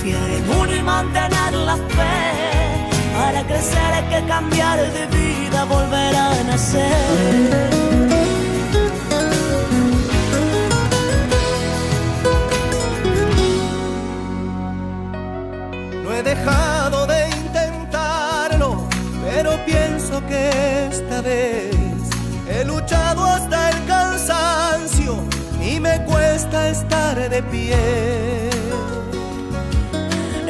confiar en y mantener la fe. Para crecer hay que cambiar de vida, volver a nacer. No he dejado de intentarlo, pero pienso que esta vez he luchado hasta el cansancio y me cuesta estar de pie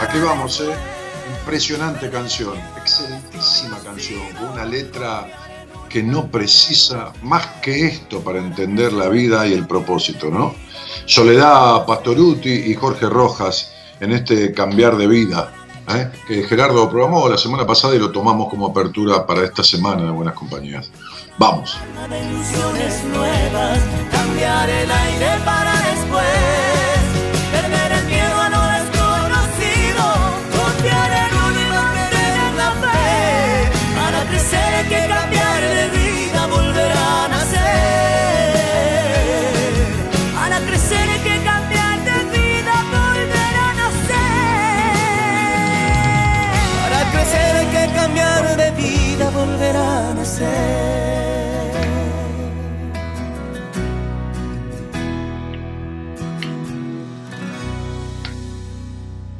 Aquí vamos, ¿eh? Impresionante canción, excelentísima canción, con una letra que no precisa más que esto para entender la vida y el propósito, ¿no? Soledad Pastoruti y Jorge Rojas en este cambiar de vida, ¿eh? que Gerardo programó la semana pasada y lo tomamos como apertura para esta semana de Buenas Compañías. Vamos. nuevas, cambiar el aire para después,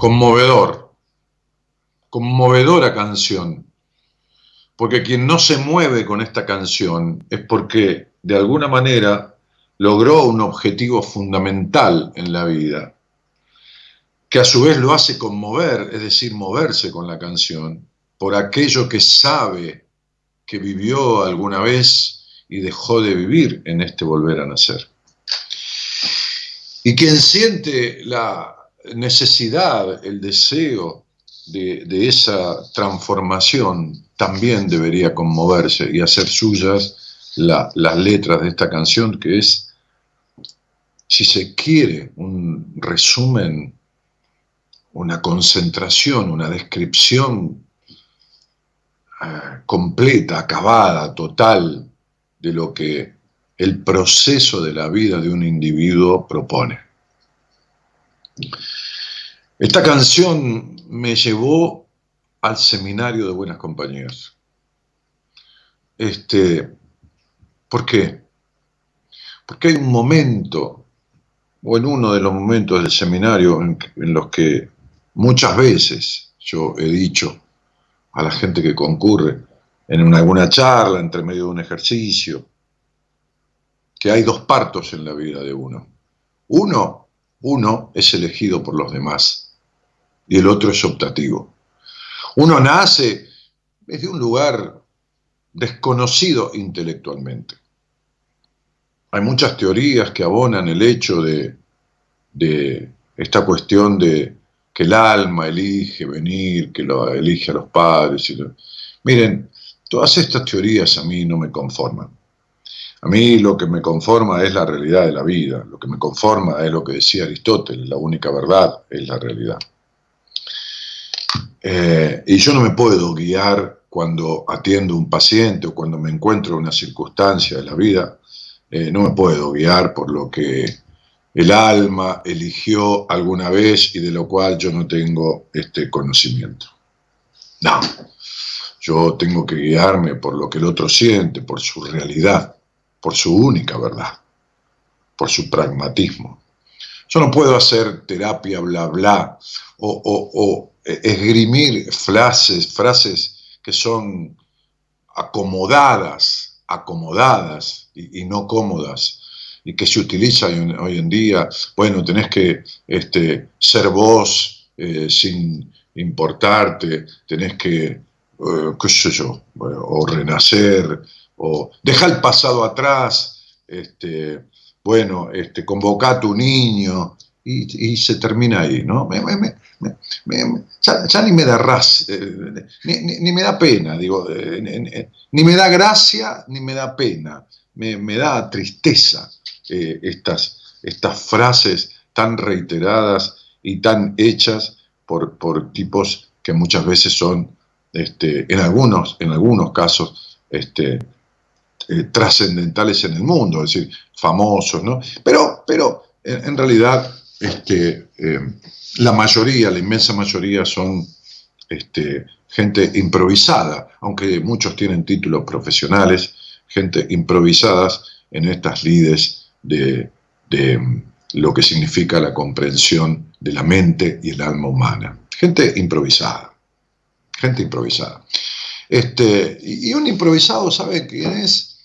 Conmovedor, conmovedora canción, porque quien no se mueve con esta canción es porque de alguna manera logró un objetivo fundamental en la vida, que a su vez lo hace conmover, es decir, moverse con la canción, por aquello que sabe que vivió alguna vez y dejó de vivir en este volver a nacer. Y quien siente la necesidad, el deseo de, esa transformación también debería conmoverse y hacer suyas las letras de esta canción, que es, si se quiere, un resumen, una concentración, una descripción completa, acabada, total de lo que el proceso de la vida de un individuo propone. Esta canción me llevó al seminario de buenas compañías. Este, ¿Por qué? Porque hay un momento, o en uno de los momentos del seminario, en los que muchas veces yo he dicho a la gente que concurre en una, alguna charla, entre medio de un ejercicio, que hay dos partos en la vida de uno. Uno, uno es elegido por los demás y el otro es optativo. Uno nace desde un lugar desconocido intelectualmente. Hay muchas teorías que abonan el hecho de, de esta cuestión de que el alma elige venir, que lo elige a los padres. Miren, todas estas teorías a mí no me conforman. A mí lo que me conforma es la realidad de la vida, lo que me conforma es lo que decía Aristóteles, la única verdad es la realidad. Eh, y yo no me puedo guiar cuando atiendo un paciente o cuando me encuentro en una circunstancia de la vida, eh, no me puedo guiar por lo que el alma eligió alguna vez y de lo cual yo no tengo este conocimiento. No, yo tengo que guiarme por lo que el otro siente, por su realidad, por su única verdad, por su pragmatismo. Yo no puedo hacer terapia bla bla o, o esgrimir frases, frases que son acomodadas, acomodadas y no cómodas y que se utiliza hoy en día, bueno, tenés que este, ser vos eh, sin importarte, tenés que, eh, qué sé yo, o renacer, o dejar el pasado atrás, este, bueno, este, convoca a tu niño, y, se termina ahí, ¿no? ya, ni me da ras, eh, ni, me da pena, digo, ni me da gracia, ni me da pena, me da tristeza eh, estas, estas frases tan reiteradas y tan hechas por, por tipos que muchas veces son, este, en, algunos, en algunos casos, este, eh, trascendentales en el mundo, es decir, famosos, ¿no? Pero, pero en, realidad este, eh, la mayoría, la inmensa mayoría son este, gente improvisada, aunque muchos tienen títulos profesionales, gente improvisadas en estas lides de, lo que significa la comprensión de la mente y el alma humana. Gente improvisada, gente improvisada. Este, y un improvisado, ¿sabe quién es?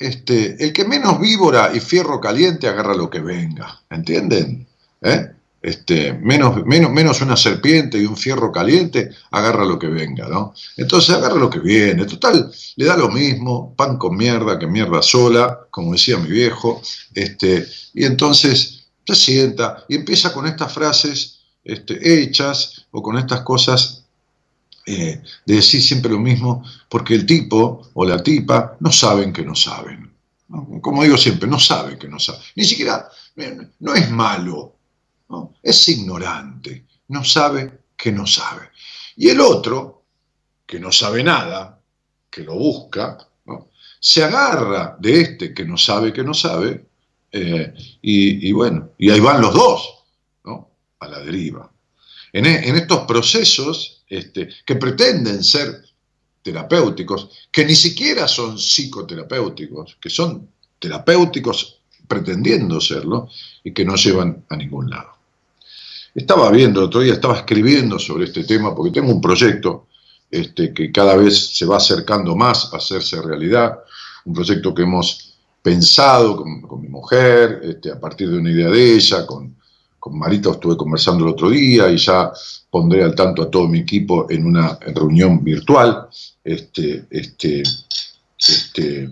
Este, el que menos víbora y fierro caliente agarra lo que venga, ¿entienden? ¿Eh? Este, menos, menos, menos una serpiente y un fierro caliente, agarra lo que venga, ¿no? Entonces agarra lo que viene. Total, le da lo mismo, pan con mierda que mierda sola, como decía mi viejo, este, y entonces se sienta y empieza con estas frases este, hechas o con estas cosas eh, de decir siempre lo mismo, porque el tipo o la tipa no saben que no saben. Como digo siempre, no saben que no saben. Ni siquiera, no es malo es ignorante, no sabe que no sabe. Y el otro, que no sabe nada, que lo busca, se agarra de este que no sabe que no sabe, eh, y, bueno, y ahí van los dos, a la deriva. En, e, estos procesos este, que pretenden ser terapéuticos, que ni siquiera son psicoterapéuticos, que son terapéuticos pretendiendo serlo y que no llevan a ningún lado. Estaba viendo, otro día estaba escribiendo sobre este tema porque tengo un proyecto este, que cada vez se va acercando más a hacerse realidad, un proyecto que hemos pensado con, mi mujer, este, a partir de una idea de ella, con, con Marita estuve conversando el otro día y ya pondré al tanto a todo mi equipo en una reunión virtual. Este, este, este,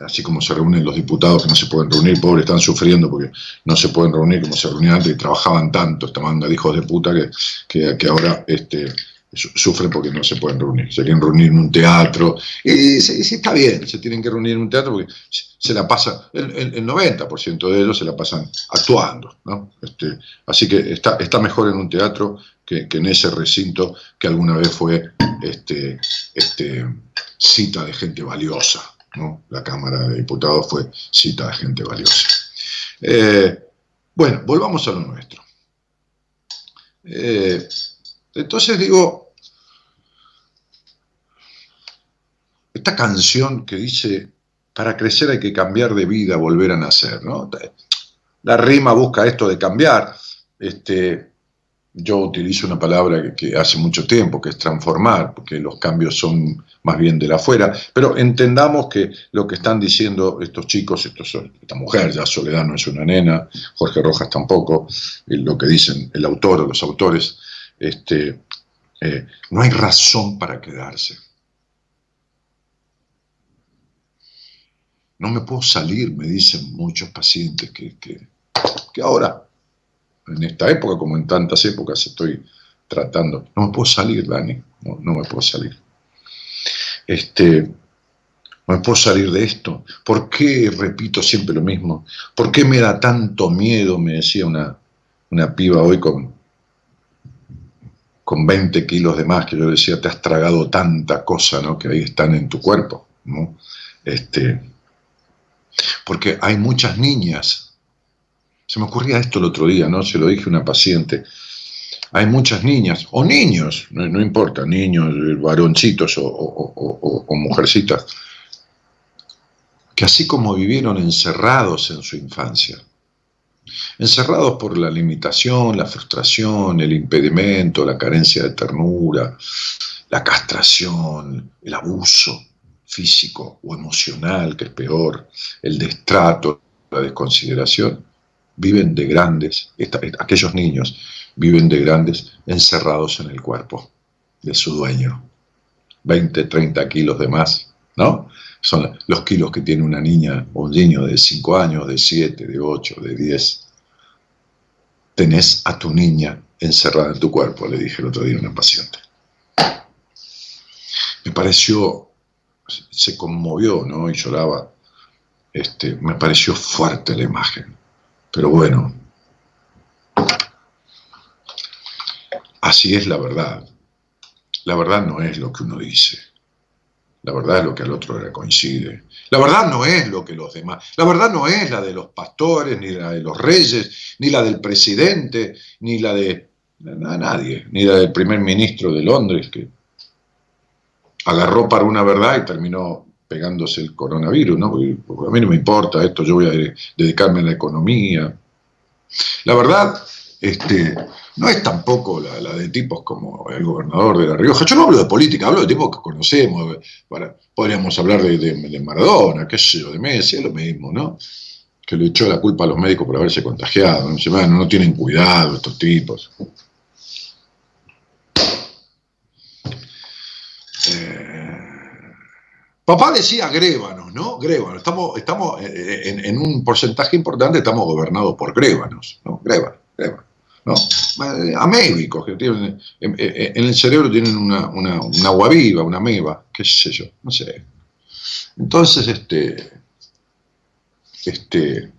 Así como se reúnen los diputados que no se pueden reunir, pobres, están sufriendo porque no se pueden reunir como se reunían antes y trabajaban tanto, esta manga de hijos de puta que, que, ahora este, sufren porque no se pueden reunir. Se quieren reunir en un teatro y sí, está bien, se tienen que reunir en un teatro porque se la pasa, el, 90% de ellos se la pasan actuando, este, así que está, está mejor en un teatro que, en ese recinto que alguna vez fue este, este, cita de gente valiosa. La Cámara de Diputados fue cita de gente valiosa. Eh, bueno, volvamos a lo nuestro. Eh, entonces digo, esta canción que dice, para crecer hay que cambiar de vida, volver a nacer, ¿no? La rima busca esto de cambiar. Este, yo utilizo una palabra que, hace mucho tiempo, que es transformar, porque los cambios son más bien de la afuera, pero entendamos que lo que están diciendo estos chicos, estos, esta mujer, ya Soledad no es una nena, Jorge Rojas tampoco, lo que dicen el autor o los autores, este, eh, no hay razón para quedarse. No me puedo salir, me dicen muchos pacientes que, que ahora en esta época, como en tantas épocas, estoy tratando. No me puedo salir, Dani, no, me puedo salir. Este, no me puedo salir de esto. ¿Por qué repito siempre lo mismo? ¿Por qué me da tanto miedo? Me decía una, una piba hoy con, con 20 kilos de más, que yo decía, te has tragado tanta cosa, ¿no? Que ahí están en tu cuerpo, ¿no? Este, porque hay muchas niñas se me ocurría esto el otro día, ¿no? Se lo dije a una paciente. Hay muchas niñas, o niños, no, importa, niños, varoncitos o, mujercitas, que así como vivieron encerrados en su infancia, encerrados por la limitación, la frustración, el impedimento, la carencia de ternura, la castración, el abuso físico o emocional, que es peor, el destrato, la desconsideración, viven de grandes, aquellos niños viven de grandes encerrados en el cuerpo de su dueño. 20, 30 kilos de más, ¿no? Son los kilos que tiene una niña o un niño de 5 años, de 7, de 8, de 10. Tenés a tu niña encerrada en tu cuerpo, le dije el otro día a una paciente. Me pareció, se conmovió, ¿no? Y lloraba. Este, me pareció fuerte la imagen. Pero bueno, así es la verdad. La verdad no es lo que uno dice. La verdad es lo que al otro le coincide. La verdad no es lo que los demás. La verdad no es la de los pastores, ni la de los reyes, ni la del presidente, ni la de nadie, ni la del primer ministro de Londres que agarró para una verdad y terminó pegándose el coronavirus, ¿no? Porque, a mí no me importa esto, yo voy a dedicarme a la economía. La verdad, este, no es tampoco la, de tipos como el gobernador de La Rioja. Yo no hablo de política, hablo de tipos que conocemos. podríamos hablar de, Maradona, qué sé yo, de Messi, es lo mismo, ¿no? Que le echó la culpa a los médicos por haberse contagiado. No tienen cuidado estos tipos. Papá decía grébanos, ¿no? Grébanos. Estamos, estamos eh, eh, en, un porcentaje importante, estamos gobernados por grébanos, ¿no? Grébanos, grébanos. ¿no? Eh, que tienen, en, el cerebro tienen una, una, agua viva, una ameba, qué sé yo, no sé. Entonces, este, este,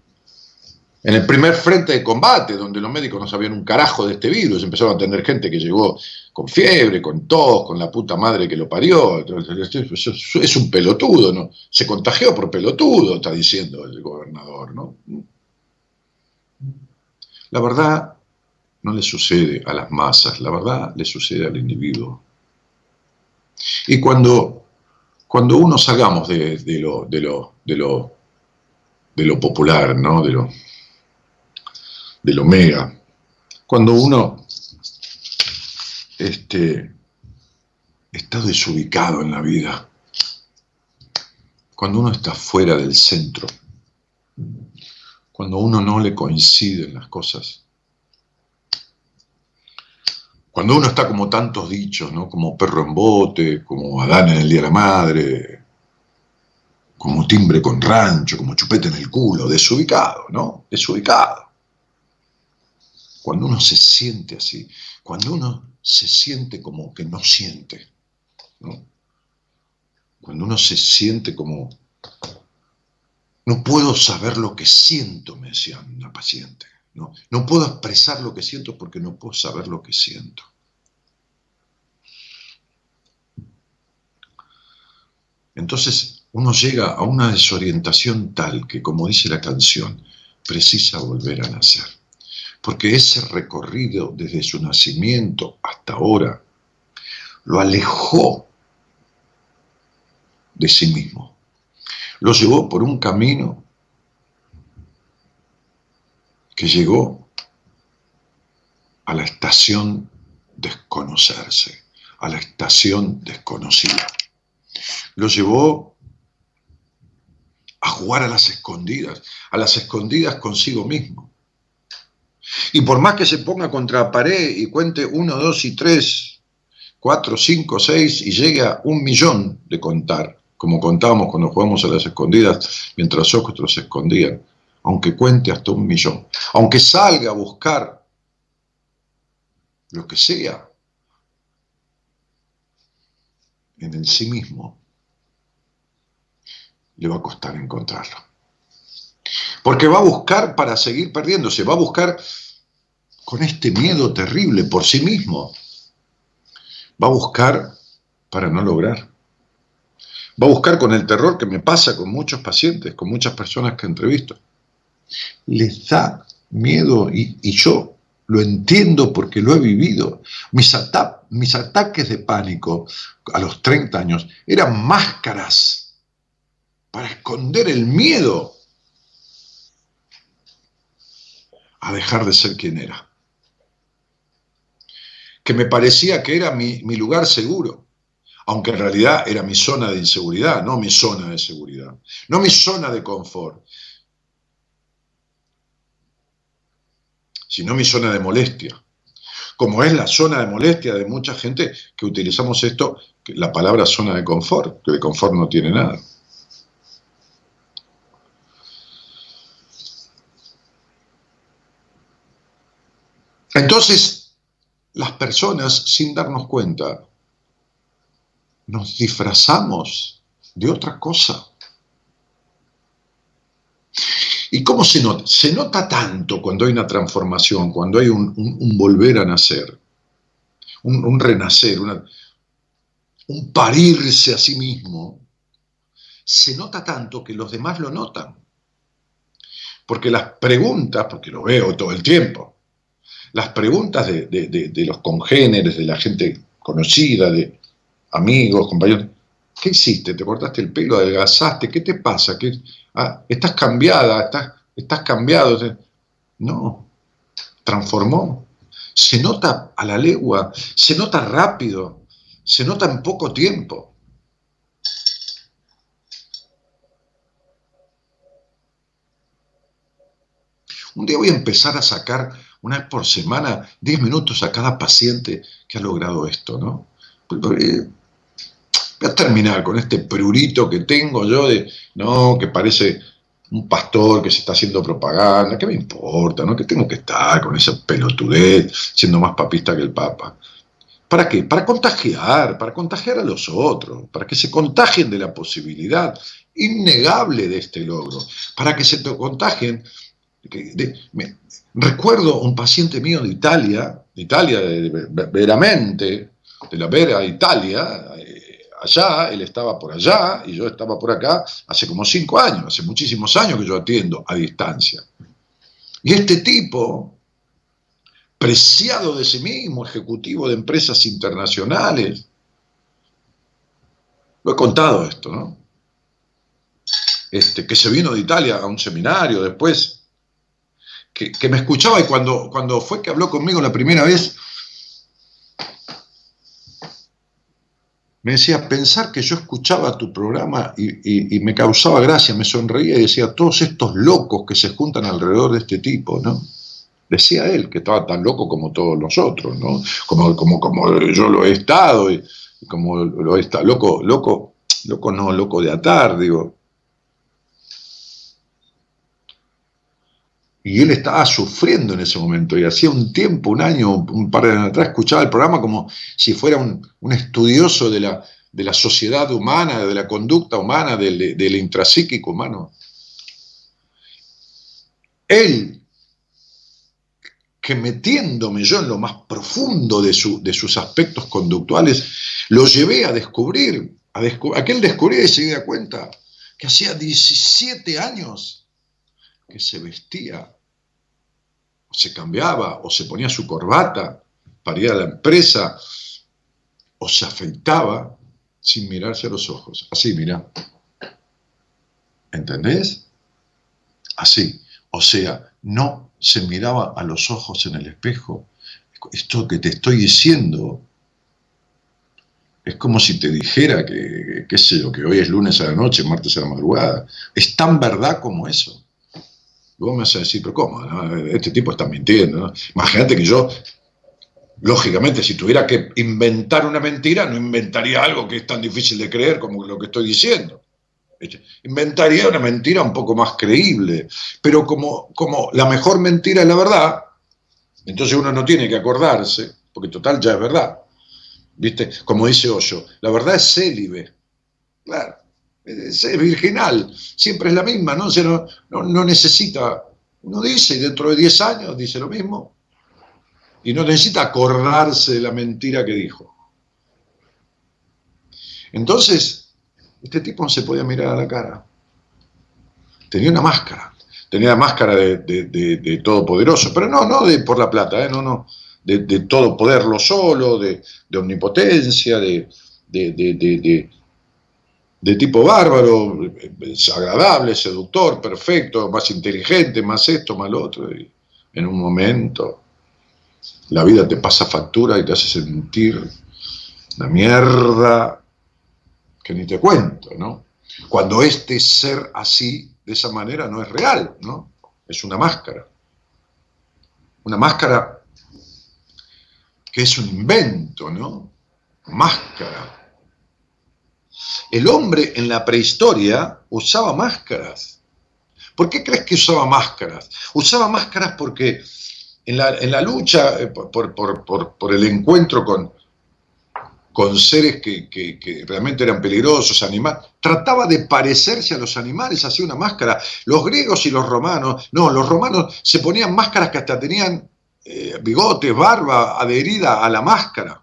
en el primer frente de combate, donde los médicos no sabían un carajo de este virus, empezaron a tener gente que llegó con fiebre, con tos, con la puta madre que lo parió. Es un pelotudo, ¿no? Se contagió por pelotudo, está diciendo el gobernador, ¿no? La verdad no le sucede a las masas, la verdad le sucede al individuo. Y cuando, cuando uno salgamos de, lo, de, lo, de, lo, de lo popular, ¿no? De lo, del omega. Cuando uno este, está desubicado en la vida, cuando uno está fuera del centro, cuando uno no le coinciden las cosas, cuando uno está como tantos dichos, ¿no? como perro en bote, como Adán en el Día de la Madre, como timbre con rancho, como chupete en el culo, desubicado, ¿no? Desubicado cuando uno se siente así, cuando uno se siente como que no siente, cuando uno se siente como, no puedo saber lo que siento, me decía una paciente, ¿no? no puedo expresar lo que siento porque no puedo saber lo que siento. Entonces uno llega a una desorientación tal que, como dice la canción, precisa volver a nacer. Porque ese recorrido desde su nacimiento hasta ahora lo alejó de sí mismo. Lo llevó por un camino que llegó a la estación desconocerse, a la estación desconocida. Lo llevó a jugar a las escondidas, a las escondidas consigo mismo. Y por más que se ponga contra la pared y cuente uno, dos y tres, cuatro, cinco, seis y llegue a un millón de contar, como contábamos cuando jugamos a las escondidas mientras otros se escondían, aunque cuente hasta un millón, aunque salga a buscar lo que sea en el sí mismo, le va a costar encontrarlo. Porque va a buscar para seguir perdiéndose, va a buscar con este miedo terrible por sí mismo. Va a buscar para no lograr. Va a buscar con el terror que me pasa con muchos pacientes, con muchas personas que entrevisto. Les da miedo y, yo lo entiendo porque lo he vivido. Mis, mis ataques de pánico a los 30 años eran máscaras para esconder el miedo a dejar de ser quien era. Que me parecía que era mi, lugar seguro, aunque en realidad era mi zona de inseguridad, no mi zona de seguridad, no mi zona de confort, sino mi zona de molestia. Como es la zona de molestia de mucha gente que utilizamos esto, la palabra zona de confort, que de confort no tiene nada. Entonces, las personas, sin darnos cuenta, nos disfrazamos de otra cosa. ¿Y cómo se nota? Se nota tanto cuando hay una transformación, cuando hay un, volver a nacer, un, renacer, un parirse a sí mismo. Se nota tanto que los demás lo notan. Porque las preguntas, porque lo veo todo el tiempo, las preguntas de, los congéneres, de la gente conocida, de amigos, compañeros. ¿Qué hiciste? ¿Te cortaste el pelo? ¿Adelgazaste? ¿Qué te pasa? ¿Qué, ah, ¿Estás cambiada? ¿Estás, ¿Estás cambiado? No, transformó. Se nota a la legua, se nota rápido, se nota en poco tiempo. Un día voy a empezar a sacar una vez por semana, 10 minutos a cada paciente que ha logrado esto, ¿no? voy a terminar con este prurito que tengo yo de, no, que parece un pastor que se está haciendo propaganda, ¿qué me importa? ¿no? Que tengo que estar con esa pelotudez, siendo más papista que el Papa. ¿Para qué? Para contagiar, para contagiar a los otros, para que se contagien de la posibilidad innegable de este logro, para que se contagien recuerdo un paciente mío de Italia, de Italia, veramente, de la Vera Italia, eh, allá, él estaba por allá y yo estaba por acá hace como cinco años, hace muchísimos años que yo atiendo a distancia. Y este tipo, preciado de sí mismo, ejecutivo de empresas internacionales, lo he contado esto, ¿no? Este, que se vino de Italia a un seminario después que, me escuchaba y cuando, cuando fue que habló conmigo la primera vez, me decía, pensar que yo escuchaba tu programa y, me causaba gracia, me sonreía y decía, todos estos locos que se juntan alrededor de este tipo, ¿no? Decía él, que estaba tan loco como todos nosotros, ¿no? Como, como, como yo lo he estado y, como lo he estado, loco, loco, loco no, loco de atar, digo, y él estaba sufriendo en ese momento. Y hacía un tiempo, un año, un par de años atrás, escuchaba el programa como si fuera un, estudioso de la, de la, sociedad humana, de la conducta humana, del, del intrapsíquico humano. Él, que metiéndome yo en lo más profundo de, su, de sus aspectos conductuales, lo llevé a descubrir, a aquel descubrir y se dio cuenta que hacía 17 años que se vestía, se cambiaba, o se ponía su corbata para ir a la empresa, o se afeitaba sin mirarse a los ojos. Así, mira. ¿Entendés? Así. O sea, no se miraba a los ojos en el espejo. Esto que te estoy diciendo es como si te dijera que, qué sé yo, que hoy es lunes a la noche, martes a la madrugada. Es tan verdad como eso. Vos me vas a decir, pero ¿cómo? Este tipo está mintiendo. Imagínate que yo, lógicamente, si tuviera que inventar una mentira, no inventaría algo que es tan difícil de creer como lo que estoy diciendo. Inventaría una mentira un poco más creíble. Pero como, como la mejor mentira es la verdad, entonces uno no tiene que acordarse, porque total ya es verdad. ¿Viste? Como dice Hoyo, la verdad es célibe. Claro, es, virginal, siempre es la misma, ¿no? no, no, necesita, uno dice y dentro de 10 años dice lo mismo, y no necesita acordarse de la mentira que dijo. Entonces, este tipo no se podía mirar a la cara. Tenía una máscara, tenía la máscara de, de, todopoderoso, pero no, no de por la plata, ¿eh? no, no, de, todo poderlo solo, de, omnipotencia, de, de tipo bárbaro, agradable, seductor, perfecto, más inteligente, más esto, más lo otro. Y en un momento la vida te pasa factura y te hace sentir la mierda que ni te cuento, ¿no? Cuando este ser así, de esa manera, no es real, ¿no? Es una máscara. Una máscara que es un invento, ¿no? Máscara el hombre en la prehistoria usaba máscaras. ¿Por qué crees que usaba máscaras? Usaba máscaras porque en la, lucha eh, por, el encuentro con, con seres que, realmente eran peligrosos, animales, trataba de parecerse a los animales, hacía una máscara. Los griegos y los romanos, no, los romanos se ponían máscaras que hasta tenían eh, bigotes, barba adherida a la máscara.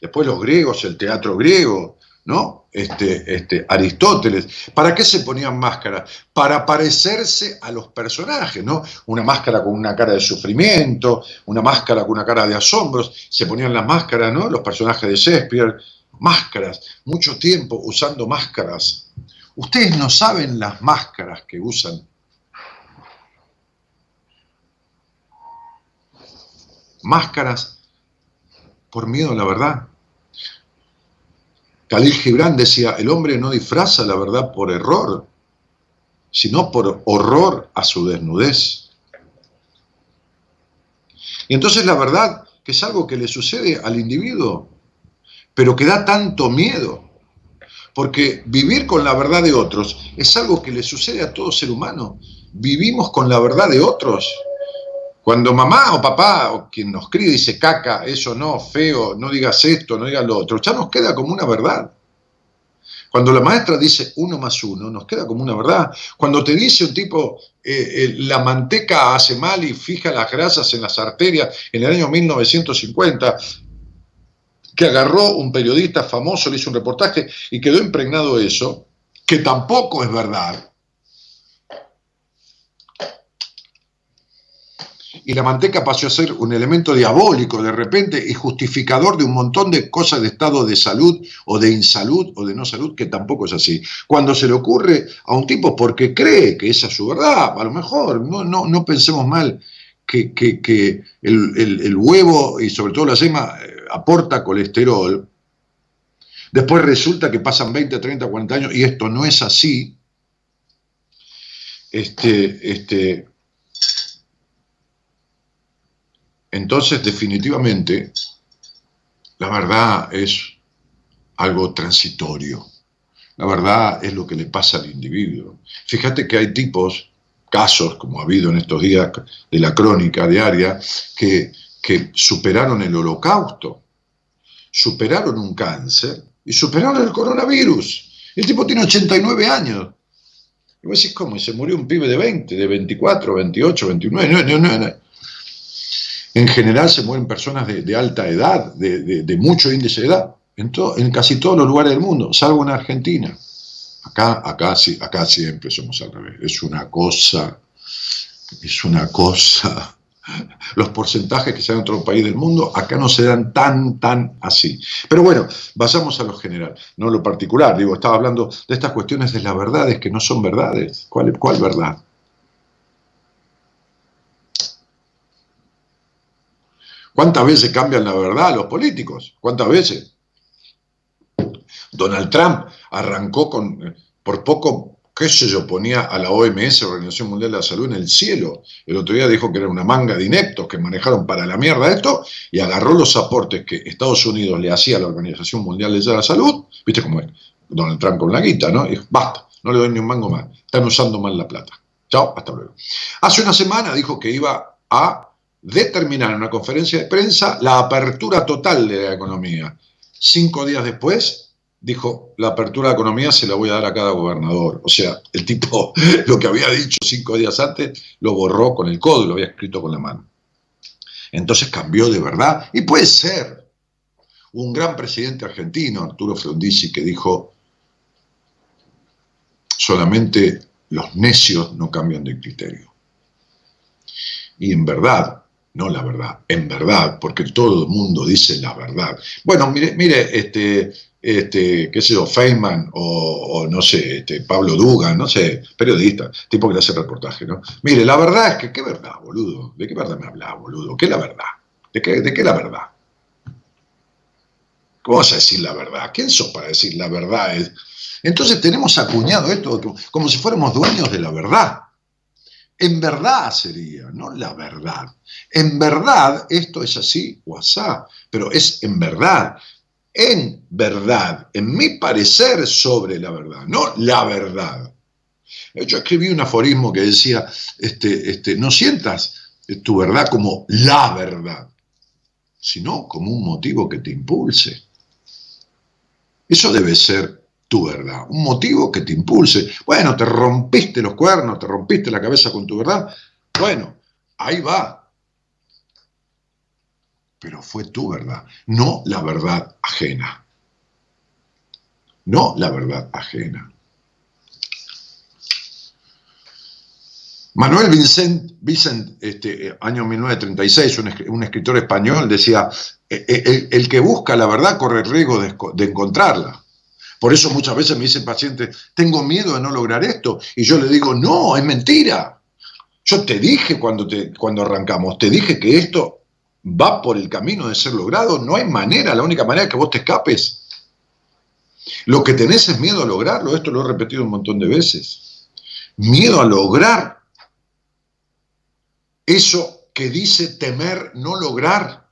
Después los griegos, el teatro griego, ¿no? Este, este, Aristóteles. ¿Para qué se ponían máscaras? Para parecerse a los personajes, ¿no? Una máscara con una cara de sufrimiento, una máscara con una cara de asombros. Se ponían las máscaras, ¿no? Los personajes de Shakespeare, máscaras, mucho tiempo usando máscaras. Ustedes no saben las máscaras que usan. Máscaras por miedo a la verdad Khalil Gibran decía, el hombre no disfraza la verdad por error, sino por horror a su desnudez. Y entonces la verdad que es algo que le sucede al individuo, pero que da tanto miedo, porque vivir con la verdad de otros es algo que le sucede a todo ser humano. Vivimos con la verdad de otros cuando mamá o papá o quien nos cría dice caca, eso no, feo, no digas esto, no digas lo otro, ya nos queda como una verdad. Cuando la maestra dice uno más uno, nos queda como una verdad. Cuando te dice un tipo, eh, eh, la manteca hace mal y fija las grasas en las arterias en el año 1950, que agarró un periodista famoso, le hizo un reportaje y quedó impregnado eso, que tampoco es verdad, y la manteca pasó a ser un elemento diabólico de repente y justificador de un montón de cosas de estado de salud o de insalud o de no salud, que tampoco es así. Cuando se le ocurre a un tipo porque cree que esa es su verdad, a lo mejor, no, no, no pensemos mal que, el, huevo y sobre todo la yema eh, aporta colesterol, después resulta que pasan 20, 30, 40 años y esto no es así, este, este, Entonces, definitivamente, la verdad es algo transitorio. La verdad es lo que le pasa al individuo. Fíjate que hay tipos, casos, como ha habido en estos días de la crónica diaria, que, superaron el holocausto, superaron un cáncer y superaron el coronavirus. El tipo tiene 89 años. Y vos decís, ¿cómo? Y se murió un pibe de 20, de 24, 28, 29. No, no, no, en general se mueren personas de, alta edad, de, mucho índice de edad, en, en casi todos los lugares del mundo, salvo en Argentina. Acá, acá, sí, acá siempre somos al revés. Es una cosa, es una cosa. Los porcentajes que se dan en otro país del mundo, acá no se dan tan, tan así. Pero bueno, vayamos a lo general, no lo particular. Digo, estaba hablando de estas cuestiones de las verdades que no son verdades. ¿Cuál, cuál verdad? ¿Cuántas veces cambian la verdad los políticos? ¿Cuántas veces? Donald Trump arrancó con, por poco, qué sé yo, ponía a la OMS, Organización Mundial de la Salud, en el cielo. El otro día dijo que era una manga de ineptos que manejaron para la mierda esto y agarró los aportes que Estados Unidos le hacía a la Organización Mundial de la Salud, viste cómo es, Donald Trump con la guita, ¿no? Y dijo, basta, no le doy ni un mango más, están usando mal la plata. Chao, hasta luego. Hace una semana dijo que iba a determinar en una conferencia de prensa la apertura total de la economía. Cinco días después dijo, la apertura de la economía se la voy a dar a cada gobernador. O sea, el tipo lo que había dicho cinco días antes lo borró con el codo, lo había escrito con la mano. Entonces cambió de verdad. Y puede ser un gran presidente argentino, Arturo Frondizi, que dijo, solamente los necios no cambian de criterio. Y en verdad, no la verdad, en verdad, porque todo el mundo dice la verdad. Bueno, mire, mire, este, este, qué sé yo, Feynman o, no sé, este, Pablo Dugan, no sé, periodista, tipo que le hace reportaje, ¿no? Mire, la verdad es que, ¿qué verdad, boludo? ¿De qué verdad me hablas, boludo? ¿Qué es la verdad? ¿De qué, ¿De qué la verdad? ¿Cómo vas a decir la verdad? ¿Quién sos para decir la verdad? Entonces tenemos acuñado esto como si fuéramos dueños de la verdad. En verdad sería, no la verdad. En verdad esto es así o asá, pero es en verdad en verdad, en mi parecer sobre la verdad, no la verdad. Yo escribí un aforismo que decía, este, este, no sientas tu verdad como la verdad, sino como un motivo que te impulse. Eso debe ser tu verdad, un motivo que te impulse. Bueno, te rompiste los cuernos, te rompiste la cabeza con tu verdad. Bueno, ahí va, pero fue tu verdad, no la verdad ajena. No la verdad ajena. Manuel Vicent, Vicent este, año 1936, un, escritor español, decía, e, e, el, que busca la verdad corre el riesgo de, de, encontrarla. Por eso muchas veces me dicen pacientes, tengo miedo de no lograr esto. Y yo le digo, no, es mentira. Yo te dije cuando, te, cuando arrancamos, te dije que esto va por el camino de ser logrado, no hay manera, la única manera es que vos te escapes. Lo que tenés es miedo a lograrlo, esto lo he repetido un montón de veces. Miedo a lograr eso que dice temer no lograr.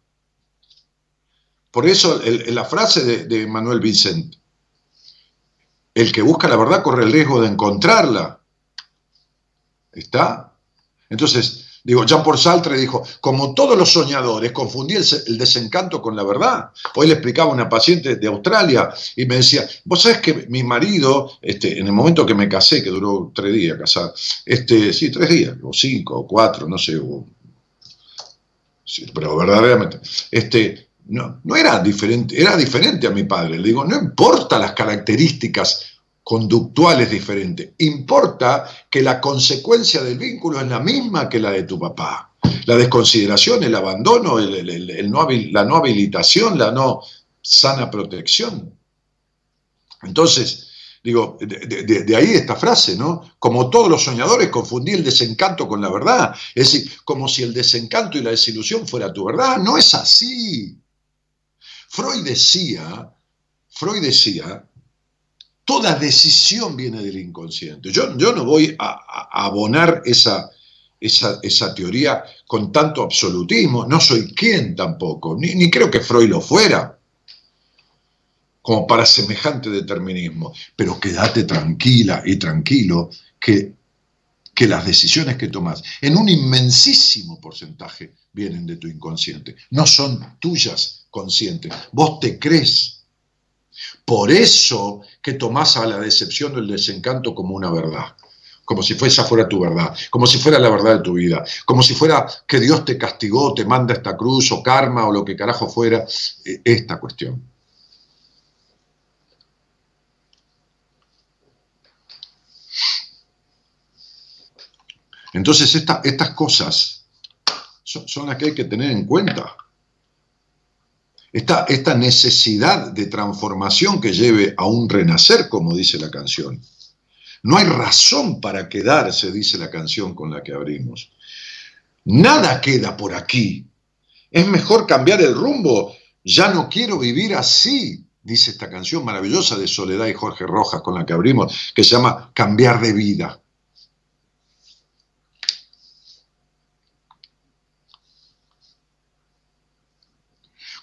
Por eso la frase de, de Manuel Vicent, el que busca la verdad corre el riesgo de encontrarla. ¿Está? Entonces, Digo, Jean Paul Sartre dijo, como todos los soñadores, confundí el, desencanto con la verdad. Hoy le explicaba a una paciente de Australia y me decía, vos sabés que mi marido, este, en el momento que me casé, que duró tres días casar, este, sí, tres días, o cinco, o cuatro, no sé, pero verdaderamente, este, no, no era diferente, era diferente a mi padre. Le digo, no importa las características conductual es diferente. Importa que la consecuencia del vínculo es la misma que la de tu papá. La desconsideración, el abandono, la no habilitación, la no sana protección. Entonces, digo, de, de, ahí esta frase, ¿no? Como todos los soñadores confundí el desencanto con la verdad. Es decir, como si el desencanto y la desilusión fuera tu verdad. No es así. Freud decía, Freud decía toda decisión viene del inconsciente. Yo, yo no voy a, abonar esa, esa, teoría con tanto absolutismo, no soy quien tampoco, ni, ni creo que Freud lo fuera, como para semejante determinismo, pero quédate tranquila y tranquilo que, que las decisiones que tomas en un inmensísimo porcentaje vienen de tu inconsciente, no son tuyas consciente. Vos te crees. Por eso que tomás a la decepción o el desencanto como una verdad, como si esa fuera tu verdad, como si fuera la verdad de tu vida, como si fuera que Dios te castigó, te manda esta cruz o karma o lo que carajo fuera, eh, esta cuestión. Entonces estas cosas son las que hay que tener en cuenta. Esta, necesidad de transformación que lleve a un renacer, como dice la canción. No hay razón para quedarse, dice la canción con la que abrimos. Nada queda por aquí. Es mejor cambiar el rumbo. Ya no quiero vivir así, dice esta canción maravillosa de Soledad y Jorge Rojas con la que abrimos, que se llama Cambiar de vida.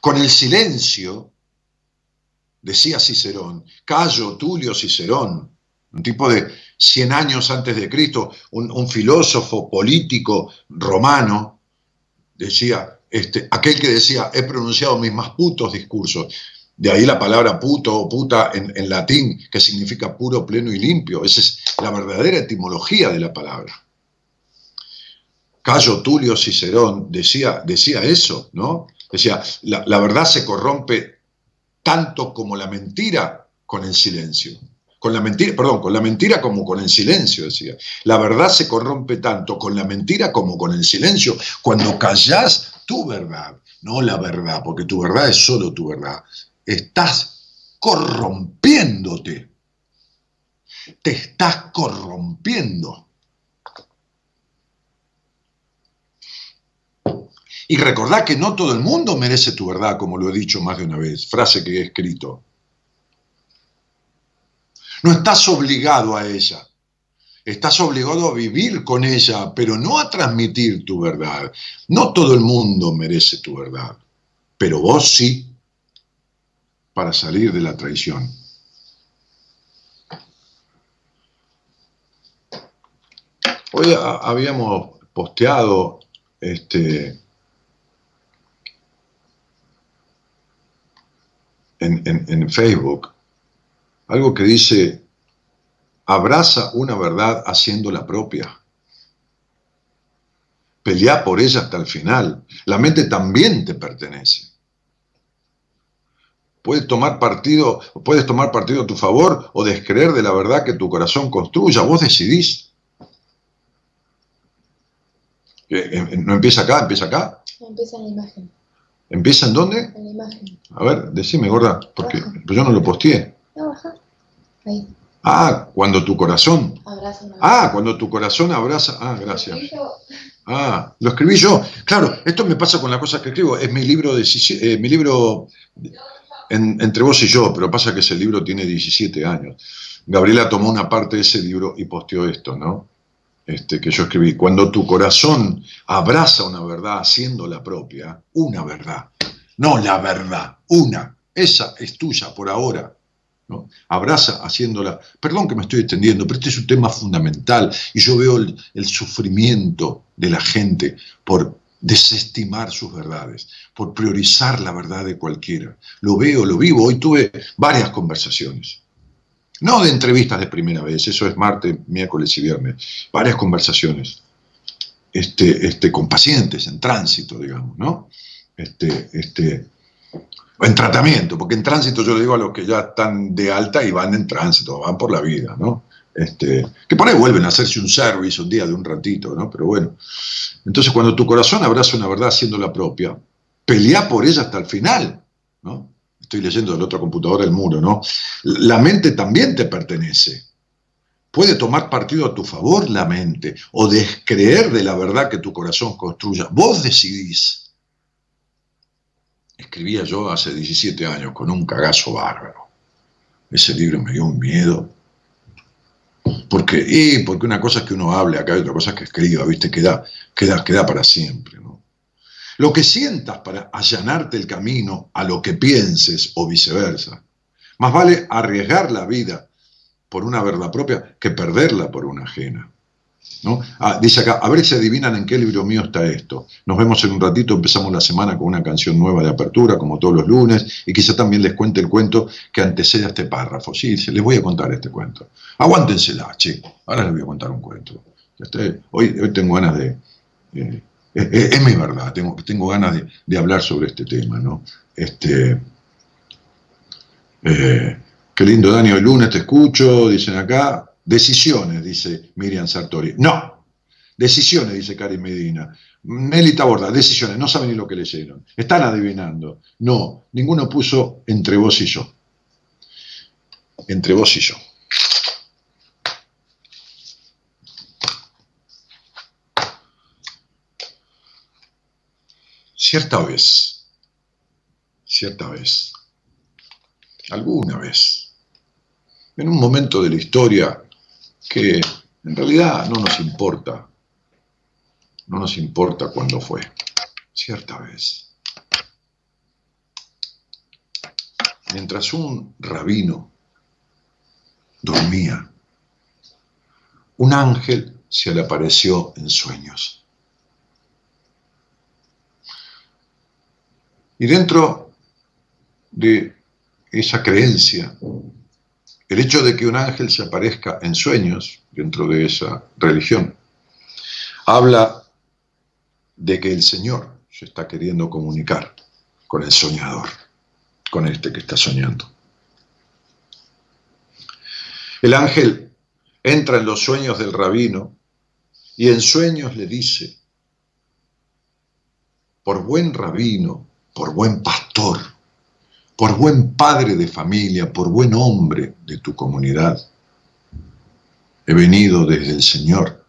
Con el silencio, decía Cicerón, Cayo Tulio Cicerón, un tipo de 100 años antes de Cristo, un, filósofo político romano, decía, este, aquel que decía, he pronunciado mis más putos discursos. De ahí la palabra puto o puta en, en, latín, que significa puro, pleno y limpio. Esa es la verdadera etimología de la palabra. Cayo Tulio Cicerón decía, decía eso, ¿no? Decía, la, la verdad se corrompe tanto como la mentira con el silencio. Con la mentira, perdón, con la mentira como con el silencio, decía. La verdad se corrompe tanto con la mentira como con el silencio. Cuando callas tu verdad, no la verdad, porque tu verdad es solo tu verdad. Estás corrompiéndote. Te estás corrompiendo. Y recordad que no todo el mundo merece tu verdad, como lo he dicho más de una vez, frase que he escrito. No estás obligado a ella. Estás obligado a vivir con ella, pero no a transmitir tu verdad. No todo el mundo merece tu verdad, pero vos sí, para salir de la traición. Hoy habíamos posteado este, en, Facebook, algo que dice, abraza una verdad haciéndola propia. Pelea por ella hasta el final. La mente también te pertenece. Puedes tomar partido, puedes tomar partido a tu favor o descreer de la verdad que tu corazón construya. Vos decidís. ¿No empieza acá? ¿Empieza acá? Empieza en la imagen. ¿Empieza en dónde? En la imagen. A ver, decime, gorda, porque pues yo no lo posteé. No, baja. Ahí. Ah, cuando tu corazón. Abraza una Ah, cuando tu corazón abraza. Ah, gracias. Ah, lo escribí yo. Claro, esto me pasa con las cosas que escribo. Es mi libro, de, eh, mi libro en- entre vos y yo, pero pasa que ese libro tiene 17 años. Gabriela tomó una parte de ese libro y posteó esto, ¿no? Este, que yo escribí. Cuando tu corazón abraza una verdad haciéndola propia, una verdad, no la verdad, una, esa es tuya por ahora. ¿no? Abraza haciéndola. Perdón que me estoy extendiendo, pero este es un tema fundamental y yo veo el, el sufrimiento de la gente por desestimar sus verdades, por priorizar la verdad de cualquiera. Lo veo, lo vivo. Hoy tuve varias conversaciones. No de entrevistas de primera vez, eso es martes, miércoles y viernes. Varias conversaciones este, este, con pacientes en tránsito, digamos, ¿no? Este, este, en tratamiento, porque en tránsito yo le digo a los que ya están de alta y van en tránsito, van por la vida, ¿no? Este, que por ahí vuelven a hacerse un service un día de un ratito, ¿no? Pero bueno. Entonces, cuando tu corazón abraza una verdad siendo la propia, pelea por ella hasta el final, ¿no? Estoy leyendo de la otra computadora el muro, ¿no? La mente también te pertenece. Puede tomar partido a tu favor la mente o descreer de la verdad que tu corazón construya. Vos decidís. Escribía yo hace 17 años con un cagazo bárbaro. Ese libro me dio un miedo. Porque, y porque una cosa es que uno hable acá y otra cosa es que escriba, ¿viste? Queda, queda, queda para siempre, ¿no? Lo que sientas para allanarte el camino a lo que pienses o viceversa. Más vale arriesgar la vida por una verdad propia que perderla por una ajena. ¿no? Ah, dice acá, a ver si adivinan en qué libro mío está esto. Nos vemos en un ratito, empezamos la semana con una canción nueva de apertura, como todos los lunes, y quizá también les cuente el cuento que antecede a este párrafo. Sí, les voy a contar este cuento. Aguántensela, che. Ahora les voy a contar un cuento. Hoy, hoy tengo ganas de... Eh, es, es, mi verdad, tengo, tengo ganas de, hablar sobre este tema, ¿no? Este, eh, qué lindo, Dani, hoy lunes te escucho, dicen acá. Decisiones, dice Miriam Sartori. No, Decisiones, dice Cari Medina. Nelly Taborda, decisiones, no saben ni lo que leyeron. Están adivinando. No, ninguno puso entre vos y yo. Entre vos y yo. Cierta vez, cierta vez, alguna vez, en un momento de la historia que en realidad no nos importa, no nos importa cuándo fue, cierta vez. Mientras un rabino dormía, un ángel se le apareció en sueños. Y dentro de esa creencia, el hecho de que un ángel se aparezca en sueños, dentro de esa religión, habla de que el Señor se está queriendo comunicar con el soñador, con este que está soñando. El ángel entra en los sueños del rabino y en sueños le dice, por buen rabino, por buen pastor, por buen padre de familia, por buen hombre de tu comunidad. He venido desde el Señor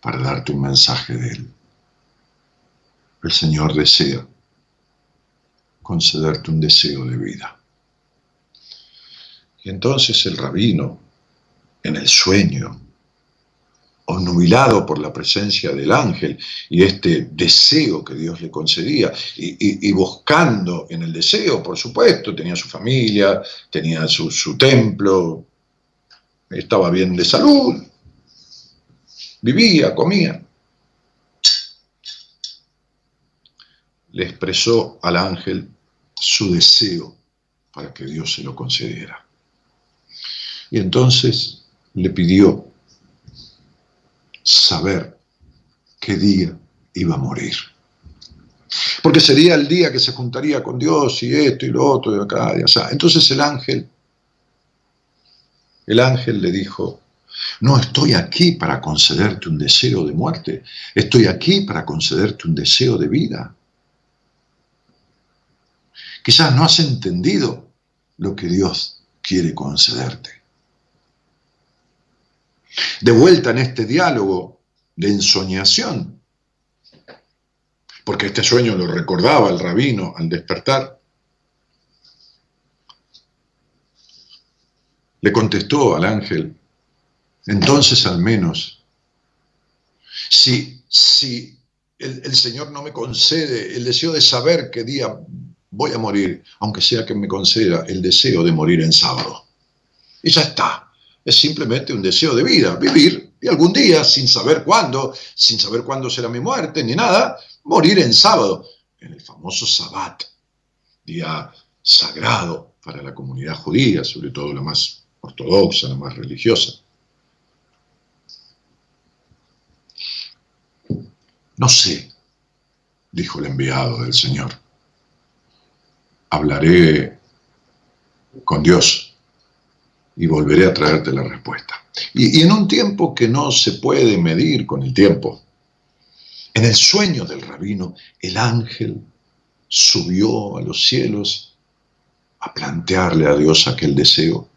para darte un mensaje de Él. El Señor desea concederte un deseo de vida. Y entonces el rabino, en el sueño, nubilado por la presencia del ángel y este deseo que Dios le concedía, y, buscando en el deseo, por supuesto, tenía su familia, tenía su, su templo, estaba bien de salud, vivía, comía. Le expresó al ángel su deseo para que Dios se lo concediera. Y entonces le pidió saber qué día iba a morir. Porque sería el día que se juntaría con Dios y esto y lo otro y acá y allá. Entonces el ángel, el ángel le dijo, no estoy aquí para concederte un deseo de muerte, estoy aquí para concederte un deseo de vida. Quizás no has entendido lo que Dios quiere concederte de vuelta en este diálogo de ensoñación, porque este sueño lo recordaba el rabino al despertar. Le contestó al ángel, entonces al menos, si, si el, el, Señor no me concede el deseo de saber qué día voy a morir, aunque sea que me conceda el deseo de morir en sábado. Y ya está es simplemente un deseo de vida, vivir y algún día, sin saber cuándo, sin saber cuándo será mi muerte ni nada, morir en sábado, en el famoso Sabbat, día sagrado para la comunidad judía, sobre todo la más ortodoxa, la más religiosa. No sé, dijo el enviado del Señor. Hablaré con Dios y volveré a traerte la respuesta. Y, en un tiempo que no se puede medir con el tiempo, en el sueño del rabino, el ángel subió a los cielos a plantearle a Dios aquel deseo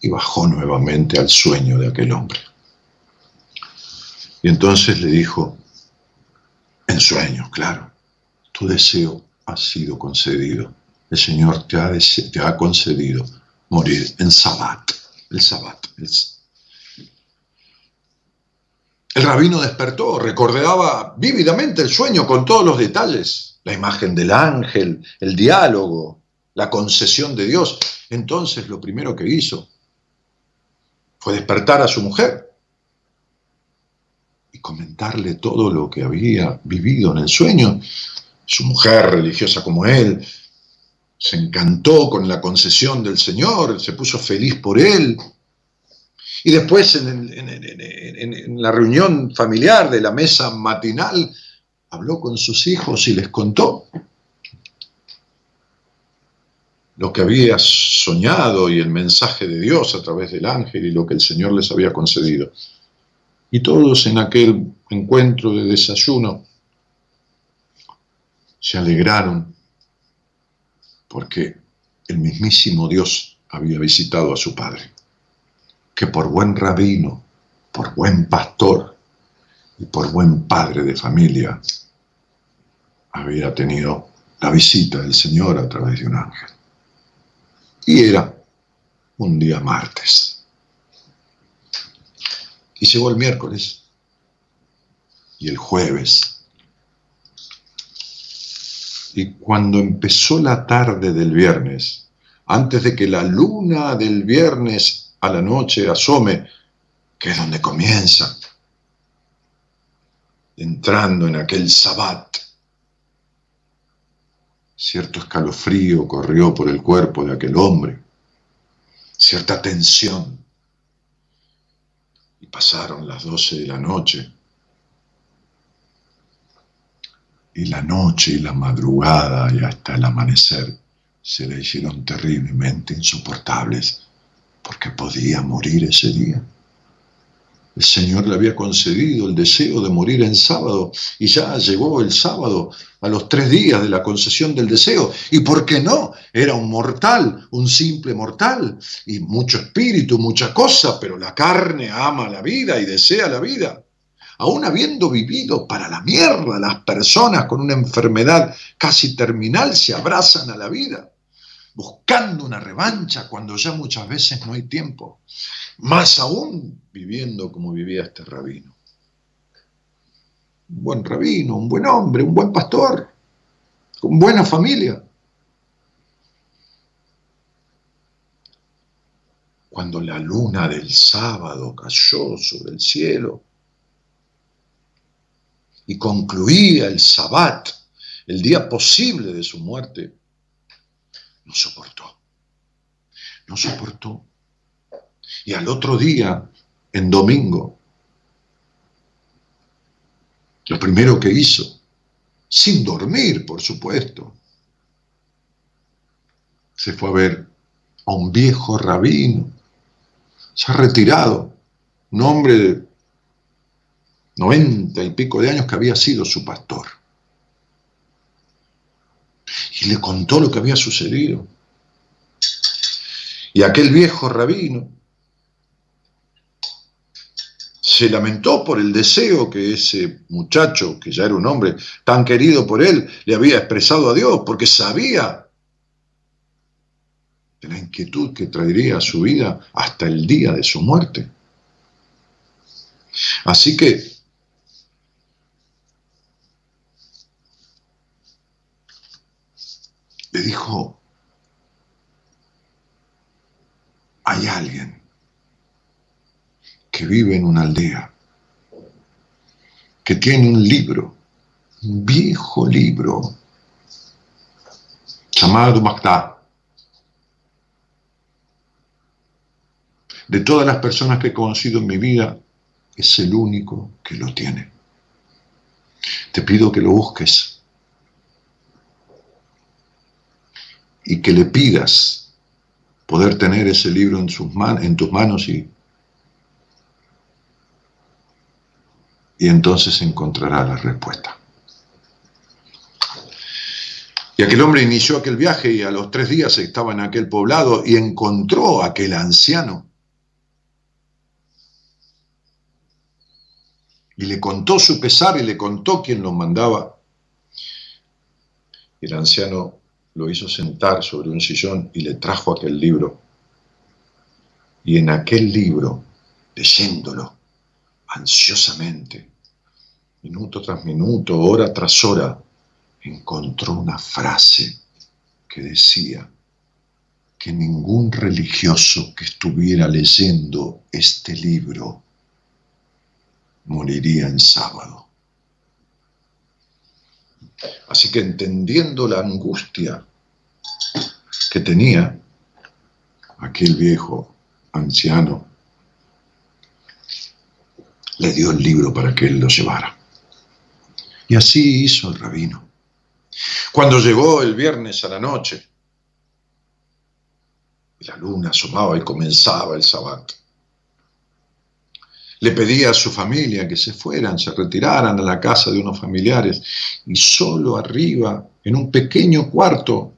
y bajó nuevamente al sueño de aquel hombre. Y entonces le dijo, en sueño, claro, tu deseo ha sido concedido. El Señor te ha, te ha concedido morir en Sabbat, el Sabbat. El, el rabino despertó, recordaba vívidamente el sueño con todos los detalles, la imagen del ángel, el diálogo, la concesión de Dios. Entonces lo primero que hizo fue despertar a su mujer y comentarle todo lo que había vivido en el sueño. Su mujer, religiosa como él, se encantó con la concesión del Señor, se puso feliz por él. Y después en, la reunión familiar de la mesa matinal, habló con sus hijos y les contó lo que había soñado y el mensaje de Dios a través del ángel y lo que el Señor les había concedido. Y todos en aquel, encuentro de desayuno, se alegraron porque el mismísimo Dios había visitado a su padre, que por buen rabino, por buen pastor y por buen padre de familia había tenido la visita del Señor a través de un ángel. Y era un día martes. Y llegó el miércoles y el jueves. Y cuando empezó la tarde del viernes, antes de que la luna del viernes a la noche asome, que es donde comienza, entrando en aquel sabbat, cierto escalofrío corrió por el cuerpo de aquel hombre, cierta tensión. Y pasaron las doce de la noche. Y la noche y la madrugada y hasta el amanecer se le hicieron terriblemente insoportables porque podía morir ese día. El Señor le había concedido el deseo de morir en sábado y ya llegó el sábado a los tres días de la concesión del deseo. ¿Y por qué no? Era un mortal, un simple mortal, y mucho espíritu, mucha cosa, pero la carne ama la vida y desea la vida. Aún habiendo vivido para la mierda, las personas con una enfermedad casi terminal se abrazan a la vida buscando una revancha cuando ya muchas veces no hay tiempo. Más aún viviendo como vivía este rabino. Un buen rabino, un buen hombre, un buen pastor, con buena familia. Cuando la luna del sábado cayó sobre el cielo y concluía el sabbat, el día posible de su muerte, no soportó. No soportó. Y al otro día, en domingo, lo primero que hizo, sin dormir, por supuesto, se fue a ver a un viejo rabino, se ha retirado, un hombre de noventa y pico de años que había sido su pastor y le contó lo que había sucedido. Y aquel viejo rabino se lamentó por el deseo que ese muchacho, que ya era un hombre tan querido por él, le había expresado a Dios, porque sabía de la inquietud que traería a su vida hasta el día de su muerte. Así que le dijo, hay alguien que vive en una aldea, que tiene un libro, un viejo libro, llamado Magdá. De todas las personas que he conocido en mi vida, es el único que lo tiene. Te pido que lo busques y que le pidas poder tener ese libro en, sus man en tus manos y, y entonces encontrará la respuesta. Y aquel hombre inició aquel viaje y a los tres días estaba en aquel poblado y encontró a aquel anciano. Y le contó su pesar y le contó quién lo mandaba. Y el anciano lo hizo sentar sobre un sillón y le trajo aquel libro. Y en aquel libro, leyéndolo ansiosamente, minuto tras minuto, hora tras hora, encontró una frase que decía que ningún religioso que estuviera leyendo este libro moriría en sábado. Así que entendiendo la angustia que tenía aquel viejo anciano, le dio el libro para que él lo llevara. Y así hizo el rabino. Cuando llegó el viernes a la noche, la luna asomaba y comenzaba el sabbat, le pedía a su familia que se fueran, se retiraran a la casa de unos familiares y solo arriba, en un pequeño cuarto,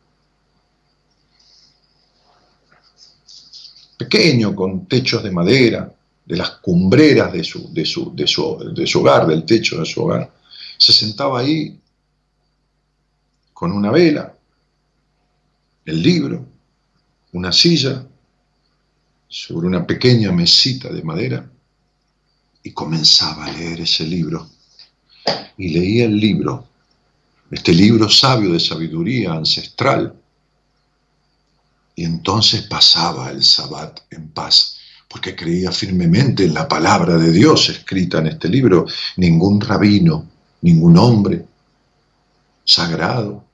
pequeño, con techos de madera, de las cumbreras de su, de su, de su, de su hogar, del techo de su hogar, se sentaba ahí con una vela, el libro, una silla, sobre una pequeña mesita de madera, y comenzaba a leer ese libro. Y leía el libro, este libro sabio de sabiduría ancestral. Y entonces pasaba el sabbat en paz, porque creía firmemente en la palabra de Dios escrita en este libro. Ningún rabino, ningún hombre sagrado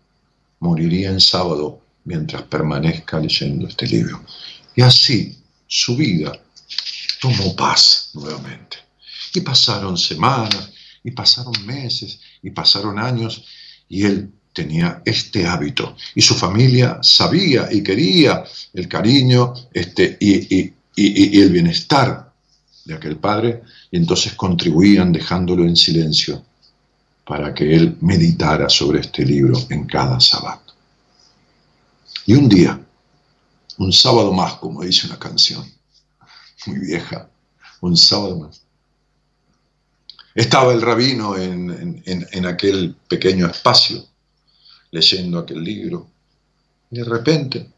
moriría en sábado mientras permanezca leyendo este libro. Y así su vida tomó paz nuevamente. Y pasaron semanas, y pasaron meses, y pasaron años, y él tenía este hábito. Y su familia sabía y quería el cariño este, y, y, y, el bienestar de aquel padre, y entonces contribuían dejándolo en silencio para que él meditara sobre este libro en cada sábado. Y un día, un sábado más, como dice una canción muy vieja, un sábado más, estaba el rabino en, en, aquel pequeño espacio, leyendo aquel libro, y de repente,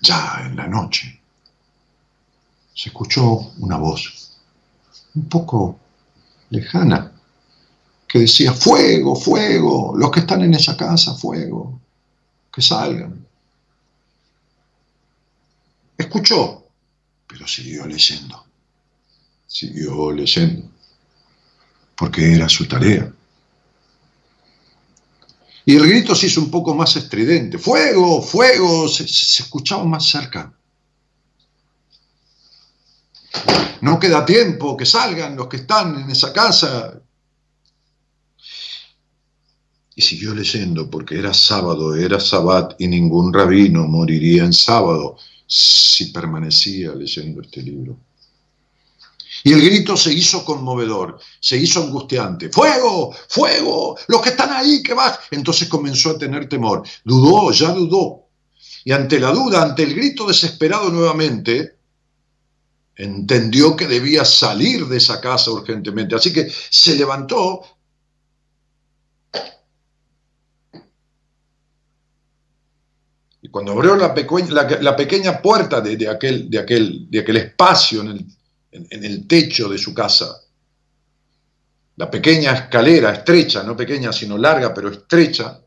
ya en la noche, se escuchó una voz un poco lejana que decía, fuego, fuego, los que están en esa casa, fuego, que salgan. Escuchó, pero siguió leyendo, siguió leyendo porque era su tarea. Y el grito se hizo un poco más estridente. ¡Fuego! ¡Fuego! Se, escuchaba más cerca. No queda tiempo, que salgan los que están en esa casa. Y siguió leyendo, porque era sábado, era sabbat, y ningún rabino moriría en sábado si permanecía leyendo este libro. Y el grito se hizo conmovedor, se hizo angustiante. ¡Fuego! ¡Fuego! Los que están ahí, que vas. Entonces comenzó a tener temor. Dudó, ya dudó. Y ante la duda, ante el grito desesperado nuevamente, entendió que debía salir de esa casa urgentemente. Así que se levantó. Y cuando abrió la, pequeña, puerta de, aquel, de, aquel, de aquel espacio en el en, el techo de su casa. La pequeña escalera, estrecha, no pequeña, sino larga, pero estrecha,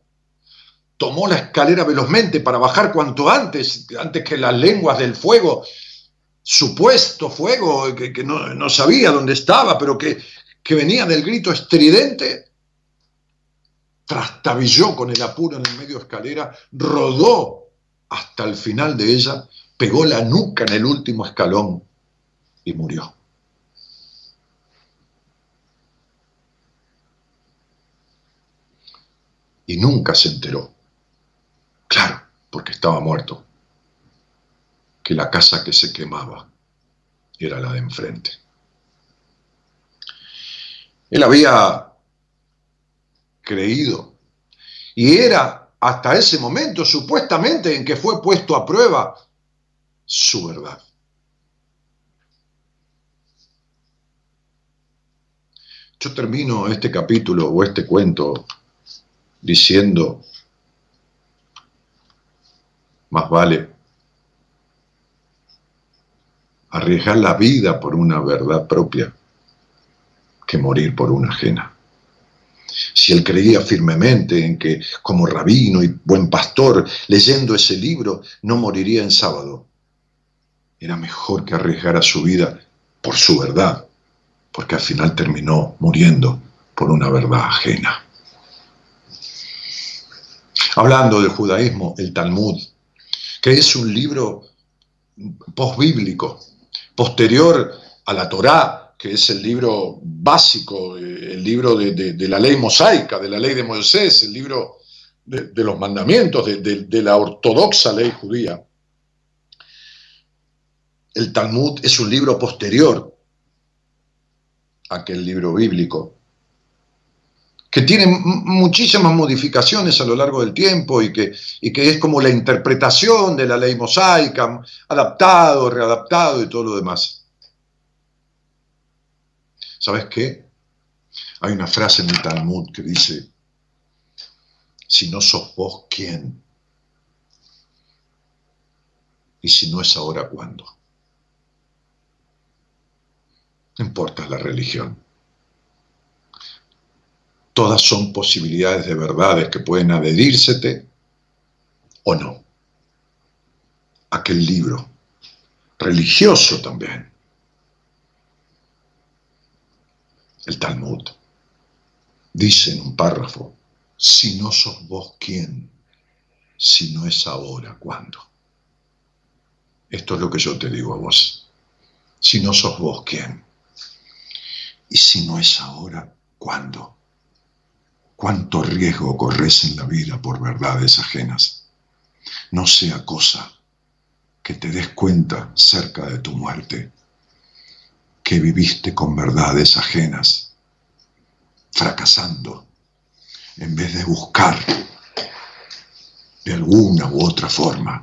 tomó la escalera velozmente para bajar cuanto antes, antes que las lenguas del fuego, supuesto fuego, que, que no, no, sabía dónde estaba, pero que, que venía del grito estridente, trastabilló con el apuro en el medio escalera, rodó hasta el final de ella, pegó la nuca en el último escalón y murió. Y nunca se enteró, claro, porque estaba muerto, que la casa que se quemaba era la de enfrente. Él había creído y era hasta ese momento supuestamente en que fue puesto a prueba su verdad. Yo termino este capítulo o este cuento diciendo, más vale arriesgar la vida por una verdad propia que morir por una ajena. Si él creía firmemente en que como rabino y buen pastor, leyendo ese libro, no moriría en sábado, era mejor que arriesgara su vida por su verdad porque al final terminó muriendo por una verdad ajena. Hablando del judaísmo, el Talmud, que es un libro posbíblico, posterior a la Torá, que es el libro básico, el libro de, la ley mosaica, de la ley de Moisés, el libro de los mandamientos, de la ortodoxa ley judía. El Talmud es un libro posterior aquel libro bíblico, que tiene muchísimas modificaciones a lo largo del tiempo y que, y que es como la interpretación de la ley mosaica, adaptado, readaptado y todo lo demás. ¿Sabes qué? Hay una frase en el Talmud que dice, si no sos vos, ¿quién? Y si no es ahora, ¿cuándo? No importa la religión. Todas son posibilidades de verdades que pueden adherírsete o no. Aquel libro, religioso también, el Talmud, dice en un párrafo, si no sos vos quién, si no es ahora, ¿cuándo? Esto es lo que yo te digo a vos. Si no sos vos quién, y si no es ahora, ¿cuándo? ¿Cuánto riesgo corres en la vida por verdades ajenas? No sea cosa que te des cuenta cerca de tu muerte que viviste con verdades ajenas, fracasando, en vez de buscar de alguna u otra forma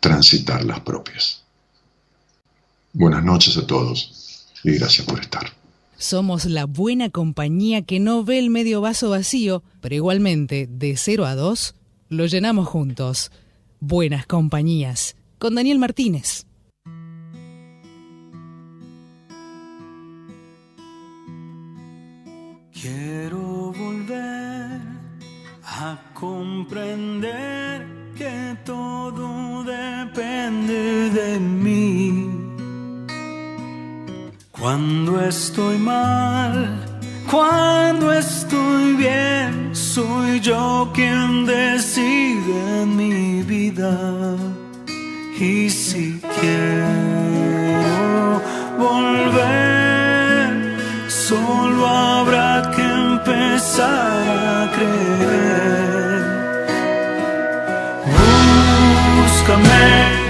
transitar las propias. Buenas noches a todos y gracias por estar. Somos la buena compañía que no ve el medio vaso vacío, pero igualmente, de 0 a 2, lo llenamos juntos. Buenas compañías, con Daniel Martínez. Quiero volver a comprender que todo depende de mí. Cuando estoy mal, cuando estoy bien, soy yo quien decide mi vida. Y si quiero volver, solo habrá que empezar a creer. Búscame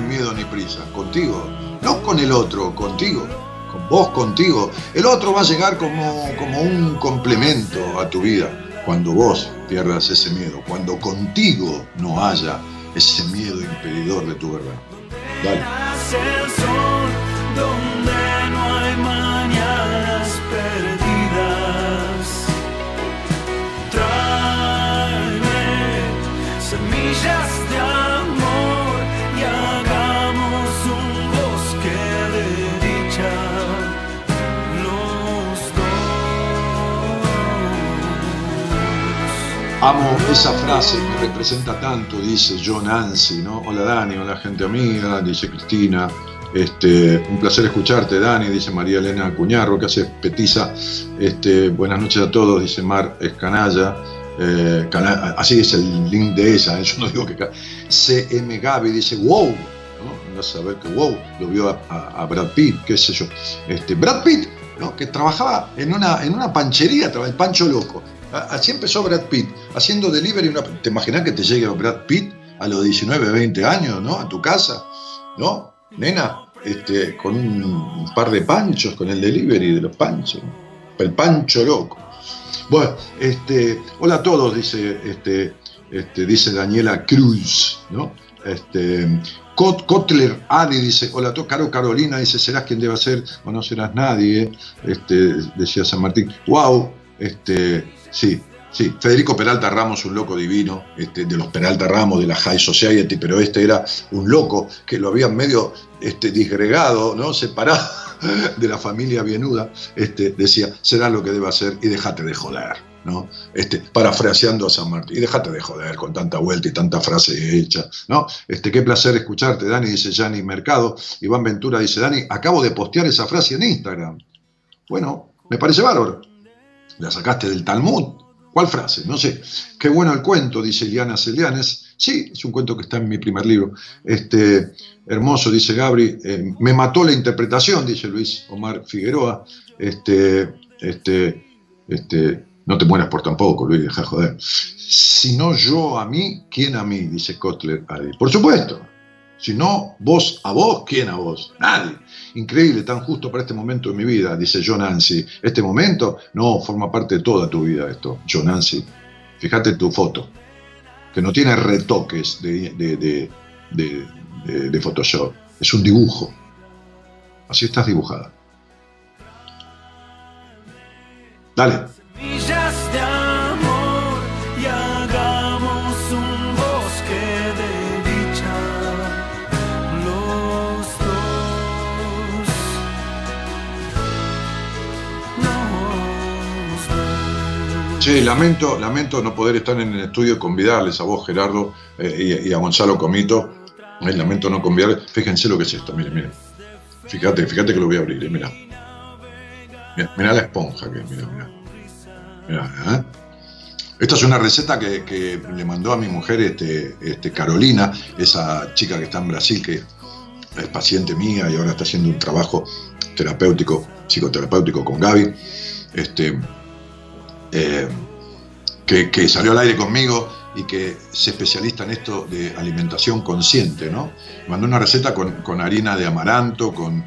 miedo ni prisa, contigo, no con el otro, contigo, con vos contigo. El otro va a llegar como, como un complemento a tu vida. Cuando vos pierdas ese miedo, cuando contigo no haya ese miedo impedidor de tu verdad. Amo esa frase que representa tanto, dice John Nancy, ¿no? Hola Dani, hola gente amiga, dice Cristina. Este, un placer escucharte, Dani, dice María Elena Cuñarro, que hace petiza. Este, buenas noches a todos, dice Mar Escanalla. Eh, así es el link de ella, ¿eh? yo no digo que. CM Gaby dice, wow, ¿no? No saber que wow, lo vio a, a- a Brad Pitt, qué sé yo. Este, Brad Pitt, ¿no? que trabajaba en una, en una panchería, el Pancho Loco. Así empezó Brad Pitt, haciendo delivery. Una, ¿Te imaginas que te llegue Brad Pitt a los 19, 20 años, ¿no? A tu casa, ¿no? Nena, este, con un par de panchos, con el delivery de los panchos. El Pancho Loco. Bueno, este, hola a todos, dice, este, este, dice Daniela Cruz, ¿no? Este, Kotler Adi dice, hola a todos, Caro Carolina dice, serás quien deba ser o no serás nadie, este, decía San Martín, wow, este, sí, Sí, Federico Peralta Ramos, un loco divino, este, de los Peralta Ramos, de la High Society, pero este era un loco que lo habían medio este, disgregado, ¿no? separado de la familia bienuda, este, decía, será lo que debe hacer y déjate de joder, ¿no? Este, parafraseando a San Martín, y déjate de joder con tanta vuelta y tanta frase hecha, ¿no? Este, qué placer escucharte, Dani, dice Yanni Mercado, Iván Ventura dice, Dani, acabo de postear esa frase en Instagram. Bueno, me parece bárbaro. La sacaste del Talmud, ¿Cuál frase? No sé. Qué bueno el cuento, dice Liana Celianes. Sí, es un cuento que está en mi primer libro. Este, hermoso, dice Gabri. Eh, me mató la interpretación, dice Luis Omar Figueroa. Este, este, este, no te mueras por tampoco, Luis, deja joder. Si no yo a mí, ¿quién a mí? Dice Kotler. Por supuesto. Si no vos a vos, ¿quién a vos? Nadie. Increíble, tan justo para este momento de mi vida, dice John Nancy. Este momento, no, forma parte de toda tu vida esto, John Nancy. Fíjate tu foto, que no tiene retoques de, de, de, de Photoshop. Es un dibujo. Así estás dibujada. Dale. Sí, lamento, lamento no poder estar en el estudio y convidarles a vos, Gerardo, eh, y, a Gonzalo Comito. Eh, lamento no convidarles. Fíjense lo que es esto, miren, miren. Fíjate, fíjate que lo voy a abrir, eh, mira. Mira, la esponja que, mira, mira. Mira, Esta es una receta que, le mandó a mi mujer este, este, Carolina, esa chica que está en Brasil, que es paciente mía y ahora está haciendo un trabajo terapéutico, psicoterapéutico con Gaby. Este, eh, que, salió al aire conmigo y que es especialista en esto de alimentación consciente, ¿no? Mandó una receta con, harina de amaranto, con,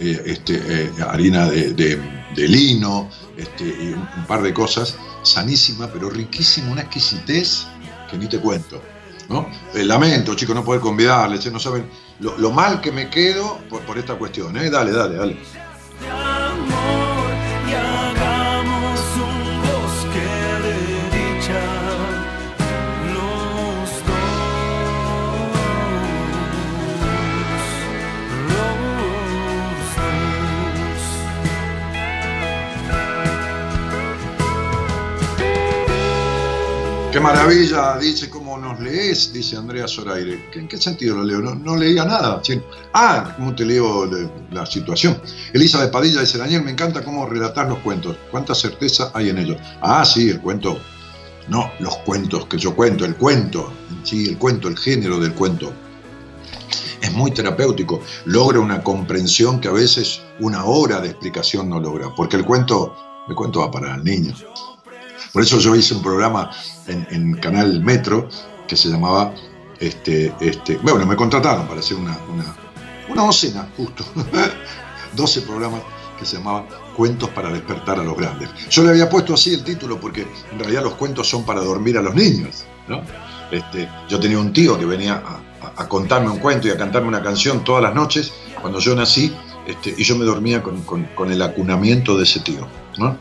eh, este, eh, harina de, lino este, y un, par de cosas, sanísima, pero riquísima, una exquisitez que ni te cuento. ¿no? lamento, chicos, no poder convidarles, no saben lo, mal que me quedo por esta cuestión. Dale, dale, dale. Qué maravilla, dice cómo nos lees, dice Andrea Zoraire. ¿En qué sentido lo leo? No, leía nada. Ah, ¿cómo te leo la situación? Elisa de Padilla dice, Daniel, me encanta cómo relatar los cuentos. ¿Cuánta certeza hay en ellos? Ah, sí, el cuento. No, los cuentos que yo cuento, el cuento. Sí, el cuento, el género del cuento. Es muy terapéutico. Logra una comprensión que a veces una hora de explicación no logra. Porque el cuento, el cuento va para el niño. Por eso yo hice un programa en, Canal Metro que se llamaba, este, este, bueno, me contrataron para hacer una, una, docena, justo, 12 programas que se llamaban Cuentos para despertar a los grandes. Yo le había puesto así el título porque en realidad los cuentos son para dormir a los niños. Este, yo tenía un tío que venía a, contarme un cuento y a cantarme una canción todas las noches cuando yo nací y yo me dormía con, con, el acunamiento de ese tío. ¿no?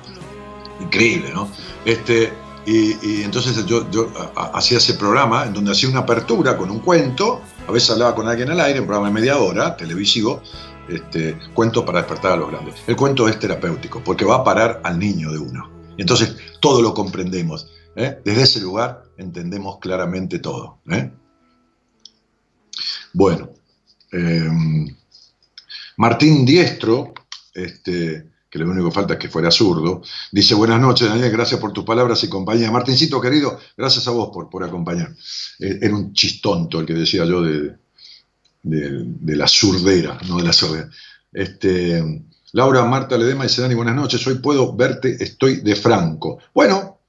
Increíble, ¿no? Este, y, entonces yo, hacía ese programa en donde hacía una apertura con un cuento, a veces hablaba con alguien al aire, un programa de media hora, televisivo, este, cuento para despertar a los grandes. El cuento es terapéutico, porque va a parar al niño de uno. Entonces todo lo comprendemos. ¿eh? Desde ese lugar entendemos claramente todo. ¿eh? Bueno, em, Martín Diestro, este, que lo único que falta es que fuera zurdo. Dice, buenas noches, Daniel, gracias por tus palabras y compañía. Martincito, querido, gracias a vos por, por acompañar. Eh, era un chistonto el que decía yo de, de, la surdera, no de la sordera. Este, Laura Marta Ledema dice, Dani, buenas noches, hoy puedo verte, estoy de franco. Bueno,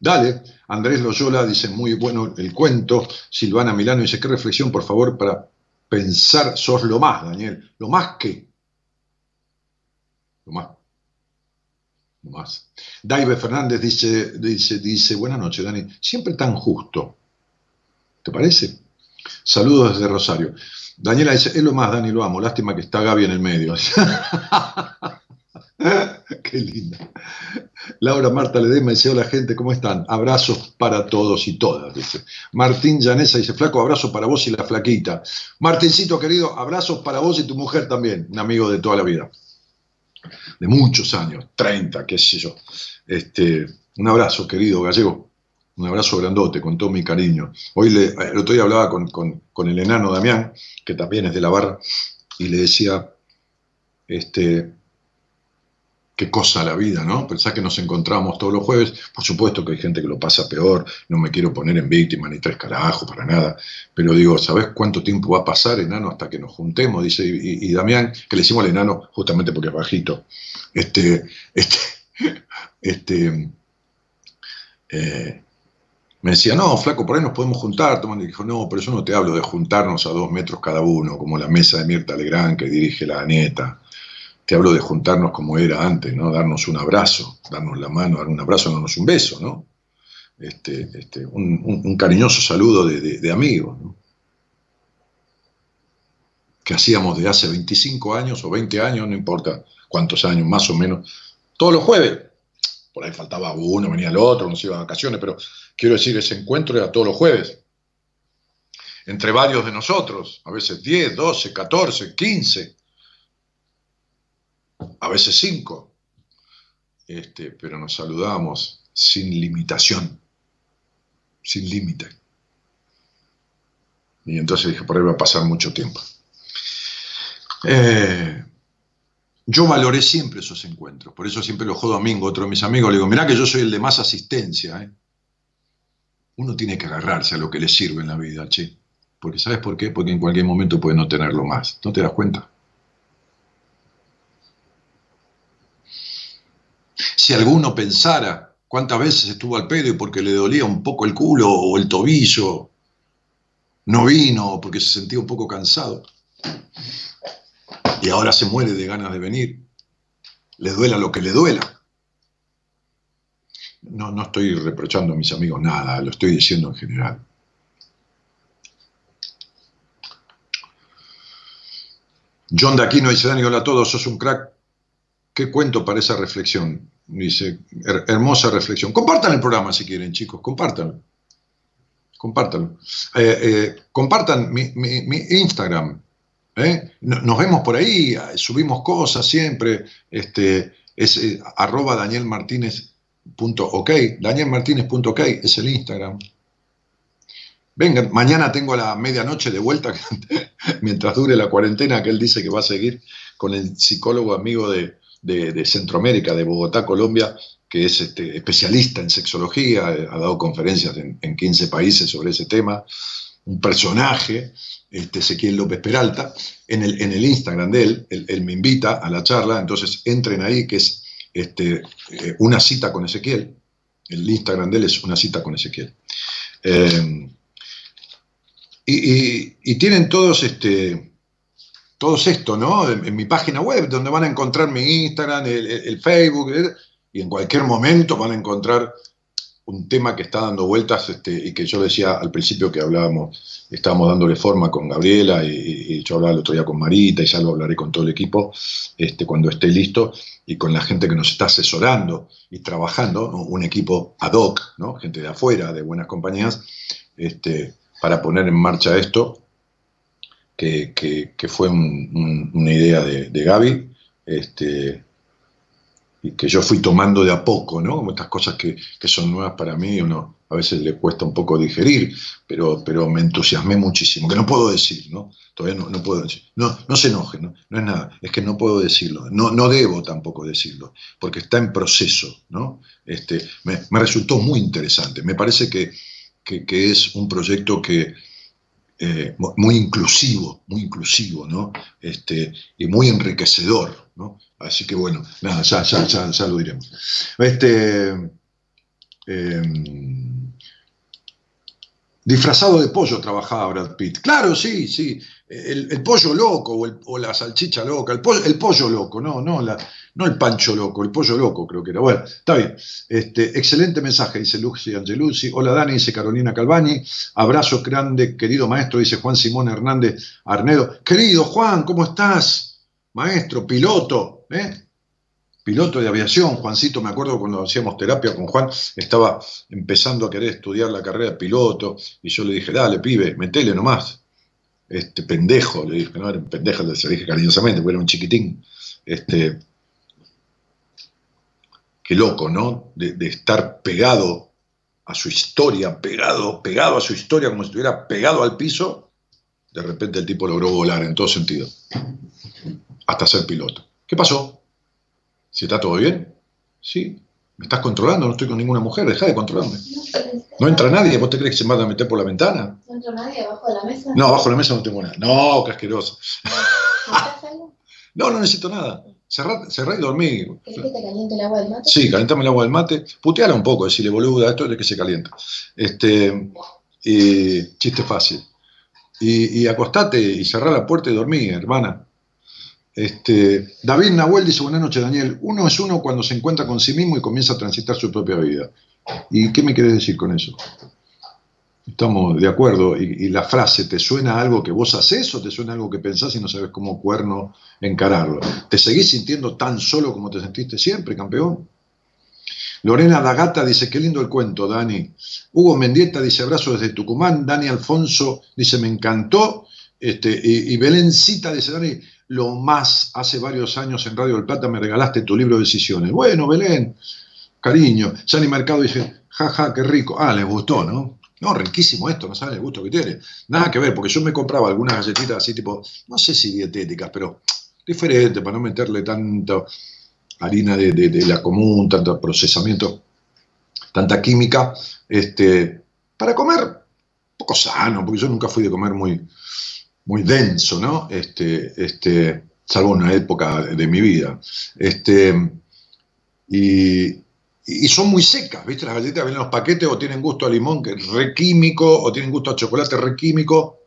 dale. Andrés Loyola dice, muy bueno el cuento. Silvana Milano dice, qué reflexión, por favor, para pensar, sos lo más, Daniel. ¿Lo más que? Lo más más. Daive Fernández dice, dice, dice, buenas noches, Dani, siempre tan justo. ¿Te parece? Saludos desde Rosario. Daniela dice, es lo más, Dani, lo amo. Lástima que está Gaby en el medio. Qué linda. Laura Marta Ledema dice, hola gente, ¿cómo están? Abrazos para todos y todas, dice. Martín Llanesa dice, flaco, abrazo para vos y la flaquita. Martincito, querido, abrazos para vos y tu mujer también, un amigo de toda la vida. De muchos años, 30, qué sé yo. Este, un abrazo, querido gallego. Un abrazo grandote, con todo mi cariño. Hoy, le, el otro día hablaba con, con, con el enano Damián, que también es de la barra, y le decía, este, qué cosa la vida, ¿no? Pensá que nos encontramos todos los jueves, por supuesto que hay gente que lo pasa peor, no me quiero poner en víctima ni tres carajos para nada, pero digo, ¿sabés cuánto tiempo va a pasar, enano, hasta que nos juntemos? Dice, y, y Damián, que le decimos al enano justamente porque es bajito, este, este, este, eh, me decía, no, flaco, por ahí nos podemos juntar. Y dijo, no, pero yo no te hablo de juntarnos a dos metros cada uno, como la mesa de Mirta Legrand que dirige la nieta te hablo de juntarnos como era antes, ¿no? Darnos un abrazo, darnos la mano, dar un abrazo, darnos un beso, ¿no? Este, este, un, cariñoso saludo de, de, amigos, ¿no? Que hacíamos de hace 25 años o 20 años, no importa cuántos años, más o menos, todos los jueves. Por ahí faltaba uno, venía el otro, uno se iba de vacaciones, pero quiero decir, ese encuentro era todos los jueves. Entre varios de nosotros, a veces 10, 12, 14, 15 a veces cinco, este, pero nos saludamos sin limitación, sin límite. Y entonces dije, por ahí va a pasar mucho tiempo. Eh, yo valoré siempre esos encuentros, por eso siempre lo jodo a otro de mis amigos, le digo, mirá que yo soy el de más asistencia. ¿eh? Uno tiene que agarrarse a lo que le sirve en la vida, che. Porque ¿sabes por qué? Porque en cualquier momento puede no tenerlo más. ¿No te das cuenta? Si alguno pensara cuántas veces estuvo al pedo y porque le dolía un poco el culo o el tobillo, no vino porque se sentía un poco cansado y ahora se muere de ganas de venir, le duela lo que le duela. No, no estoy reprochando a mis amigos nada, lo estoy diciendo en general. John de Aquino dice, Dani, hola a todos, sos un crack. ¿Qué cuento para esa reflexión? Dice, her hermosa reflexión. Compartan el programa si quieren, chicos, compártanlo. Compártanlo. Eh, eh, compartan mi, mi, Instagram. ¿eh? Nos vemos por ahí, subimos cosas siempre. Este, es eh, arroba danielmartinez.ok. Danielmartinez.ok es el Instagram. Vengan, mañana tengo la medianoche de vuelta, mientras dure la cuarentena, que él dice que va a seguir con el psicólogo amigo de, de, Centroamérica, de Bogotá, Colombia, que es este, especialista en sexología, ha dado conferencias en, en 15 países sobre ese tema, un personaje, este, Ezequiel López Peralta, en el, en el Instagram de él, él, me invita a la charla, entonces entren ahí, que es este, eh, una cita con Ezequiel, el Instagram de él es una cita con Ezequiel. Eh, y, tienen todos este, todos esto, ¿no? En, mi página web, donde van a encontrar mi Instagram, el, Facebook, y en cualquier momento van a encontrar un tema que está dando vueltas este, y que yo decía al principio que hablábamos, estábamos dándole forma con Gabriela y, yo hablaba el otro día con Marita y ya lo hablaré con todo el equipo este, cuando esté listo y con la gente que nos está asesorando y trabajando, un equipo ad hoc, ¿no? gente de afuera, de buenas compañías, este, para poner en marcha esto, que, fue un, un, una idea de, Gaby. Este, y que yo fui tomando de a poco, ¿no? Como estas cosas que, que, son nuevas para mí, uno a veces le cuesta un poco digerir, pero, pero me entusiasmé muchísimo, que no puedo decir, ¿no? Todavía no, puedo decir. No, no se enoje, ¿no? no es nada, es que no puedo decirlo, no, no debo tampoco decirlo, porque está en proceso, ¿no? Este, me, resultó muy interesante, me parece que, que es un proyecto que, eh, muy inclusivo, muy inclusivo, ¿no? Este, y muy enriquecedor, ¿no? Así que bueno, nada, ya, lo diremos. Este, eh, disfrazado de pollo trabajaba Brad Pitt. Claro, sí, sí. El, pollo loco o, la salchicha loca, el pollo, el pollo loco, no, no, la, no el pancho loco, el pollo loco creo que era. Bueno, está bien. Este, excelente mensaje, dice Luxi Angelucci. Hola Dani, dice Carolina Calvani. Abrazo grande, querido maestro, dice Juan Simón Hernández Arnedo. Querido Juan, ¿cómo estás? Maestro, piloto, ¿eh? piloto de aviación. Juancito, me acuerdo cuando hacíamos terapia con Juan, estaba empezando a querer estudiar la carrera de piloto y yo le dije, dale, pibe, metele nomás. Este pendejo, le dije, no era un pendejo, le dije cariñosamente, porque era un chiquitín. Este, qué loco, ¿no? De, de estar pegado a su historia, pegado, pegado a su historia, como si estuviera pegado al piso, de repente el tipo logró volar en todo sentido, hasta ser piloto. ¿Qué pasó? ¿Si está todo bien? Sí. ¿Me estás controlando? No estoy con ninguna mujer, deja de controlarme. ¿No entra nadie? ¿Vos te crees que se van a meter por la ventana? ¿No entró nadie abajo de la mesa? No, abajo de la mesa no tengo nada. No, qué asqueroso. No, no necesito nada. Cerrá, cerrá y dormí. ¿Querés que te caliente el agua del mate? Sí, calentame el agua del mate. Puteala un poco, decirle boluda, esto es de que se calienta. Este, y, chiste fácil. Y, y acostate y cerrá la puerta y dormí, hermana. Este, David Nahuel dice, buenas noches Daniel, uno es uno cuando se encuentra con sí mismo y comienza a transitar su propia vida. ¿Y qué me querés decir con eso? Estamos de acuerdo. Y, la frase, ¿te suena algo que vos haces o te suena algo que pensás y no sabes cómo cuerno encararlo? ¿Te seguís sintiendo tan solo como te sentiste siempre, campeón? Lorena Dagata dice, qué lindo el cuento, Dani. Hugo Mendieta dice, abrazo desde Tucumán. Dani Alfonso dice, me encantó. Este, y, y Belencita dice, Dani, lo más, hace varios años en Radio del Plata me regalaste tu libro de decisiones. Bueno, Belén, cariño. Sani Mercado dice, jaja, qué rico. Ah, les gustó, ¿no? No, riquísimo esto, no saben el gusto que tiene. Nada que ver, porque yo me compraba algunas galletitas así tipo, no sé si dietéticas, pero diferente, para no meterle tanta harina de, de- de la común, tanto procesamiento, tanta química, este, para comer poco sano, porque yo nunca fui de comer muy, muy denso, ¿no? Este, este, salvo una época de mi vida. Este, y, y son muy secas, ¿viste? Las galletitas vienen en los paquetes o tienen gusto a limón, que es re químico, o tienen gusto a chocolate re químico.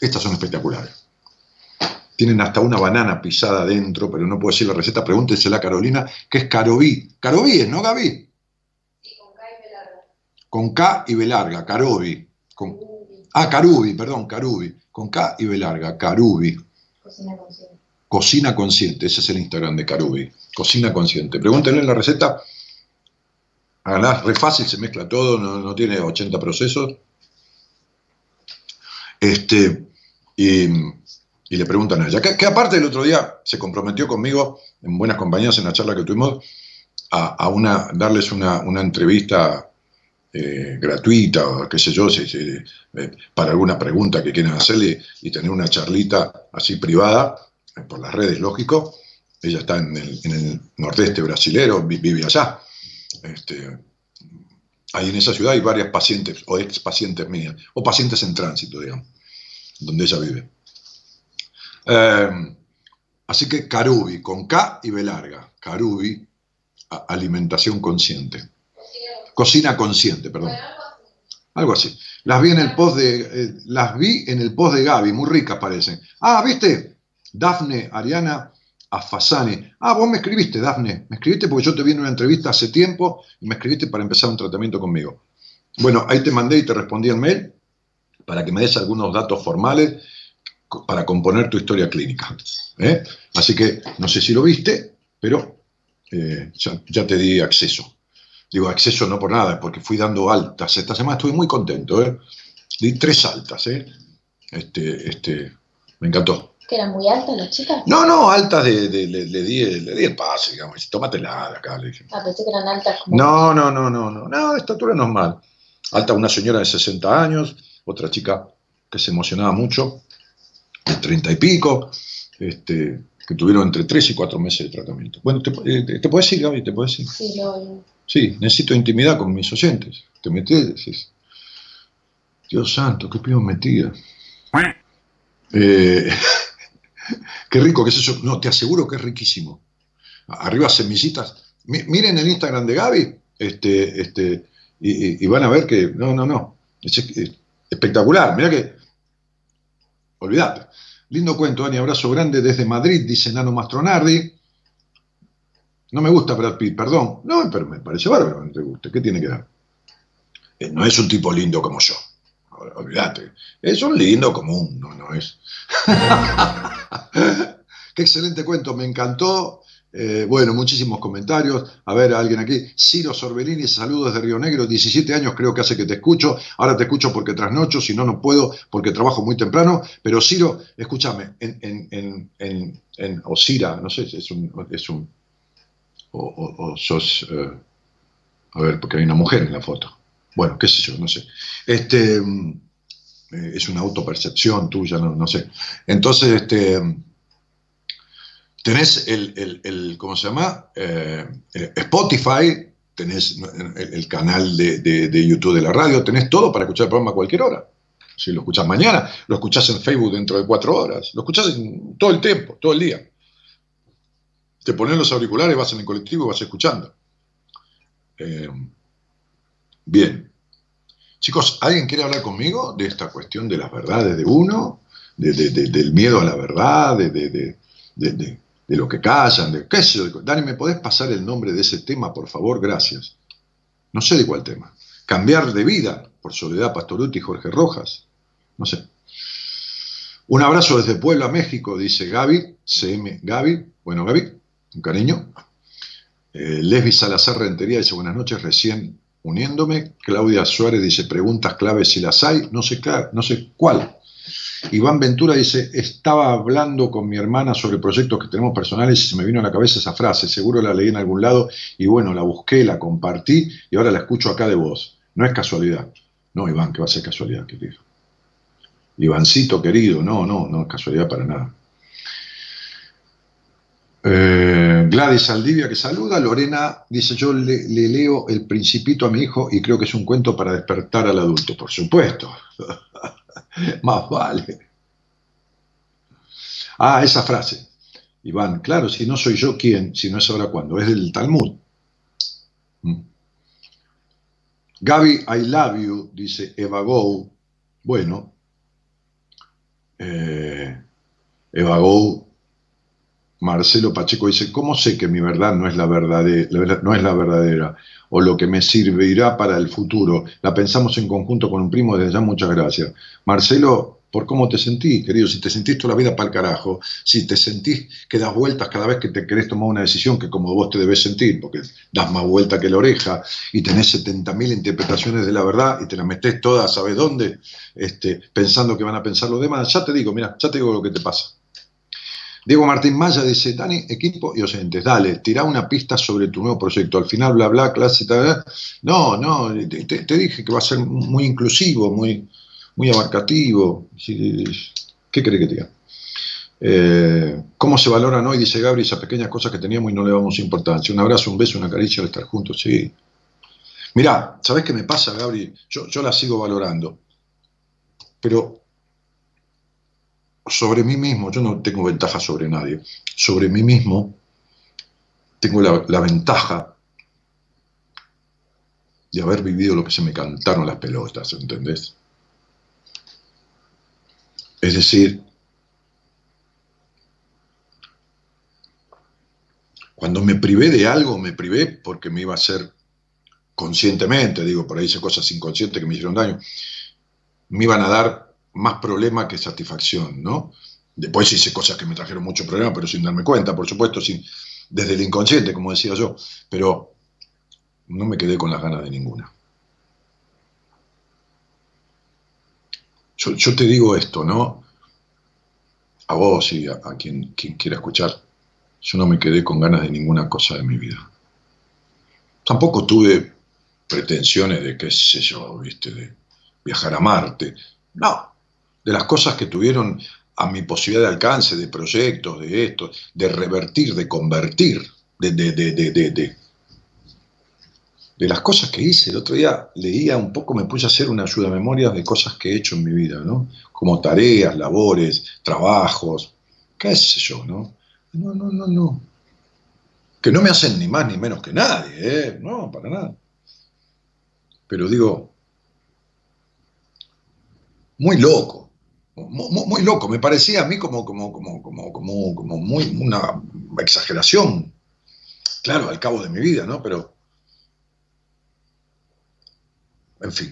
Estas son espectaculares. Tienen hasta una banana pisada adentro, pero no puedo decir la receta. Pregúntensela a Carolina, que es Carobí. Carobí es, ¿no, Gaby? Con K y B larga. Con, ah, Carubi, perdón, Carubi. Con K y B larga, Carubi. Cocina consciente. Cocina Consciente, ese es el Instagram de Carubi. Cocina Consciente. Pregúntenle la receta. Re fácil, se mezcla todo, no, no tiene 80 procesos. Este, y, y le preguntan a ella, que, aparte el otro día se comprometió conmigo, en buenas compañías, en la charla que tuvimos, a, a una, darles una, una entrevista eh, gratuita o qué sé yo, si, eh, para alguna pregunta que quieran hacerle y tener una charlita así privada eh, por las redes, lógico. Ella está en el, en nordeste brasilero, vi- vive allá. Este, ahí en esa ciudad hay varias pacientes o ex pacientes mías, o pacientes en tránsito, digamos, donde ella vive. Eh, así que Carubi, con K y B larga, Carubi, alimentación consciente. Cocina consciente, perdón. Algo así. Las vi en el post de, eh, las vi en el post de Gaby, muy ricas parecen. Ah, ¿viste? Dafne Ariana Afasani. Ah, vos me escribiste, Dafne. Me escribiste porque yo te vi en una entrevista hace tiempo y me escribiste para empezar un tratamiento conmigo. Bueno, ahí te mandé y te respondí el mail para que me des algunos datos formales para componer tu historia clínica. ¿eh? Así que no sé si lo viste, pero eh, ya, te di acceso. Digo, acceso no por nada, porque fui dando altas. Esta semana estuve muy contento, ¿eh? Di tres altas. Este, este, me encantó. ¿Que eran muy altas las chicas? No, no, altas de, de- le, le di, el- le di el pase, digamos. y Tómatela de acá, le dije. Ah, pensé que eran altas como... No, no, no, no, no, no, de estatura normal. Alta una señora de 60 años, otra chica que se emocionaba mucho, de 30 y pico, este, que tuvieron entre 3 y 4 meses de tratamiento. Bueno, ¿te, eh, te, te puedes ir, Gaby? ¿Te puedes ir? Sí, lo... Sí, necesito intimidad con mis oyentes. Te metes, decís, Dios santo, qué pido metida. Eh, qué rico que es eso. No, te aseguro que es riquísimo. Arriba semillitas. Mi- miren el Instagram de Gaby este, este, y, van a ver que, no, no, no. Es, es espectacular. Mira que, olvídate. Lindo cuento, Dani. Abrazo grande desde Madrid, dice Nano Mastronardi. No me gusta Brad Pitt, perdón. No, pero me parece bárbaro que no te guste. ¿Qué tiene que dar? Eh, No es un tipo lindo como yo. Ol- Olvídate. Es un lindo común, no, no es. Qué excelente cuento, me encantó. Eh, bueno, muchísimos comentarios. A ver, alguien aquí. Ciro Sorbellini, saludos desde Río Negro. 17 años creo que hace que te escucho. Ahora te escucho porque trasnocho, si no, no puedo porque trabajo muy temprano. Pero Ciro, escúchame, en, en, en, en- o Cira, no sé, es un. Es un o, o- o sos. eh, a ver, porque hay una mujer en la foto. Bueno, qué sé yo, no sé. Este. eh, es una autopercepción tuya, no, sé. Entonces, este tenés el, el- el- ¿cómo se llama? Eh, eh, Spotify, tenés el, canal de, de- de YouTube de la radio, tenés todo para escuchar el programa a cualquier hora. Si lo escuchás mañana, lo escuchás en Facebook dentro de cuatro horas, lo escuchás todo el tiempo, todo el día. Te pones los auriculares, vas en el colectivo y vas escuchando. Bien. Chicos, ¿alguien quiere hablar conmigo de esta cuestión de las verdades de uno? De- de- de- del miedo a la verdad, de lo que callan, de qué sé yo. Dani, ¿me podés pasar el nombre de ese tema, por favor? Gracias. No sé de cuál tema. Cambiar de vida, por Soledad Pastoruti y Jorge Rojas. No sé. Un abrazo desde Puebla, México, dice Gaby, CM Gaby. Bueno, Gaby, un cariño. Eh, Lesbi Salazar Rentería dice buenas noches, recién uniéndome. Claudia Suárez dice preguntas claves si las hay. No sé, no sé cuál. Iván Ventura dice, estaba hablando con mi hermana sobre proyectos que tenemos personales y se me vino a la cabeza esa frase, seguro la leí en algún lado y bueno, la busqué, la compartí y ahora la escucho acá de vos. No es casualidad. No, Iván, que va a ser casualidad, querido. Ivancito, querido, no, no, no es casualidad para nada. Eh, Gladys Aldivia que saluda, Lorena dice yo le, le leo El Principito a mi hijo y creo que es un cuento para despertar al adulto, por supuesto. Más vale. Ah, esa frase. Iván, claro, si no soy yo, ¿quién? Si no es ahora cuándo. Es del Talmud. Mm. Gaby, I love you, dice Eva Go. Bueno. Eh, Eva Go. Marcelo Pacheco dice, ¿cómo sé que mi verdad no es la verdadera, no es la verdadera? O lo que me servirá para el futuro. La pensamos en conjunto con un primo, desde ya muchas gracias. Marcelo, por cómo te sentís, querido, si te sentís toda la vida para el carajo, si te sentís que das vueltas cada vez que te querés tomar una decisión, que como vos te debes sentir, porque das más vuelta que la oreja, y tenés 70.000 interpretaciones de la verdad, y te las metés todas, ¿sabes dónde? Este, pensando que van a pensar los demás, ya te digo, mira, ya te digo lo que te pasa. Diego Martín Maya dice, Dani, equipo y oyentes, dale, tirá una pista sobre tu nuevo proyecto. Al final, bla, bla, clase, tal, bla. No, no, te, dije que va a ser muy inclusivo, muy, muy abarcativo. ¿Qué querés que te diga? Eh, ¿Cómo se valoran hoy, dice Gabri, esas pequeñas cosas que teníamos y no le damos importancia? Un abrazo, un beso, una caricia al estar juntos, sí. Mirá, ¿sabés qué me pasa, Gabri? Yo, yo la sigo valorando, pero sobre mí mismo, yo no tengo ventaja sobre nadie, sobre mí mismo tengo la, la ventaja de haber vivido lo que se me cantaron las pelotas, ¿entendés? Es decir, cuando me privé de algo, me privé porque me iba a hacer conscientemente, digo, por ahí hice cosas inconscientes que me hicieron daño, me iban a dar más problema que satisfacción, ¿no? Después hice cosas que me trajeron mucho problema, pero sin darme cuenta, por supuesto, sin, desde el inconsciente, como decía yo, pero no me quedé con las ganas de ninguna. Yo, te digo esto, ¿no? A vos y a, quien quiera escuchar, yo no me quedé con ganas de ninguna cosa de mi vida. Tampoco tuve pretensiones de, qué sé yo, viste, de viajar a Marte. No, de las cosas que tuvieron a mi posibilidad de alcance, de proyectos, de esto, de revertir, de convertir, de, de, de, de, las cosas que hice. El otro día leía un poco, me puse a hacer una ayuda a memoria de cosas que he hecho en mi vida, ¿no? Como tareas, labores, trabajos, qué sé yo, ¿no? No, no, no, no. Que no me hacen ni más ni menos que nadie, ¿eh? No, para nada. Pero digo, muy loco, muy, loco, me parecía a mí como, como, como, como, como, como muy, una exageración, claro, al cabo de mi vida, ¿no? Pero, en fin,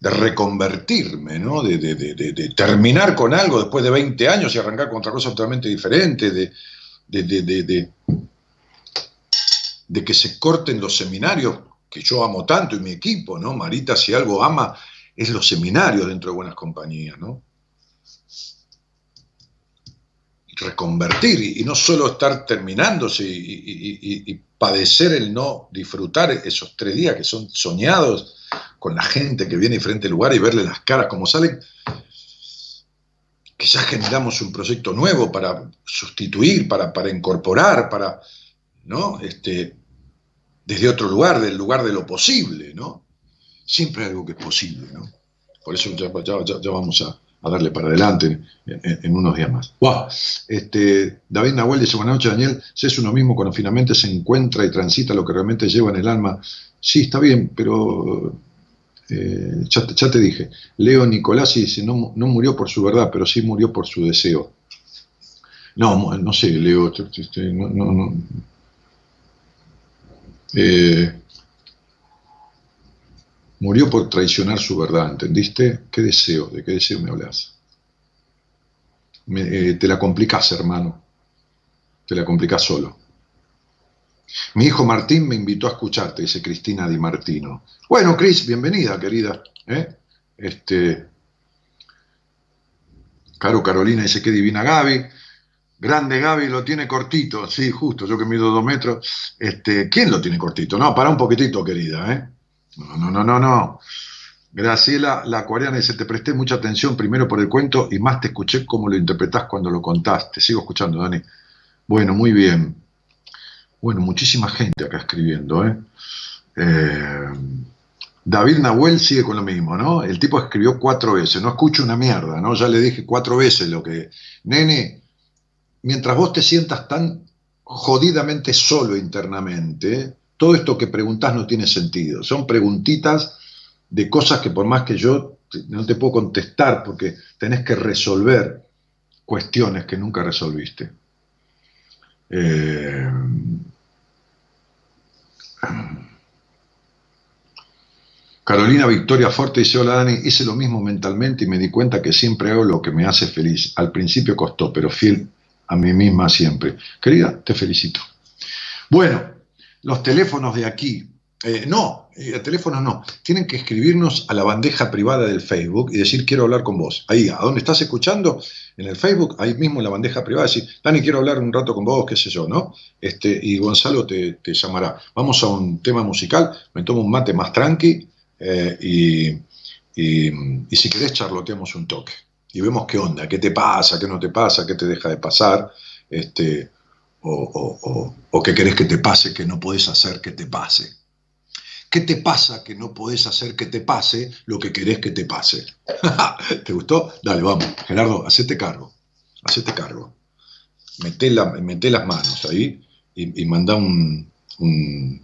de reconvertirme, ¿no? De, de, de, terminar con algo después de 20 años y arrancar con otra cosa totalmente diferente, de, de que se corten los seminarios, que yo amo tanto y mi equipo, ¿no? Marita, si algo ama, es los seminarios dentro de buenas compañías, ¿no? Reconvertir y, no solo estar terminándose y, padecer el no disfrutar esos tres días que son soñados con la gente que viene frente al lugar y verle las caras como salen, ya generamos un proyecto nuevo para sustituir, para, para incorporar, para, ¿no? Este, desde otro lugar, del lugar de lo posible, ¿no? Siempre hay algo que es posible, ¿no? Por eso ya vamos a, a darle para adelante en, unos días más. Wow. Este, David Nahuel dice, buenas noches Daniel, si es uno mismo cuando finalmente se encuentra y transita lo que realmente lleva en el alma. Sí, está bien, pero eh, ya, te dije, Leo Nicolás dice, no, no, murió por su verdad, pero sí murió por su deseo. No, no sé, Leo, no, no, no. Eh, Murió por traicionar su verdad, ¿entendiste? ¿Qué deseo? ¿De qué deseo me hablas? Eh, te la complicás, hermano. Te la complicás solo. Mi hijo Martín me invitó a escucharte, dice Cristina Di Martino. Bueno, Cris, bienvenida, querida. ¿eh? Este, Caro Carolina dice que divina Gaby. Grande Gaby lo tiene cortito, sí, justo, yo que mido dos metros. Este, ¿Quién lo tiene cortito? No, para un poquitito, querida, ¿eh? No, no, no, no, no. Graciela, la coreana dice, te presté mucha atención primero por el cuento y más te escuché cómo lo interpretás cuando lo contaste. Sigo escuchando, Dani. Bueno, muy bien. Bueno, muchísima gente acá escribiendo, ¿eh? eh David Nahuel sigue con lo mismo, ¿no? El tipo escribió cuatro veces, no escucho una mierda, ¿no? Ya le dije cuatro veces lo que... Nene, mientras vos te sientas tan jodidamente solo internamente, todo esto que preguntas no tiene sentido. Son preguntitas de cosas que por más que yo no te puedo contestar porque tenés que resolver cuestiones que nunca resolviste. Eh, Carolina Victoria Forte dice, hola Dani, hice lo mismo mentalmente y me di cuenta que siempre hago lo que me hace feliz. Al principio costó, pero fiel a mí misma siempre. Querida, te felicito. Bueno, los teléfonos de aquí, eh, no, eh, teléfonos no, tienen que escribirnos a la bandeja privada del Facebook y decir quiero hablar con vos. Ahí, a donde estás escuchando, en el Facebook, ahí mismo en la bandeja privada, decir, Dani, quiero hablar un rato con vos, qué sé yo, ¿no? Este, y Gonzalo te, llamará. Vamos a un tema musical, me tomo un mate más tranqui eh, y, y si querés charloteamos un toque y vemos qué onda, qué te pasa, qué no te pasa, qué te deja de pasar. Este, o, qué querés que te pase que no podés hacer que te pase. ¿Qué te pasa que no podés hacer que te pase lo que querés que te pase? ¿Te gustó? Dale, vamos. Gerardo, hacete cargo. Hacete cargo. Meté, las manos ahí y, y manda un,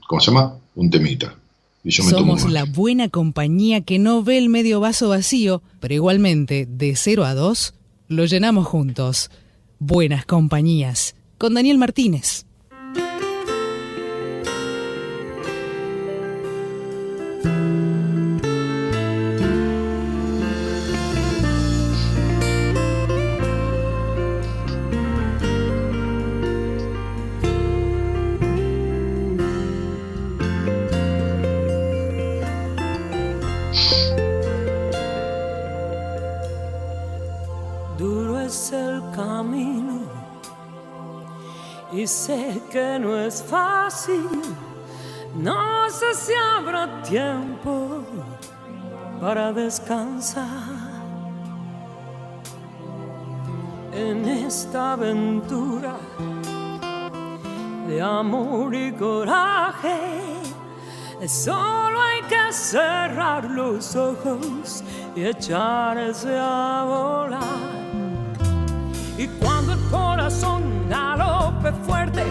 ¿cómo se llama? Un temita. Y yo me Somos la buena compañía que no ve el medio vaso vacío, pero igualmente, de 0 a 2, lo llenamos juntos. Buenas compañías con Daniel Martínez. Para descansar en esta aventura de amor y coraje. Solo hay que cerrar los ojos y echarse a volar. Y cuando el corazón galope fuerte,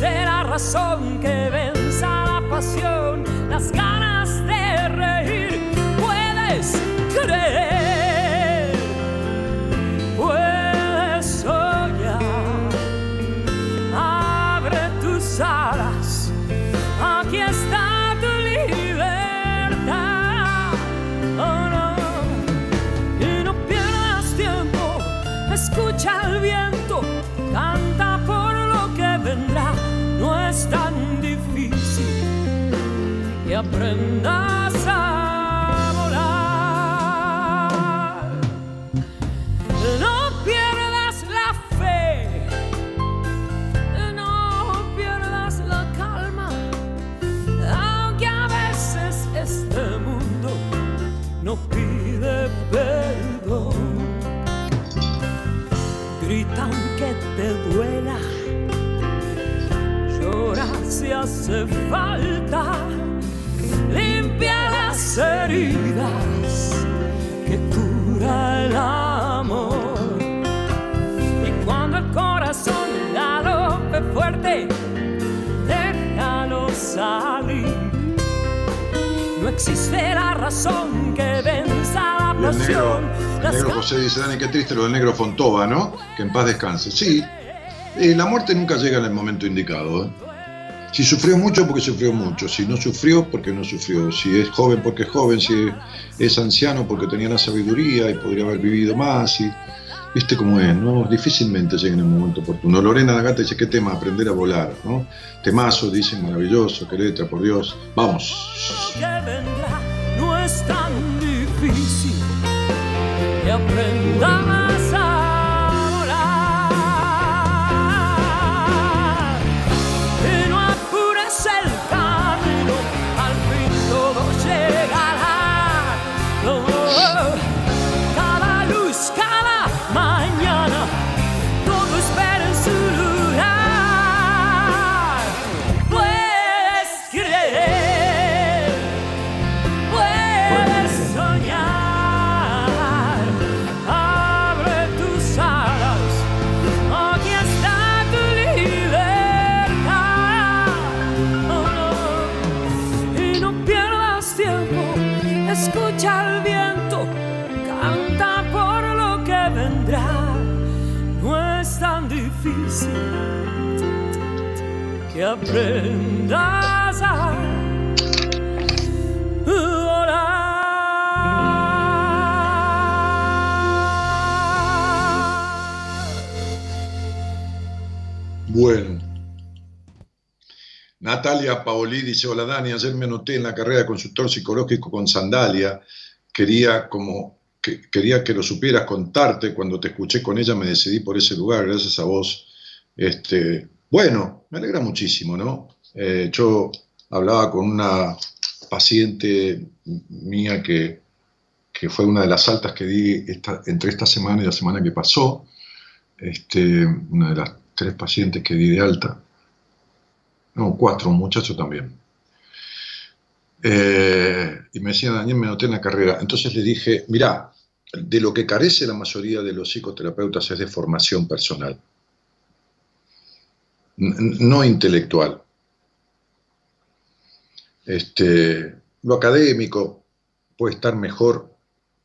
La razón que venza la pasión, las ganas de reír. Puedes creer, aprendas a volar. No pierdas la fe, no pierdas la calma, aunque a veces este mundo no pide perdón. Gritan que te duela, llora si hace falta, las heridas que cura el amor. Y cuando el corazón galope fuerte, déjalo salir. No existe la razón que venza la el negro, pasión. el Las negro José dice, Dani, qué triste lo del negro Fontova, ¿no? Que en paz descanse. Sí, eh, la muerte nunca llega en el momento indicado. ¿eh? Si sufrió mucho, porque sufrió mucho. Si no sufrió, porque no sufrió. Si es joven, porque es joven. Si es anciano, porque tenía la sabiduría y podría haber vivido más. Y, Viste cómo es, ¿no? Difícilmente llega en el momento oportuno. Lorena Gata dice, ¿qué tema? Aprender a volar, ¿no? Temazo, dice, maravilloso, qué letra, por Dios. Vamos. no es tan difícil que aprendas aprendas Bueno. Natalia Paoli dice, hola Dani, ayer me anoté en la carrera de consultor psicológico con Sandalia. Quería como que, quería que lo supieras contarte. Cuando te escuché con ella me decidí por ese lugar, gracias a vos. Este, bueno, me alegra muchísimo, ¿no? Eh, yo hablaba con una paciente mía que, que fue una de las altas que di esta- entre esta semana y la semana que pasó. Este, una de las tres pacientes que di de alta. No, cuatro, un muchacho también. Eh, y me decía, Daniel, me noté en la carrera. Entonces le dije, mirá, de lo que carece la mayoría de los psicoterapeutas es de formación personal, no intelectual. Este, lo académico puede estar mejor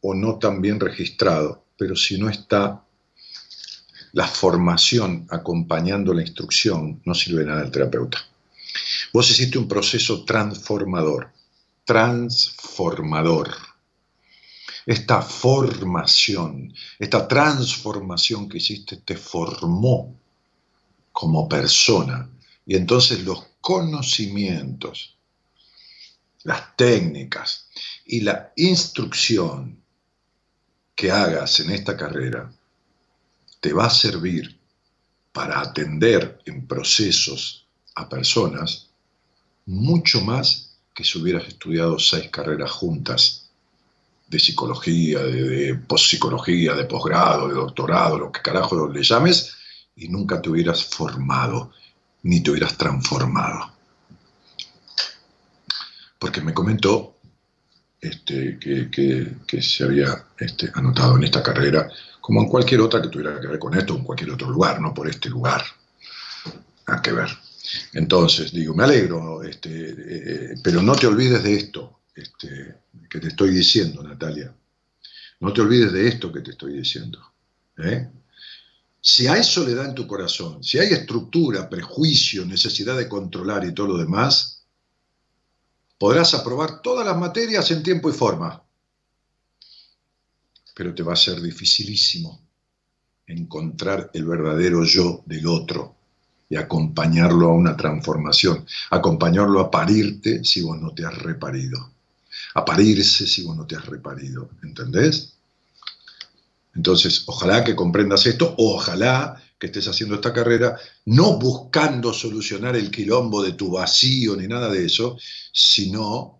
o no tan bien registrado, pero si no está la formación acompañando la instrucción, no sirve nada al terapeuta. Vos hiciste un proceso transformador, transformador. Esta formación, esta transformación que hiciste te formó como persona. Y entonces los conocimientos, las técnicas y la instrucción que hagas en esta carrera te va a servir para atender en procesos a personas mucho más que si hubieras estudiado seis carreras juntas de psicología, de, de pospsicología, de posgrado, de doctorado, lo que carajo le llames, y nunca te hubieras formado, ni te hubieras transformado. Porque me comentó este, que, que- se había este, anotado en esta carrera, como en cualquier otra que tuviera que ver con esto, en cualquier otro lugar, no por este lugar. Nada que ver. Entonces, digo, me alegro, este, eh, pero no te olvides de esto este, que te estoy diciendo, Natalia. No te olvides de esto que te estoy diciendo. ¿eh? Si hay soledad en tu corazón, si hay estructura, prejuicio, necesidad de controlar y todo lo demás, podrás aprobar todas las materias en tiempo y forma. Pero te va a ser dificilísimo encontrar el verdadero yo del otro y acompañarlo a una transformación, acompañarlo a parirte si vos no te has reparido, a parirse si vos no te has reparido, ¿entendés? Entonces, ojalá que comprendas esto, ojalá que estés haciendo esta carrera, no buscando solucionar el quilombo de tu vacío ni nada de eso, sino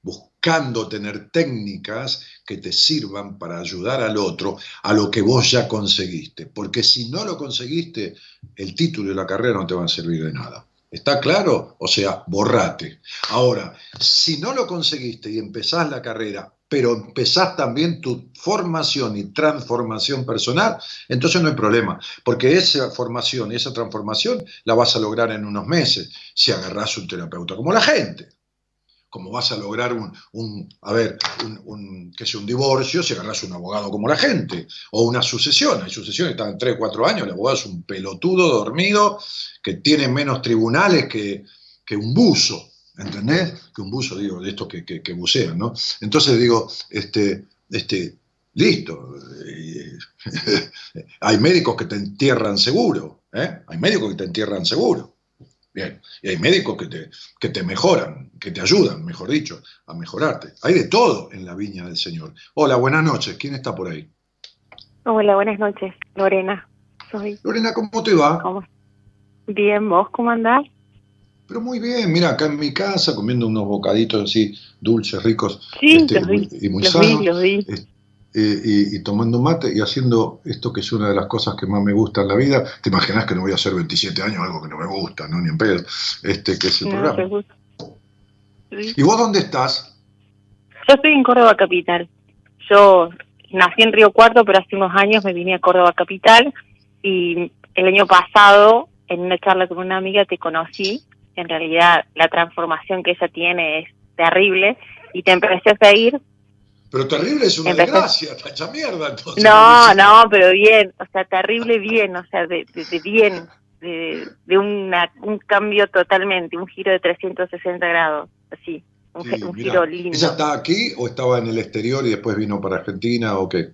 buscando tener técnicas que te sirvan para ayudar al otro a lo que vos ya conseguiste. Porque si no lo conseguiste, el título de la carrera no te va a servir de nada. ¿Está claro? O sea, borrate. Ahora, si no lo conseguiste y empezás la carrera, pero empezás también tu formación y transformación personal, entonces no hay problema, porque esa formación esa transformación la vas a lograr en unos meses si agarrás un terapeuta como la gente. Como vas a lograr un, un a ver, un, que sea un divorcio si agarras un abogado como la gente, o una sucesión, hay sucesiones que están en 3, 4 años, el abogado es un pelotudo dormido que tiene menos tribunales que, que un buzo, ¿entendés? Que un buzo, digo, de estos que, que, que bucean, ¿no? Entonces digo, este, este, listo, hay médicos que te entierran seguro, ¿eh? Hay médicos que te entierran seguro. Bien, y hay médicos que te, que te mejoran, que te ayudan, mejor dicho, a mejorarte. Hay de todo en la viña del Señor. Hola, buenas noches. ¿Quién está por ahí? Hola, buenas noches. Lorena, soy. Lorena, ¿cómo te va? ¿Cómo? Bien, ¿vos cómo andás? Pero muy bien, mira, acá en mi casa comiendo unos bocaditos así dulces, ricos Sí, este, los vi, y muy los sanos. Este, eh, y, y tomando mate y haciendo esto que es una de las cosas que más me gusta en la vida. Te imaginas que no voy a hacer 27 años algo que no me gusta, ¿no? Ni en pedo. Este, que es el No, programa. Sí. ¿Y vos dónde estás? Yo estoy en Córdoba Capital. Yo nací en Río Cuarto, pero hace unos años me vine a Córdoba Capital y el año pasado, en una charla con una amiga, te conocí. En realidad, la transformación que ella tiene es terrible y te empecé a seguir. Pero terrible es una Empecé- desgracia, tacha mierda. Entonces, No, no, pero bien, o sea, terrible bien, o sea, de, de, de bien, de, de una, un cambio totalmente, un giro de 360 grados, así, un, Sí, un giro lindo. ¿Ella está aquí o estaba en el exterior y después vino para Argentina o qué?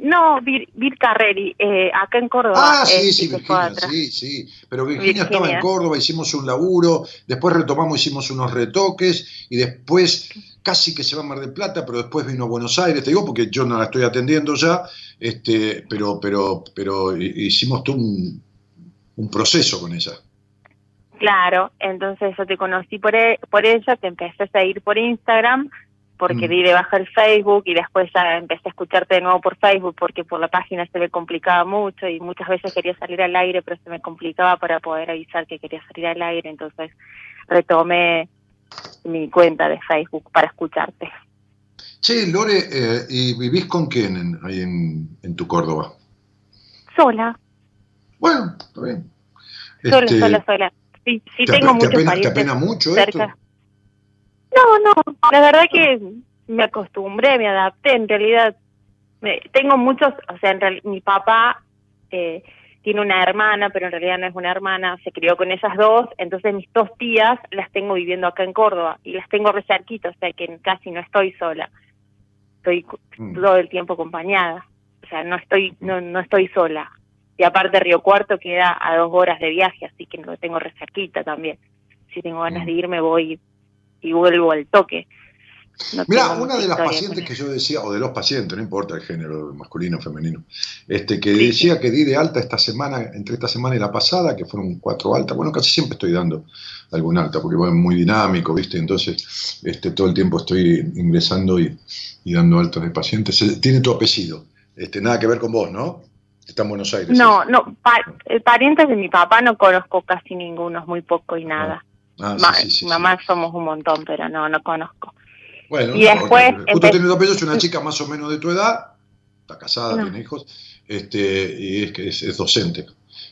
No, Vir, Vir Carreri, eh, acá en Córdoba. Ah, eh, sí, sí, Virginia, sí, sí. Pero Virginia, estaba en. Córdoba, hicimos un laburo, después retomamos, hicimos unos retoques y después casi que se va a Mar del Plata, pero después vino a Buenos Aires, te digo porque yo no la estoy atendiendo ya, este, pero, pero, pero hi- hicimos todo un, un proceso con ella. Claro, entonces yo te conocí por, e- por ella, te empecé a seguir por Instagram, porque Mm. di de baja el Facebook y después ya empecé a escucharte de nuevo por Facebook porque por la página se me complicaba mucho y muchas veces quería salir al aire, pero se me complicaba para poder avisar que quería salir al aire, entonces retomé mi cuenta de Facebook para escucharte. Che, Lore, eh, ¿y vivís con quién en- ahí en, en tu Córdoba? Sola, Bueno, está bien. sola, Este, sola, sola. Sí, sí ¿te, tengo muchos apena, ¿Te parientes apena mucho cerca. esto? No, no, la verdad que me acostumbré, me adapté, en realidad me- tengo muchos, o sea, en real- mi papá eh, tiene una hermana, pero en realidad no es una hermana, se crió con esas dos, entonces mis dos tías las tengo viviendo acá en Córdoba y las tengo re cerquita, o sea que casi no estoy sola, estoy Mm. todo el tiempo acompañada, o sea, no estoy, no, no estoy sola. Y aparte Río Cuarto queda a dos horas de viaje, así que lo tengo re cerquita también. Si tengo ganas Mm. de irme voy y vuelvo al toque. No Mira, una de las pacientes que yo decía, o de los pacientes, no importa el género, masculino o femenino, este, que Sí, decía que di de alta esta semana, entre esta semana y la pasada, que fueron cuatro altas. Bueno, casi siempre estoy dando algún alta, porque bueno, es muy dinámico, ¿viste? Entonces, este, todo el tiempo estoy ingresando y, y dando altas de pacientes. Eh, Tiene tu apellido, este, nada que ver con vos, ¿no? Está en Buenos Aires. No, ¿sí? no, pa- parientes de mi papá no conozco casi ninguno, es muy poco y nada. Ah, sí, Ma- sí, mamá somos un montón, pero no, no conozco. Bueno, Y no, después porque justo empe- tiene tu apellido, es una chica más o menos de tu edad, está casada, No. tiene hijos, este, y es que es, es docente.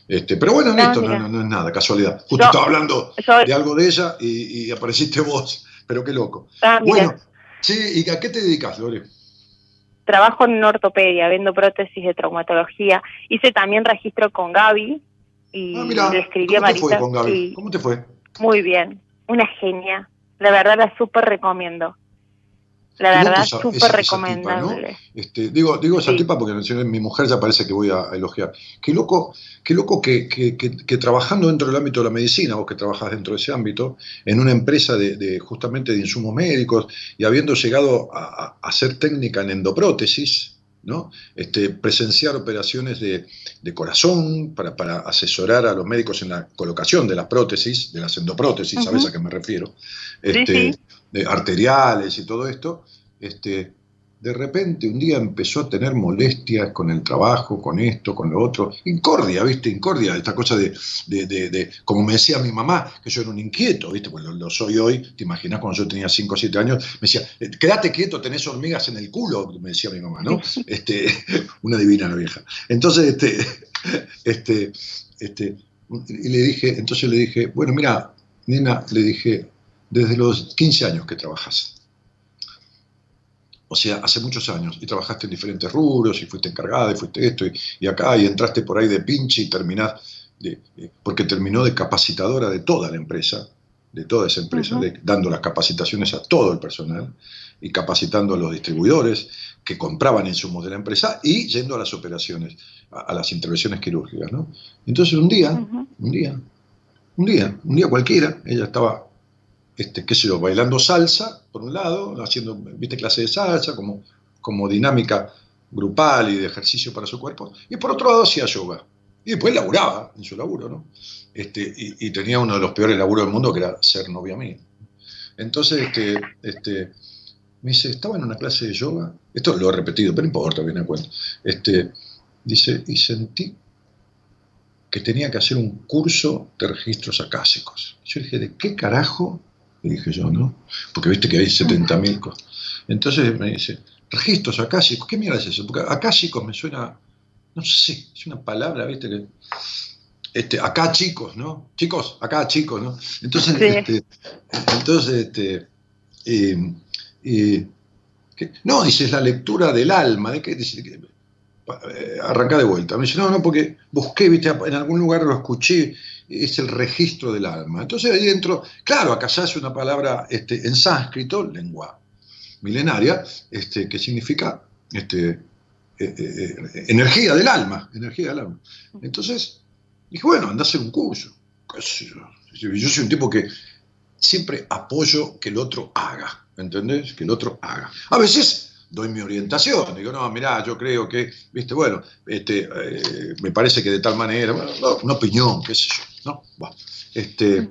Este, pero bueno, listo, no, no, no es nada, casualidad. Justo Yo- estaba hablando Yo, de algo de ella y, y apareciste vos, pero qué loco. ah, Bueno, sí, ¿y a qué te dedicas, Lore? trabajo en ortopedia, vendo prótesis de traumatología. Hice también registro con Gaby y Ah, le escribí a ¿cómo te fue con Gaby? y ¿Cómo te fue? Muy bien, una genia. La verdad la súper recomiendo. La verdad, súper esa- recomendable. Este, digo, digo esa Sí. tipa porque mencioné mi mujer ya parece que voy a, elogiar. Qué loco, qué loco que, que- que- que trabajando dentro del ámbito de la medicina, vos que trabajas dentro de ese ámbito, en una empresa de, de, justamente de insumos médicos y habiendo llegado a, a- ser técnica en endoprótesis, ¿no? Este, presenciar operaciones de, de corazón para, para asesorar a los médicos en la colocación de las prótesis, de las endoprótesis, ¿sabes a qué me refiero? Sí, Este, sí. de arteriales y todo esto, este, de repente un día empezó a tener molestias con el trabajo, con esto, con lo otro. Incordia, ¿viste? Incordia, esta cosa de, de- de- de- como me decía mi mamá, que yo era un inquieto, ¿viste? Pues lo, lo soy hoy, te imaginas cuando yo tenía 5 o 7 años, me decía, "Eh, quédate quieto, tenés hormigas en el culo, me decía mi mamá, ¿no? Este, una divina la vieja. Entonces, este, este, este, y le dije, entonces le dije, bueno, mira, nena, le dije, desde los 15 años que trabajas. O sea, hace muchos años, y trabajaste en diferentes rubros, y fuiste encargada, y fuiste esto, y, y acá, y entraste por ahí de pinche y terminás, de- porque terminó de capacitadora de toda la empresa, de toda esa empresa, de- dando las capacitaciones a todo el personal, y capacitando a los distribuidores que compraban insumos de la empresa, y yendo a las operaciones, a, a las intervenciones quirúrgicas, ¿no? Entonces un día, un día, un día, un día cualquiera, ella estaba, este, qué sé yo, bailando salsa, por un lado, haciendo, viste, clase de salsa, como, como dinámica grupal y de ejercicio para su cuerpo, y por otro lado hacía yoga. Y después laburaba en su laburo, ¿no? Este, y, tenía uno de los peores laburos del mundo, que era ser novia mía. Entonces, este, este, me dice, estaba en una clase de yoga, esto lo he repetido, pero no importa, viene a cuento. Este, dice, y sentí que tenía que hacer un curso de registros acásicos. Yo dije, ¿de qué carajo? Le dije yo, ¿no? Porque viste que hay 70.000 cosas. Entonces me dice, registros acásicos, ¿qué mierda es eso? Porque acásicos me suena, no sé, es una palabra, viste, que... Este, acá chicos, ¿no? Chicos, acá chicos, ¿no? Entonces, Sí. este, entonces, este, eh, eh, ¿qué? no, dice, es la lectura del alma, ¿de qué? Dice, que- eh, arranca de vuelta. Me dice, no, no, porque busqué, viste, en algún lugar lo escuché, es el registro del alma. Entonces ahí dentro, claro, ya es una palabra este, en sánscrito, lengua milenaria, este, que significa este, eh, eh, eh, energía del alma, energía del alma. Entonces, dije, bueno, anda a hacer un curso. Yo soy un tipo que siempre apoyo que el otro haga, ¿entendés? Que el otro haga. A veces doy mi orientación, digo, no, mirá, yo creo que, viste, bueno, este, eh, me parece que de tal manera, bueno, no, una opinión, qué sé yo, ¿no? Bueno, este,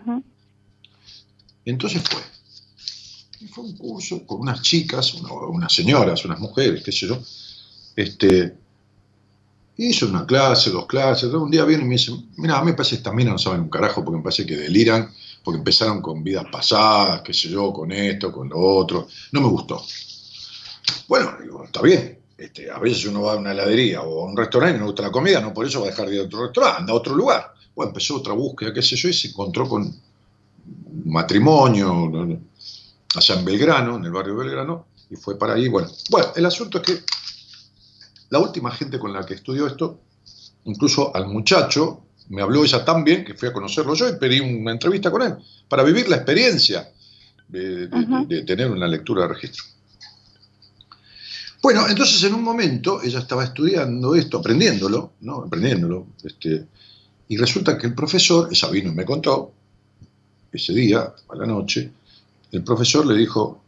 entonces fue. Y fue un curso con unas chicas, una- unas señoras, unas mujeres, qué sé yo. Este, hizo una clase, dos clases. Un día viene y me dice, mira, a mí me parece que estas minas no saben un carajo porque me parece que deliran, porque empezaron con vidas pasadas, qué sé yo, con esto, con lo otro. No me gustó. Bueno, digo, está bien. Este, a veces uno va a una heladería o a un restaurante y no gusta la comida, no por eso va a dejar de ir a otro restaurante, anda a otro lugar. Bueno, empezó otra búsqueda, qué sé yo, y se encontró con un matrimonio allá en Belgrano, en el barrio de Belgrano, y fue para ahí. Bueno, bueno, el asunto es que la última gente con la que estudió esto, incluso al muchacho, me habló ella tan bien que fui a conocerlo yo y pedí una entrevista con él para vivir la experiencia de, de tener una lectura de registro. Bueno, entonces en un momento ella estaba estudiando esto, aprendiéndolo, ¿no? Aprendiéndolo. Este, y resulta que el profesor, ella vino y me contó, ese día, a la noche, el profesor le dijo,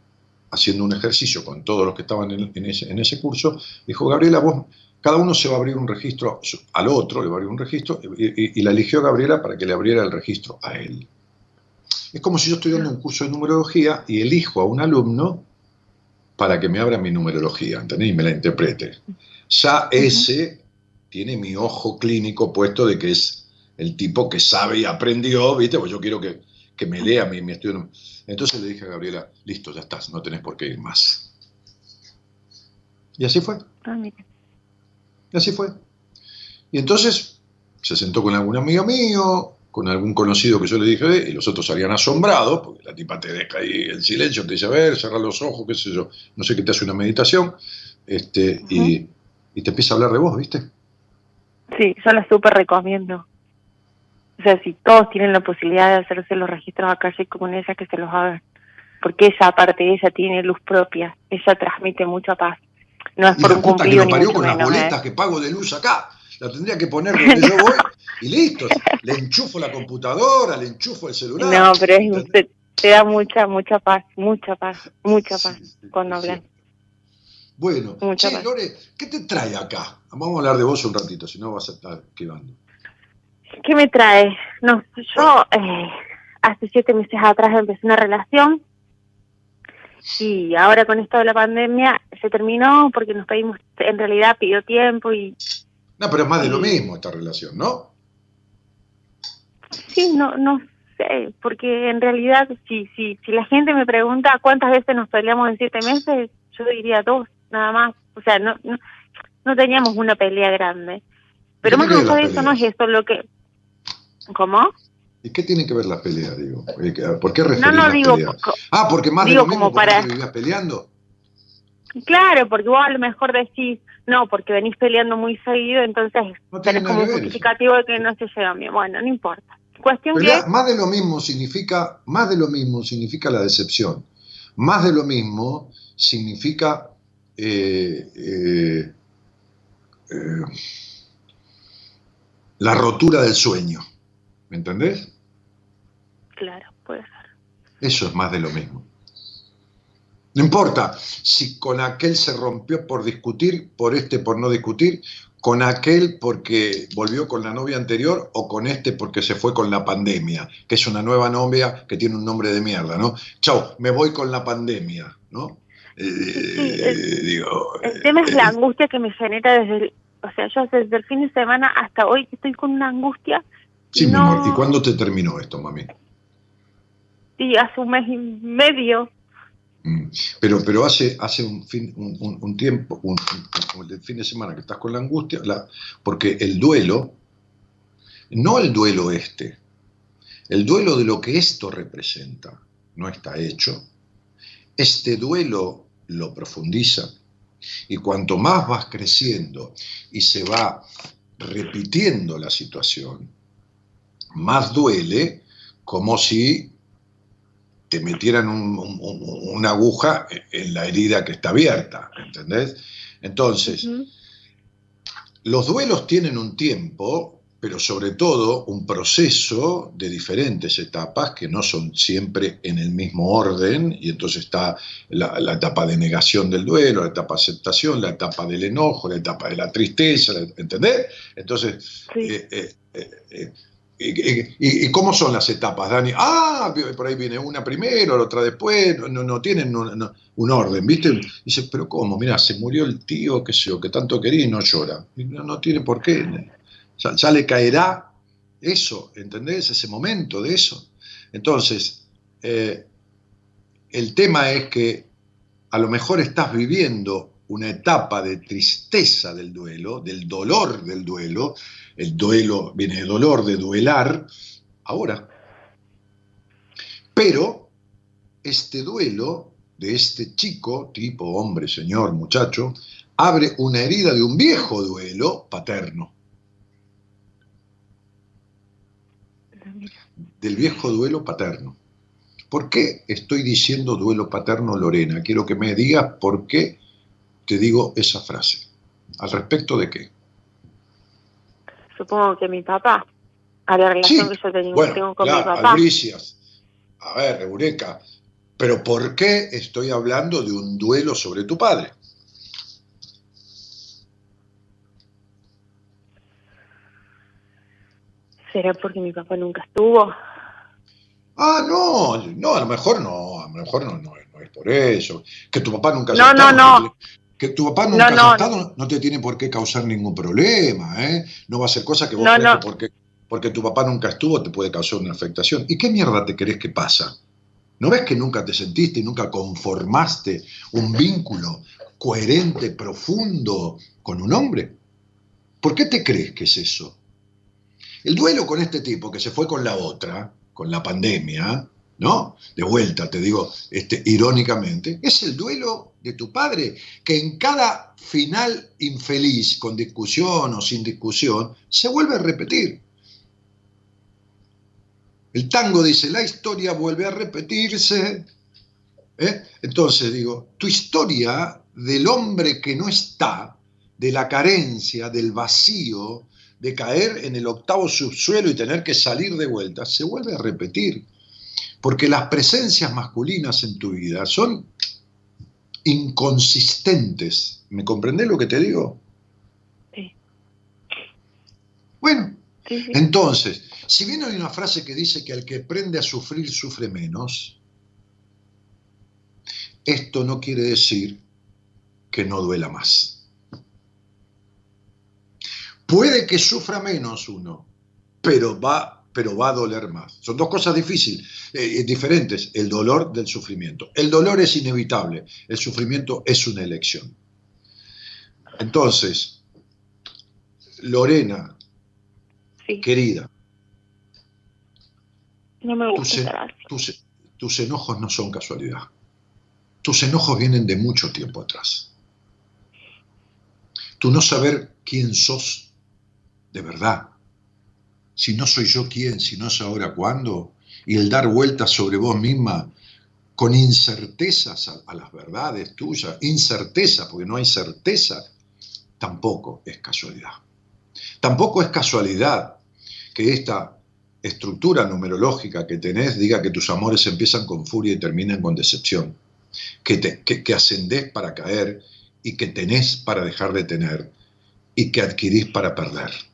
haciendo un ejercicio con todos los que estaban en, en ese, en ese curso, dijo, Gabriela, vos, cada uno se va a abrir un registro al otro, le va a abrir un registro, y, y- y la eligió Gabriela para que le abriera el registro a él. Es como si yo estoy dando un curso de numerología y elijo a un alumno para que me abra mi numerología, ¿entendés? Y me la interprete. Ya ese tiene mi ojo clínico puesto de que es el tipo que sabe y aprendió, ¿viste? Pues yo quiero que, que me lea mi, mi estudio. Entonces le dije a Gabriela, listo, ya estás, no tenés por qué ir más. Y así fue, Ah, mira. y así fue. Y entonces se sentó con algún amigo mío, con algún conocido que yo le dije, y los otros salían asombrados, porque la tipa te deja ahí en silencio, te dice, a ver, cerrar los ojos, qué sé yo, no sé qué te hace una meditación, este, y, y te empieza a hablar de vos, ¿viste? Sí, yo la súper recomiendo. O sea, si todos tienen la posibilidad de hacerse los registros acá con ella, que se los hagan. porque ella, aparte, ella tiene luz propia, ella transmite mucha paz. No es Y por la un puta que lo parió con las ¿eh? boletas que pago de luz acá. La tendría que poner donde yo voy y listo. Le enchufo la computadora, le enchufo el celular. No, pero es, ¿entendés? te, da mucha, mucha paz, mucha paz, mucha paz Sí, sí, cuando hablas. Bueno, Mucha che, paz. Lore, ¿qué te trae acá? Vamos a hablar de vos un ratito, si no vas a estar esquivando. ¿Qué me trae? No, yo eh, hace siete meses atrás empecé una relación y ahora con esto de la pandemia se terminó porque nos pedimos, en realidad pidió tiempo y No, pero es más de lo mismo esta relación, ¿no? sí, no, no sé, porque en realidad si, si, si la gente me pregunta cuántas veces nos peleamos en siete meses, yo diría dos, nada más. O sea, no, no, no teníamos una pelea grande. Pero ¿Qué más allá de eso no es eso lo que... ¿Cómo? ¿Y qué tiene que ver las peleas, digo? Eh, ¿Por qué referís No, no, las digo, peleas? Ah, porque más digo de lo mismo como para- vivías peleando. Claro, porque vos a lo mejor decís, no, porque venís peleando muy seguido, entonces No tenés como un justificativo de que no se llevan bien. Bueno, no importa. Cuestión Pelea- que, más de lo mismo significa, más de lo mismo significa la decepción. Más de lo mismo significa eh, eh, eh, la rotura del sueño. ¿Me entendés? claro, puede ser. Eso es más de lo mismo. No importa si con aquel se rompió por discutir, por este por no discutir, con aquel porque volvió con la novia anterior o con este porque se fue con la pandemia, que es una nueva novia que tiene un nombre de mierda, ¿no? Chau, me voy con la pandemia, ¿no? Eh, el- digo, El tema es eh, la angustia que me genera desde el, o sea, yo desde el fin de semana hasta hoy que estoy con una angustia Sí, mi amor, ¿y cuándo te terminó esto, mami? y hace un mes y medio. Pero, pero hace, hace un, fin, un, tiempo, un, fin de semana que estás con la angustia, porque el duelo, no el duelo este, el duelo de lo que esto representa, no está hecho. Este duelo lo profundiza y cuanto más vas creciendo y se va repitiendo la situación, más duele como si te metieran un- un- un- una aguja en la herida que está abierta, ¿entendés? Entonces, los duelos tienen un tiempo, pero sobre todo un proceso de diferentes etapas que no son siempre en el mismo orden, y entonces está la, la etapa de negación del duelo, la etapa de aceptación, la etapa del enojo, la etapa de la tristeza, ¿entendés? Entonces, Sí. eh, eh, eh, ¿Y, cómo son las etapas, Dani? Ah, por ahí viene una primero, la otra después, no, no- tienen un, orden, ¿viste? Dice, pero ¿cómo? Mirá, se murió el tío, qué sé que tanto quería y no llora. No, no tiene por qué. Ya, ya le caerá eso, ¿entendés? Ese momento de eso. Entonces, eh, el tema es que a lo mejor estás viviendo una etapa de tristeza del duelo, del dolor del duelo, el duelo viene de dolor, de duelar, ahora. Pero este duelo de este chico, tipo, hombre, señor, muchacho, abre una herida de un viejo duelo paterno, del viejo duelo paterno. ¿Por qué estoy diciendo duelo paterno, Lorena? Quiero que me digas por qué te digo esa frase. ¿Al respecto de qué? Supongo que mi papá, a la relación Sí, que yo tengo, Bueno, tengo con mi claro, papá. Albricias. A ver, Eureka, pero ¿por qué estoy hablando de un duelo sobre tu padre? ¿Será porque mi papá nunca estuvo? Ah, no, no, a lo mejor no, a lo mejor no, no, no es por eso. Que tu papá nunca No, no, no. Que tu papá nunca No, no. estado no te tiene por qué causar ningún problema, ¿eh? No va a ser cosa que vos No, crees que porque, porque tu papá nunca estuvo te puede causar una afectación. ¿Y qué mierda te crees que pasa? ¿No ves que nunca te sentiste y nunca conformaste un vínculo coherente, profundo con un hombre? ¿Por qué te crees que es eso? El duelo con este tipo que se fue con la otra, con la pandemia, ¿no? De vuelta, te digo, este, irónicamente, es el duelo de tu padre, que en cada final infeliz, con discusión o sin discusión, se vuelve a repetir. El tango dice, la historia vuelve a repetirse ¿Eh? Entonces digo, tu historia del hombre que no está, de la carencia, del vacío, de caer en el octavo subsuelo y tener que salir de vuelta, se vuelve a repetir. Porque las presencias masculinas en tu vida son inconsistentes. ¿Me comprendés lo que te digo? Sí. Bueno, Sí, sí. entonces, si bien hay una frase que dice que al que aprende a sufrir sufre menos, esto no quiere decir que no duela más. Puede que sufra menos uno, pero va, pero va a doler más. Son dos cosas difíciles, eh, diferentes, el dolor del sufrimiento. El dolor es inevitable, el sufrimiento es una elección. Entonces, Lorena, Sí, querida, no me gusta tus- tus enojos no son casualidad. Tus enojos vienen de mucho tiempo atrás. Tu no saber quién sos de verdad. Si no soy yo quién, si no es ahora cuándo. Y el dar vueltas sobre vos misma con incertezas a, las verdades tuyas. Incerteza, porque no hay certeza, tampoco es casualidad. Tampoco es casualidad que esta estructura numerológica que tenés diga que tus amores empiezan con furia y terminan con decepción, que, te, que, que ascendés para caer y que tenés para dejar de tener y que adquirís para perder.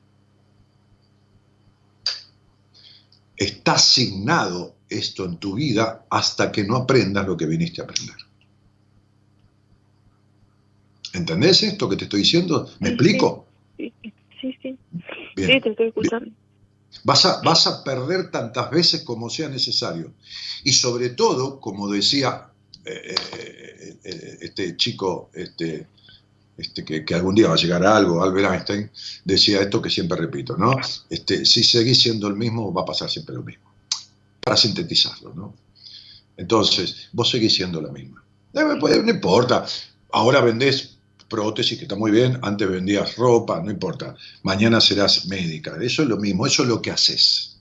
Está asignado esto en tu vida hasta que no aprendas lo que viniste a aprender. ¿Entendés esto que te estoy diciendo? ¿Me Sí, explico? Sí, sí, sí. Bien. Sí, te estoy escuchando. Vas a, vas a perder tantas veces como sea necesario. Y sobre todo, como decía eh, eh, eh, este chico este, este, que, que algún día va a llegar a algo, Albert Einstein, decía esto que siempre repito, ¿no? Este, si seguís siendo el mismo, va a pasar siempre lo mismo. Para sintetizarlo, ¿no? Entonces, vos seguís siendo la misma. Eh, pues, No importa. Ahora vendés prótesis, que está muy bien, antes vendías ropa, no importa. Mañana serás médica. Eso es lo mismo, eso es lo que haces.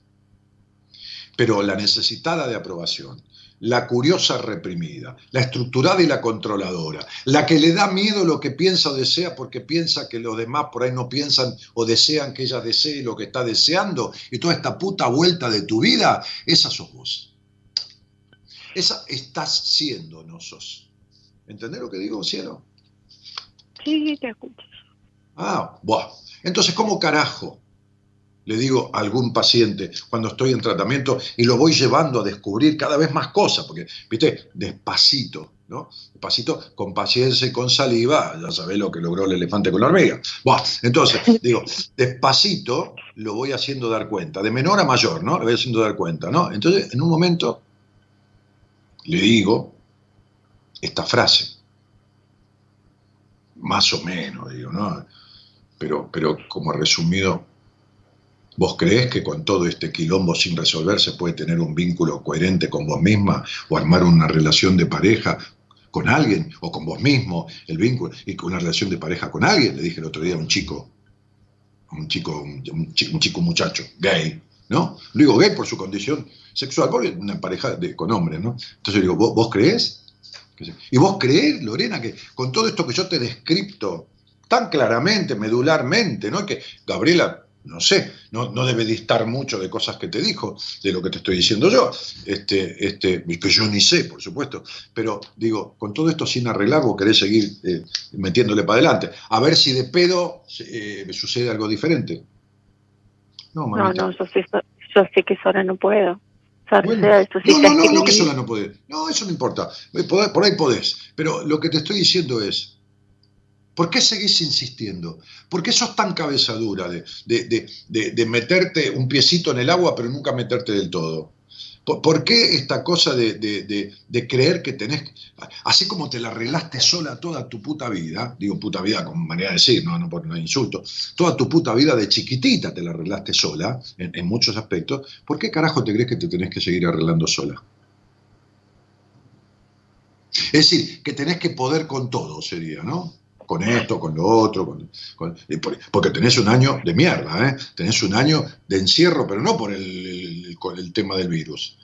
Pero la necesitada de aprobación, la curiosa reprimida, la estructurada y la controladora, la que le da miedo lo que piensa o desea porque piensa que los demás por ahí no piensan o desean que ella desee lo que está deseando, y toda esta puta vuelta de tu vida, esa sos vos. Esa estás siendo, no sos. ¿Entendés lo que digo, cielo? Sí, te escucho. Ah, buah. Entonces, ¿cómo carajo? Le digo a algún paciente cuando estoy en tratamiento y lo voy llevando a descubrir cada vez más cosas, porque, viste, despacito, ¿no? Despacito, con paciencia y con saliva, ya sabés lo que logró el elefante con la hormiga. Buah. Entonces, digo, despacito lo voy haciendo dar cuenta, de menor a mayor, ¿no? Lo voy haciendo dar cuenta, ¿no? Entonces, en un momento, le digo esta frase más o menos, digo, ¿no? Pero, pero como resumido, ¿vos creés que con todo este quilombo sin resolver se puede tener un vínculo coherente con vos misma o armar una relación de pareja con alguien o con vos mismo, el vínculo, y una relación de pareja con alguien? Le dije el otro día a un chico, un chico, un, chico, un muchacho, gay, ¿no? Lo digo gay por su condición sexual, porque una pareja de, con hombres, ¿no? Entonces digo, ¿vos, vos creés? ¿Y vos creés, Lorena, que con todo esto que yo te descripto tan claramente, medularmente, ¿no? Que Gabriela, no sé, no, no debe distar mucho de cosas que te dijo, de lo que te estoy diciendo yo, este, este, que yo ni sé, por supuesto, pero digo, con todo esto sin arreglar, vos querés seguir eh, metiéndole para adelante, a ver si de pedo eh, sucede algo diferente. No, No, mamita. no, yo sé, yo sé que sola no puedo. Bueno, no, no, no, no que sola no podés. No, eso no importa. Eh, por ahí podés. Pero lo que te estoy diciendo es, ¿por qué seguís insistiendo? ¿Por qué sos tan cabeza dura de, de- de- de- meterte un piecito en el agua pero nunca meterte del todo? ¿Por, qué esta cosa de creer que tenés, así como te la arreglaste sola toda tu puta vida, digo puta vida como manera de decir, no, no por no insulto, toda tu puta vida de chiquitita te la arreglaste sola, en, en muchos aspectos, ¿por qué carajo te crees que te tenés que seguir arreglando sola? Es decir, que tenés que poder con todo, sería, ¿no? Con esto, con lo otro, con- porque tenés un año de mierda, ¿eh? Tenés un año de encierro, pero no por el, el- con el tema del virus.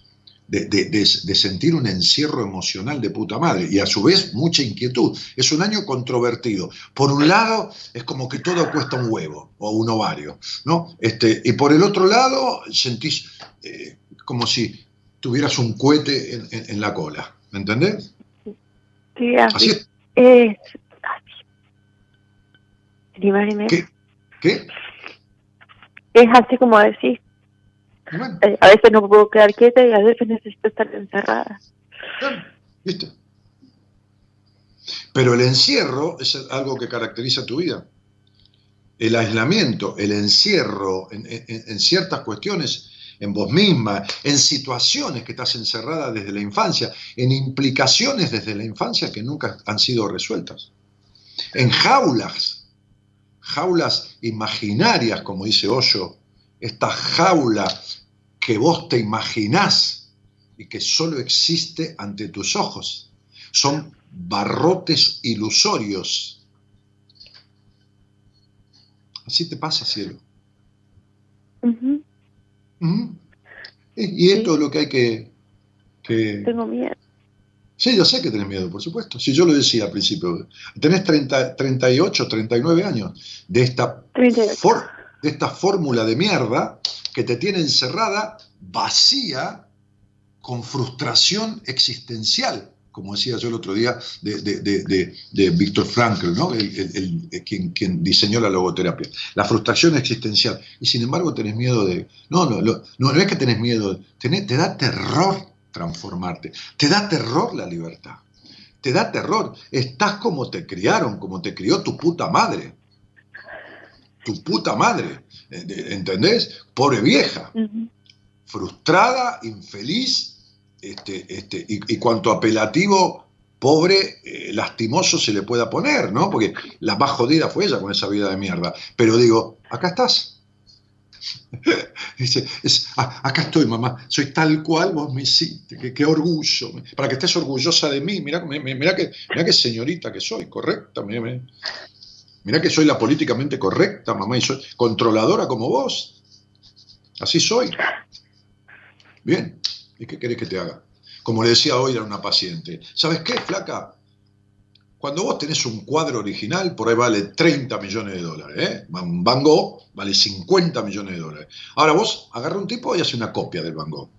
de, de- de- de sentir un encierro emocional de puta madre y a su vez mucha inquietud. Es un año controvertido. Por un lado, es como que todo cuesta un huevo o un ovario, ¿no? Este, y por el otro lado, sentís eh, como si tuvieras un cohete en, en- en la cola. ¿Me entendés? Sí, así. Así es. ¿Qué? ¿Qué? Es así como bueno, Eh, A veces no puedo quedar quieta y a veces necesito estar encerrada. claro, ¿viste? Pero el encierro es algo que caracteriza tu vida. El aislamiento, el encierro en, en- en ciertas cuestiones, en vos misma, en situaciones que estás encerrada desde la infancia, en implicaciones desde la infancia que nunca han sido resueltas. En jaulas, jaulas imaginarias, como dice Hoyo, esta jaula que vos te imaginás y que solo existe ante tus ojos. Son barrotes ilusorios. Así te pasa, cielo. Y esto es lo que hay que, que- Tengo miedo. Sí, yo sé que tenés miedo, por supuesto. Si yo lo decía al principio. Tenés 30, 38, 39 años de esta, 38. for- de esta fórmula de mierda que te tiene encerrada, vacía, con frustración existencial, como decía yo el otro día de, de, de, de, Víctor Frankl, ¿no? El- el- quien, quien diseñó la logoterapia. La frustración existencial. Y sin embargo tenés miedo de... No, no, no, no, no es que tenés miedo, tenés- te da terror transformarte, te da terror la libertad, te da terror. Estás como te criaron, como te crió tu puta madre. Tu puta madre, ¿entendés? Pobre vieja frustrada, infeliz, este, este, y, y cuanto apelativo, pobre, eh, lastimoso se le pueda poner, ¿no? Porque la más jodida fue ella con esa vida de mierda. Pero digo, acá estás. Dice, es, "Ah, acá estoy, mamá, soy tal cual vos me hiciste, qué, orgullo, para que estés orgullosa de mí, mira, mira, que, señorita que soy, correcta, mira, mira. Mirá que soy la políticamente correcta, mamá, y soy controladora como vos. Así soy. Bien, ¿y qué querés que te haga? Como le decía hoy a una paciente, ¿sabes qué, flaca? Cuando vos tenés un cuadro original, por ahí vale 30 millones de dólares. ¿eh? Un Van Gogh vale 50 millones de dólares. Ahora vos agarra un tipo y hace una copia del Van Gogh.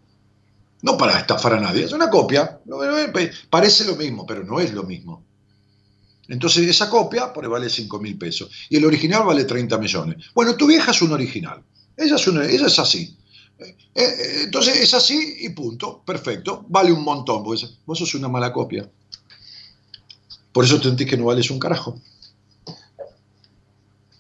No para estafar a nadie, es una copia. Parece lo mismo, pero no es lo mismo. Entonces esa copia por ahí vale 5 mil pesos. Y el original vale 30 millones. Bueno, tu vieja es un original. Ella es, una, ella es así. Eh, eh, entonces es así y punto. Perfecto. Vale un montón. Vos sos una mala copia. Por eso sentís que no vales un carajo.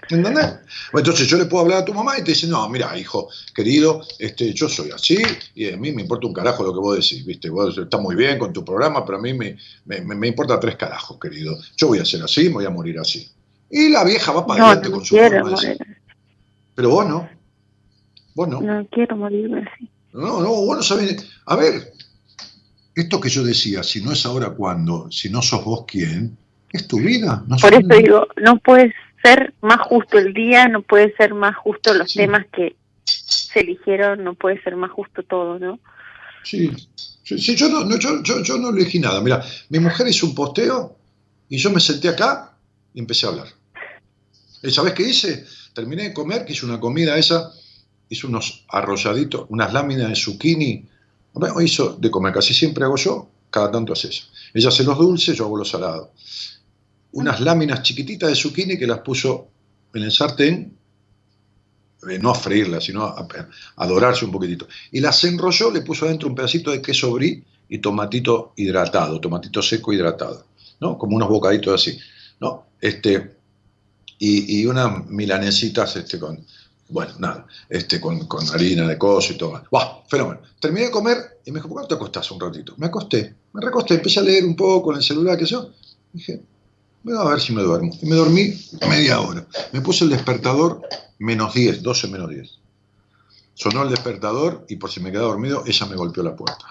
¿Entendés? Entonces yo le puedo hablar a tu mamá y te dice, no, mira, hijo, querido, este, yo soy así y a mí me importa un carajo lo que vos decís, ¿viste? Vos estás muy bien con tu programa, pero a mí me, me, me importa tres carajos, querido. Yo voy a ser así, me voy a morir así. Y la vieja va para No, adelante no con su forma de decir. Pero vos no. Vos no. No quiero morirme así. No, no, vos no sabés. A ver, esto que yo decía, si no es ahora cuando, si no sos vos quién, es tu vida. No Por eso digo, no puede ser más justo el día, no puede ser más justo los Sí. temas que se eligieron, no puede ser más justo todo, ¿no? Sí, sí, sí, yo, no, no, yo, yo, yo no elegí nada. Mira, mi mujer hizo un posteo y yo me senté acá y empecé a hablar. ¿Y sabés qué hice? Terminé de comer, que hice una comida esa, hice unos arrolladitos, unas láminas de zucchini. Bueno, hizo de comer, casi siempre hago yo, cada tanto hace eso. Ella hace los dulces, yo hago los salados. Unas láminas chiquititas de zucchini que las puso en el sartén, eh, no a freírlas, sino a, a dorarse un poquitito. Y las enrolló, le puso adentro un pedacito de queso brie y tomatito hidratado, tomatito seco hidratado, ¿no? Como unos bocaditos así, ¿no? Este, y, y unas milanesitas este, con, bueno, nada, este, con, con harina de coso y todo. ¡Buah! Fenómeno. Terminé de comer y me dijo, ¿por qué te acostás un ratito? Me acosté, me recosté, empecé a leer un poco en el celular, qué sé yo. Dije, voy a ver si me duermo. Y me dormí media hora. Me puse el despertador menos 10, 12 menos 10. Sonó el despertador y por si me quedaba dormido, ella me golpeó la puerta.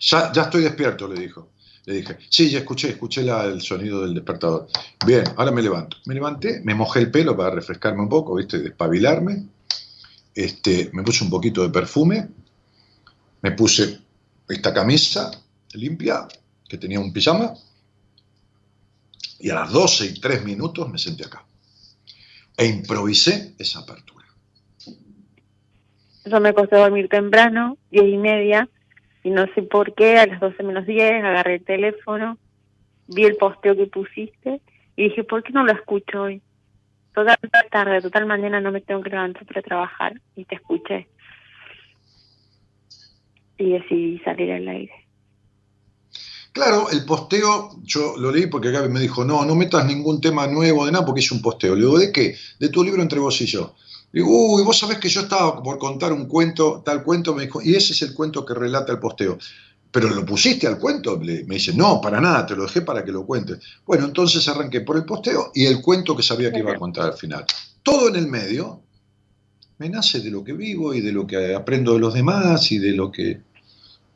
Ya, ya estoy despierto, le dijo. Le dije, sí, ya escuché, escuché el sonido del despertador. Bien, ahora me levanto. Me levanté, me mojé el pelo para refrescarme un poco, ¿viste? Despabilarme. Este, me puse un poquito de perfume. Me puse esta camisa limpia, que tenía un pijama, y a las 12 y 3 minutos me senté acá. E improvisé esa apertura. Eso me costó dormir temprano, diez y media, y no sé por qué, a las 12 menos 10 agarré el teléfono, vi el posteo que pusiste y dije, ¿por qué no lo escucho hoy? Total tarde, total mañana no me tengo que levantar para trabajar y te escuché. Y decidí salir al aire. Claro, el posteo, yo lo leí porque Gaby me dijo, no, no metas ningún tema nuevo de nada porque hice un posteo. Le digo, ¿de qué? De tu libro entre vos y yo. Digo, uy, vos sabés que yo estaba por contar un cuento, tal cuento, me dijo, y ese es el cuento que relata el posteo. ¿Pero lo pusiste al cuento? Me dice, no, para nada, te lo dejé para que lo cuentes. Bueno, entonces arranqué por el posteo y el cuento que sabía que iba a contar al final. Todo en el medio me nace de lo que vivo y de lo que aprendo de los demás y de lo que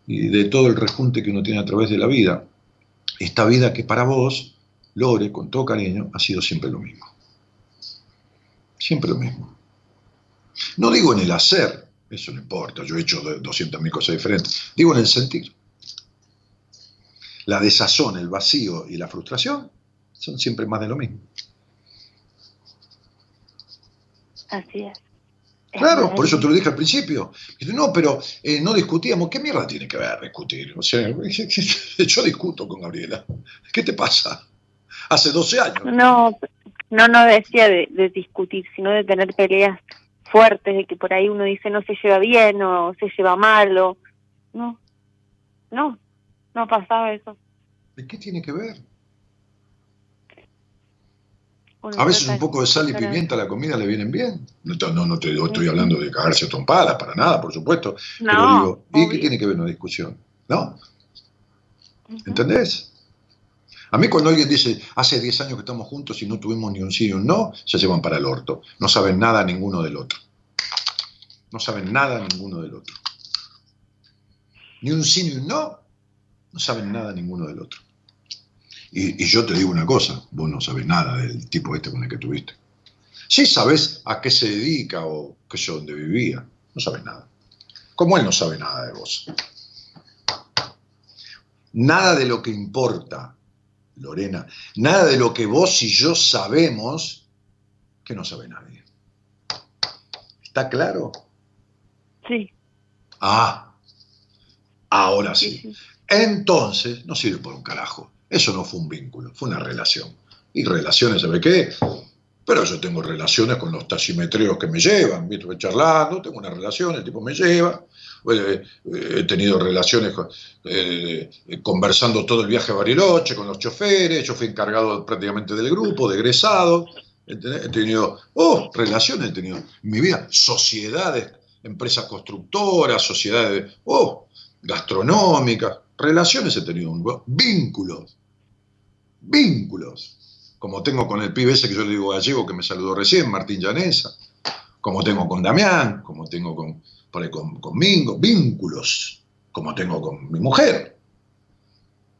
y de todo el rejunte que uno tiene a través de la vida. Esta vida que para vos, Lore, con todo cariño, ha sido siempre lo mismo. Siempre lo mismo. No digo en el hacer, eso no importa, yo he hecho 200.000 cosas diferentes. Digo en el sentir. La desazón, el vacío y la frustración son siempre más de lo mismo. Así es. Claro, por eso te lo dije al principio. No, pero eh, no discutíamos. ¿Qué mierda tiene que ver discutir? O sea, yo discuto con Gabriela. ¿Qué te pasa? Hace 12 años. No, no, no decía de, de discutir, sino de tener peleas fuertes, de que por ahí uno dice no se lleva bien o se lleva mal o... No, no, no pasaba eso. ¿De qué tiene que ver? Uno A veces un poco de sal y pimienta a la comida le vienen bien. No, no, no te estoy hablando de cagarse a trompadas, para nada, por supuesto. Pero No, digo, ¿y qué tiene que ver una discusión? ¿No? ¿Entendés? A mí cuando alguien dice, hace 10 años que estamos juntos y no tuvimos ni un sí ni un no, se llevan para el orto. No saben nada ninguno del otro. No saben nada ninguno del otro. Ni un sí ni un no, no saben nada ninguno del otro. Y, yo te digo una cosa, vos no sabés nada del tipo este con el que tuviste. Sí sabés a qué se dedica o qué yo, dónde vivía, no sabes nada. Como él no sabe nada de vos. Nada de lo que importa, Lorena, nada de lo que vos y yo sabemos, que no sabe nadie. ¿Está claro? Sí, Ah, ahora sí. Entonces, no sirve por un carajo. Eso no fue un vínculo, fue una relación. Y relaciones, ¿sabe qué? Pero yo tengo relaciones con los taximetreos que me llevan, ¿viste? Charlando, tengo una relación, el tipo me lleva. Eh, eh, he tenido relaciones eh, conversando todo el viaje a Bariloche con los choferes, yo fui encargado prácticamente del grupo, de. ¿entendés? He tenido, oh, relaciones he tenido en mi vida, sociedades, empresas constructoras, sociedades, oh, gastronómicas, relaciones he tenido, vínculos, vínculos, como tengo con el pibe ese que yo le digo gallego que me saludó recién, Martín Llanesa, como tengo con Damián, como tengo con, por ahí con, con Mingo, vínculos, como tengo con mi mujer,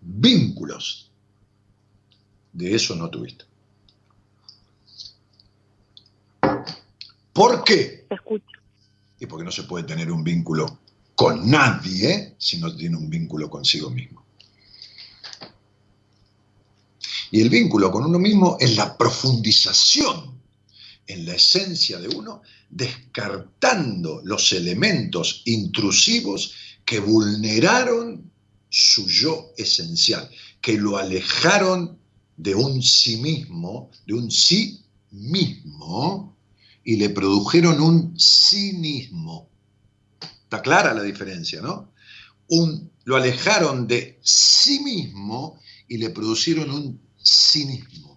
vínculos. De eso no tuviste. ¿Por qué? te escucho. Y porque no se puede tener un vínculo con nadie si no tiene un vínculo consigo mismo. Y el vínculo con uno mismo es la profundización en la esencia de uno, descartando los elementos intrusivos que vulneraron su yo esencial, que lo alejaron de un sí mismo, de un sí mismo, y le produjeron un cinismo. Está clara la diferencia, ¿no? Un, lo alejaron de sí mismo y le produjeron un cinismo.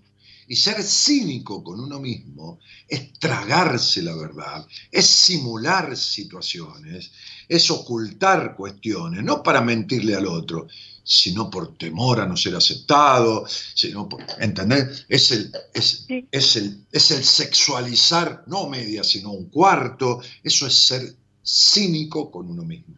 Y ser cínico con uno mismo es tragarse la verdad, es simular situaciones, es ocultar cuestiones, no para mentirle al otro, sino por temor a no ser aceptado, sino por, ¿entendés? Es el, es, Sí. es el, es el sexualizar, no media, sino un cuarto, eso es ser cínico con uno mismo.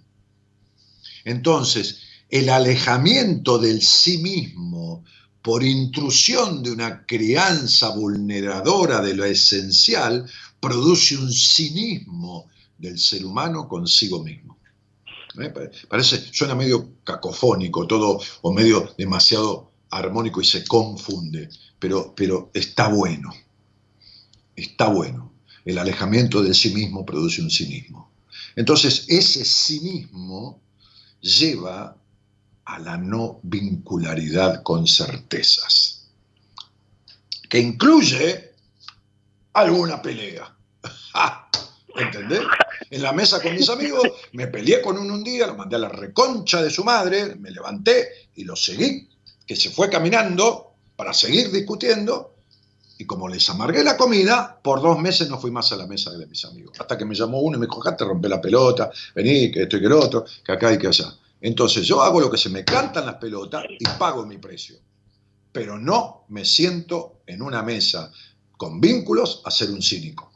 Entonces, el alejamiento del sí mismo por intrusión de una crianza vulneradora de lo esencial produce un cinismo del ser humano consigo mismo. Pa- Parece, suena medio cacofónico todo, o medio demasiado armónico y se confunde, pero, pero está bueno, está bueno. El alejamiento del sí mismo produce un cinismo. Entonces, ese cinismo lleva a la no vincularidad con certezas, que incluye alguna pelea. ¿Entendés? En la mesa con mis amigos me peleé con uno un día, lo mandé a la reconcha de su madre, me levanté y lo seguí, que se fue caminando para seguir discutiendo. Y como les amargué la comida, por dos meses no fui más a la mesa de mis amigos. Hasta que me llamó uno y me dijo, acá te rompe la pelota, vení, que esto y que lo otro, que acá y que allá. Entonces yo hago lo que se me cantan las pelotas y pago mi precio. Pero no me siento en una mesa con vínculos a ser un cínico.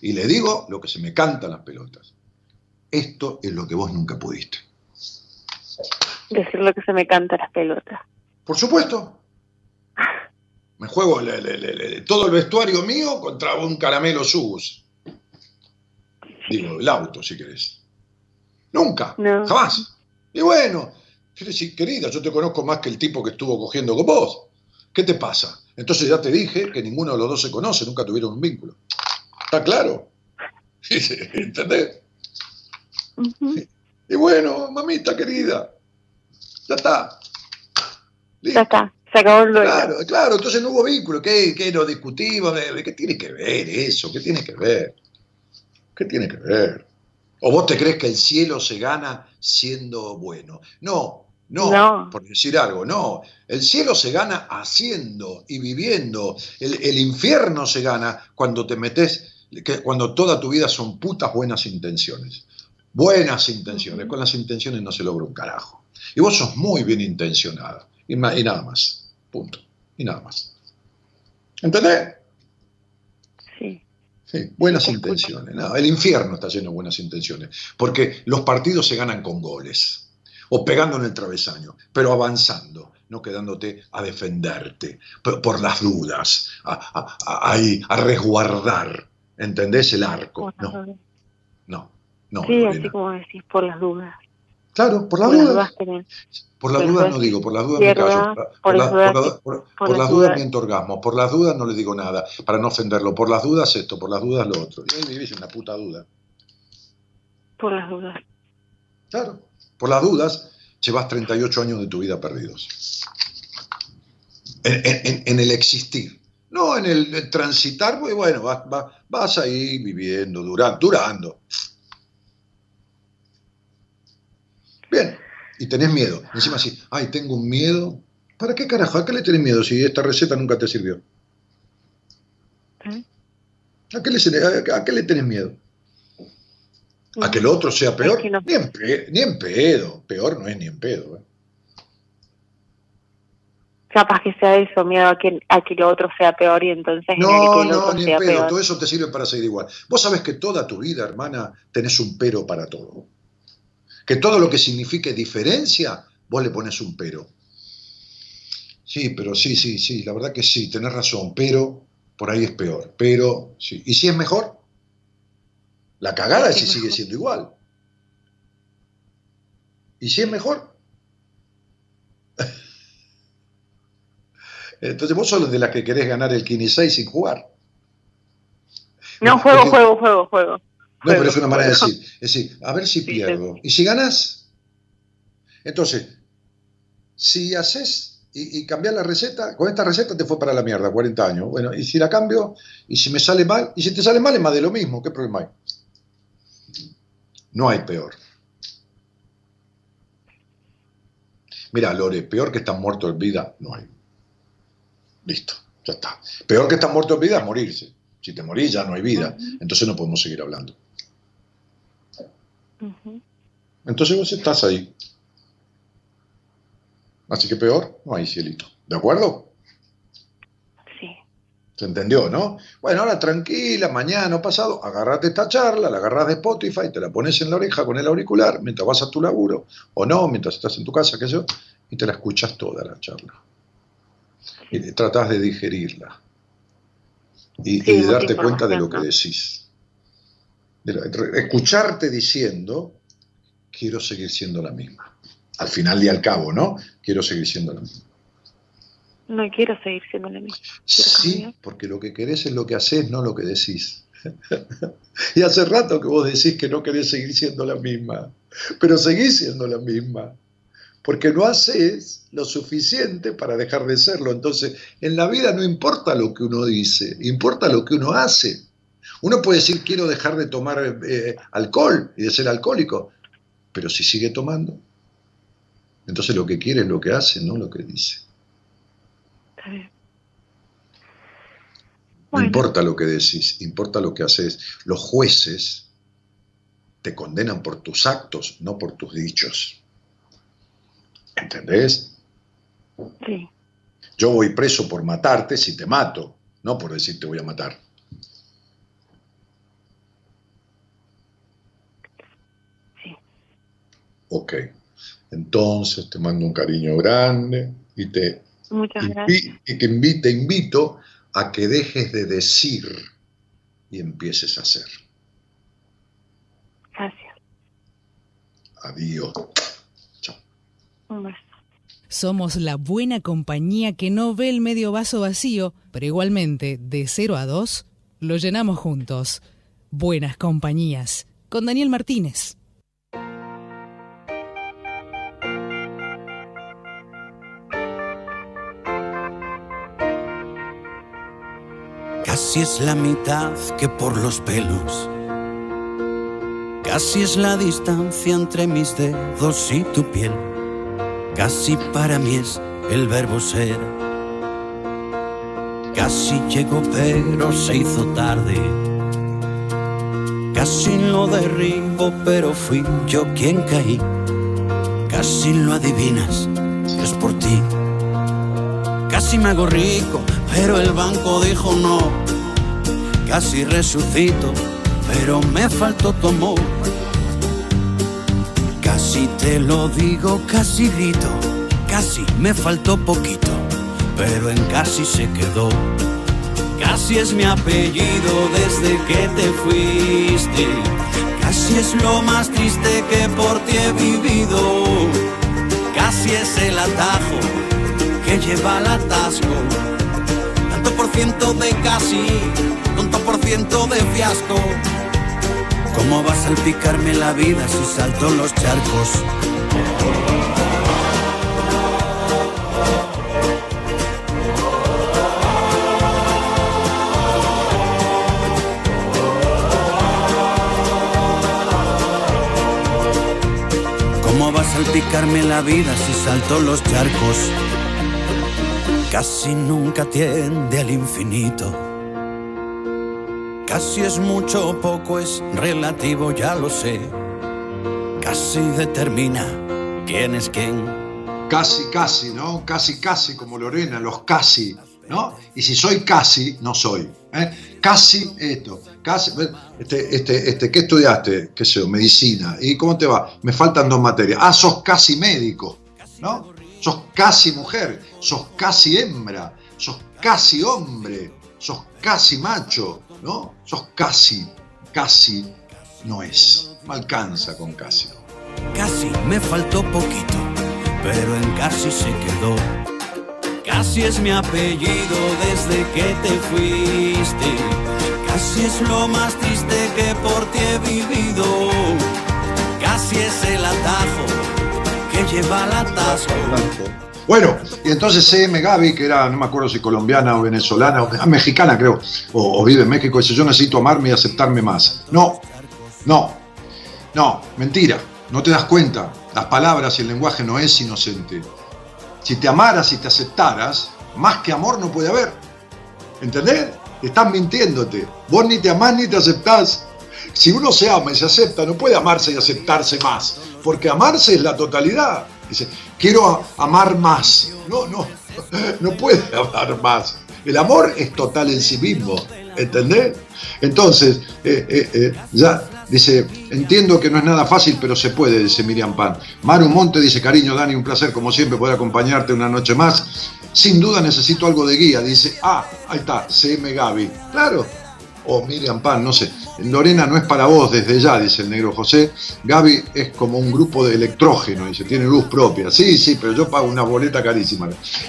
Y le digo lo que se me cantan las pelotas. Esto es lo que vos nunca pudiste. Decir lo que se me canta las pelotas. Por supuesto. Me juego le- le- le- le- todo el vestuario mío contra un caramelo sus. Digo, el auto, si querés. Nunca, No. jamás. Y bueno, querida, yo te conozco más que el tipo que estuvo cogiendo con vos. ¿Qué te pasa? Entonces ya te dije que ninguno de los dos se conoce, nunca tuvieron un vínculo. ¿Está claro? ¿Entendés? Y bueno, mamita querida, ya está. Listo. Ya está, se acabó el duelo. Claro, claro, entonces no hubo vínculo. ¿Qué, qué lo discutimos? ¿De- de ¿Qué tiene que ver eso? ¿Qué tiene que ver? ¿Qué tiene que ver? ¿O vos te crees que el cielo se gana siendo bueno? No, no, No. por decir algo, no. El cielo se gana haciendo y viviendo. El, el infierno se gana cuando te metes, que, cuando toda tu vida son putas buenas intenciones. Buenas intenciones. Con las intenciones no se logra un carajo. Y vos sos muy bien intencionada. Y, y nada más. Punto. Y nada más. ¿Entendés? Sí. Buenas intenciones. No, el infierno está lleno de buenas intenciones. Porque los partidos se ganan con goles. O pegando en el travesaño. Pero avanzando. No quedándote a defenderte. Por, las dudas. A, a- a- ahí, a resguardar. ¿Entendés? El arco. No, no. No, sí, así como decís, por las dudas. Claro, por las dudas. Por las dudas no digo, por las dudas me callo. por las la- dudas- la- dudas- miento orgasmo. Por las dudas no le digo nada, para no ofenderlo. Por las dudas esto, por las dudas lo otro. Y ahí vivís una puta duda. Por las dudas. Claro. Por las dudas llevas 38 años de tu vida perdidos. En, en- en- en el existir. No en el, el transitar, pues bueno, vas, vas- vas ahí viviendo, durando, durando. Bien. Y tenés miedo. Encima así, ay, tengo un miedo. ¿Para qué carajo? ¿A qué le tenés miedo si esta receta nunca te sirvió? ¿Eh? ¿A qué le, a- a qué le tenés miedo? ¿A que lo otro sea peor? Es que no- Ni, en pe- ni en pedo. Peor no es ni en pedo. ¿eh? Capaz que sea eso, miedo a que, a que lo otro sea peor y entonces en el No, que el no, ni en pedo. peor. Todo eso te sirve para seguir igual. Vos sabés que toda tu vida, hermana, tenés un pero para todo. Que todo lo que signifique diferencia, vos le pones un pero. Sí, pero sí, sí, sí, la verdad que sí, tenés razón, pero por ahí es peor. Pero, sí. ¿Y si es mejor? La cagada es si sigue siendo igual. ¿Y si es mejor? Entonces vos sos de las que querés ganar el 15 sin jugar. No, juego, juego, juego, juego. No, pero Juego, es una manera de decir. Es decir, a ver si pierdo. ¿Y si ganas? Entonces, si haces y, y cambias la receta, con esta receta te fue para la mierda, 40 años. Bueno, y si la cambio, y si me sale mal, y si te sale mal es más de lo mismo, ¿qué problema hay? No hay peor. Mira, Lore, peor que estar muerto en vida, no hay. Listo, ya está. Peor que estar muerto en vida es morirse. Si te morís ya no hay vida, entonces no podemos seguir hablando. Entonces vos estás ahí. Así que peor, no hay cielito. ¿De acuerdo? Sí. ¿Se entendió, no? Bueno, ahora tranquila, mañana o pasado, agarrate esta charla, la agarras de Spotify, te la pones en la oreja con el auricular mientras vas a tu laburo, o no, mientras estás en tu casa, qué sé yo, y te la escuchas toda la charla. Y tratas de digerirla. Y, Sí, y de darte cuenta de lo que decís. De la- re- escucharte diciendo quiero seguir siendo la misma. Al final y al cabo, ¿no? Quiero seguir siendo la misma. No quiero seguir siendo la misma. Quiero Sí, cambiar. porque lo que querés es lo que haces, no lo que decís. y hace rato que vos decís que no querés seguir siendo la misma, pero seguís siendo la misma, porque no haces lo suficiente para dejar de serlo. Entonces, en la vida no importa lo que uno dice, importa lo que uno hace. Uno puede decir quiero dejar de tomar eh, alcohol y de ser alcohólico, pero si sigue tomando, entonces lo que quiere es lo que hace, no lo que dice. Está bien. No importa lo que decís, importa lo que haces. Los jueces te condenan por tus actos, no por tus dichos. ¿Entendés? Sí, Yo voy preso por matarte si te mato, no por decir te voy a matar. sí. Ok. Entonces te mando un cariño grande y te, Muchas invi- gracias. y que invi- te invito a que dejes de decir y empieces a hacer. Gracias. Adiós. Chao. Un beso. Somos la buena compañía que no ve el medio vaso vacío, pero igualmente, de 0 a 2, lo llenamos juntos. Buenas compañías. Con Daniel Martínez. Casi es la mitad que por los pelos. Casi es la distancia entre mis dedos y tu piel. Casi para mí es el verbo ser. Casi llegó pero se hizo tarde. Casi lo derribo pero fui yo quien caí. Casi lo adivinas, es por ti. Casi me hago rico, pero el banco dijo no. Casi resucito, pero me faltó tu amor. Casi te lo digo, casi grito, casi me faltó poquito, pero en casi se quedó. Casi es mi apellido desde que te fuiste. Casi es lo más triste que por ti he vivido. Casi es el atajo que lleva al atasco. Tanto por ciento de casi, ciento de fiasco. ¿Cómo va a salpicarme la vida si salto los charcos? ¿Cómo va a salpicarme la vida si salto los charcos? Casi nunca tiende al infinito. Casi es mucho o poco, es relativo, ya lo sé. Casi determina quién es quién. Casi, casi, ¿no? Casi, casi, como Lorena, los casi, ¿no? Y si soy casi, no soy. ¿eh? Casi esto, casi, este, este, este, ¿qué estudiaste? ¿Qué sé? Medicina. ¿Y cómo te va? Me faltan dos materias. Ah, sos casi médico, ¿no? Sos casi mujer, sos casi hembra, sos casi hombre, sos casi macho, ¿no? Sos casi, casi no es. No alcanza con casi. Casi me faltó poquito, pero en casi se quedó. Casi es mi apellido desde que te fuiste. Casi es lo más triste que por ti he vivido. Casi es el atajo que lleva al atasco. Bueno, y entonces CM Gaby, que era, no me acuerdo si colombiana o venezolana, o mexicana creo, o, o vive en México, dice, yo necesito amarme y aceptarme más. No, no, no, mentira, no te das cuenta. Las palabras y el lenguaje no es inocente. Si te amaras y te aceptaras, más que amor no puede haber. ¿Entendés? Estás mintiéndote. Vos ni te amás ni te aceptás. Si uno se ama y se acepta, no puede amarse y aceptarse más. Porque amarse es la totalidad. Dice, quiero amar más. No, no, no puede amar más. El amor es total en sí mismo. ¿Entendés? Entonces, eh, eh, eh, ya dice, entiendo que no es nada fácil, pero se puede, dice Miriam Pan. Maru Monte dice, cariño, Dani, un placer como siempre poder acompañarte una noche más. Sin duda necesito algo de guía, dice, ah, ahí está, CM Gaby. Claro, o Miriam Pan, no sé. Lorena no es para vos desde ya, dice el negro José. Gaby es como un grupo de electrógeno, dice, tiene luz propia. Sí, sí, pero yo pago una boleta carísima.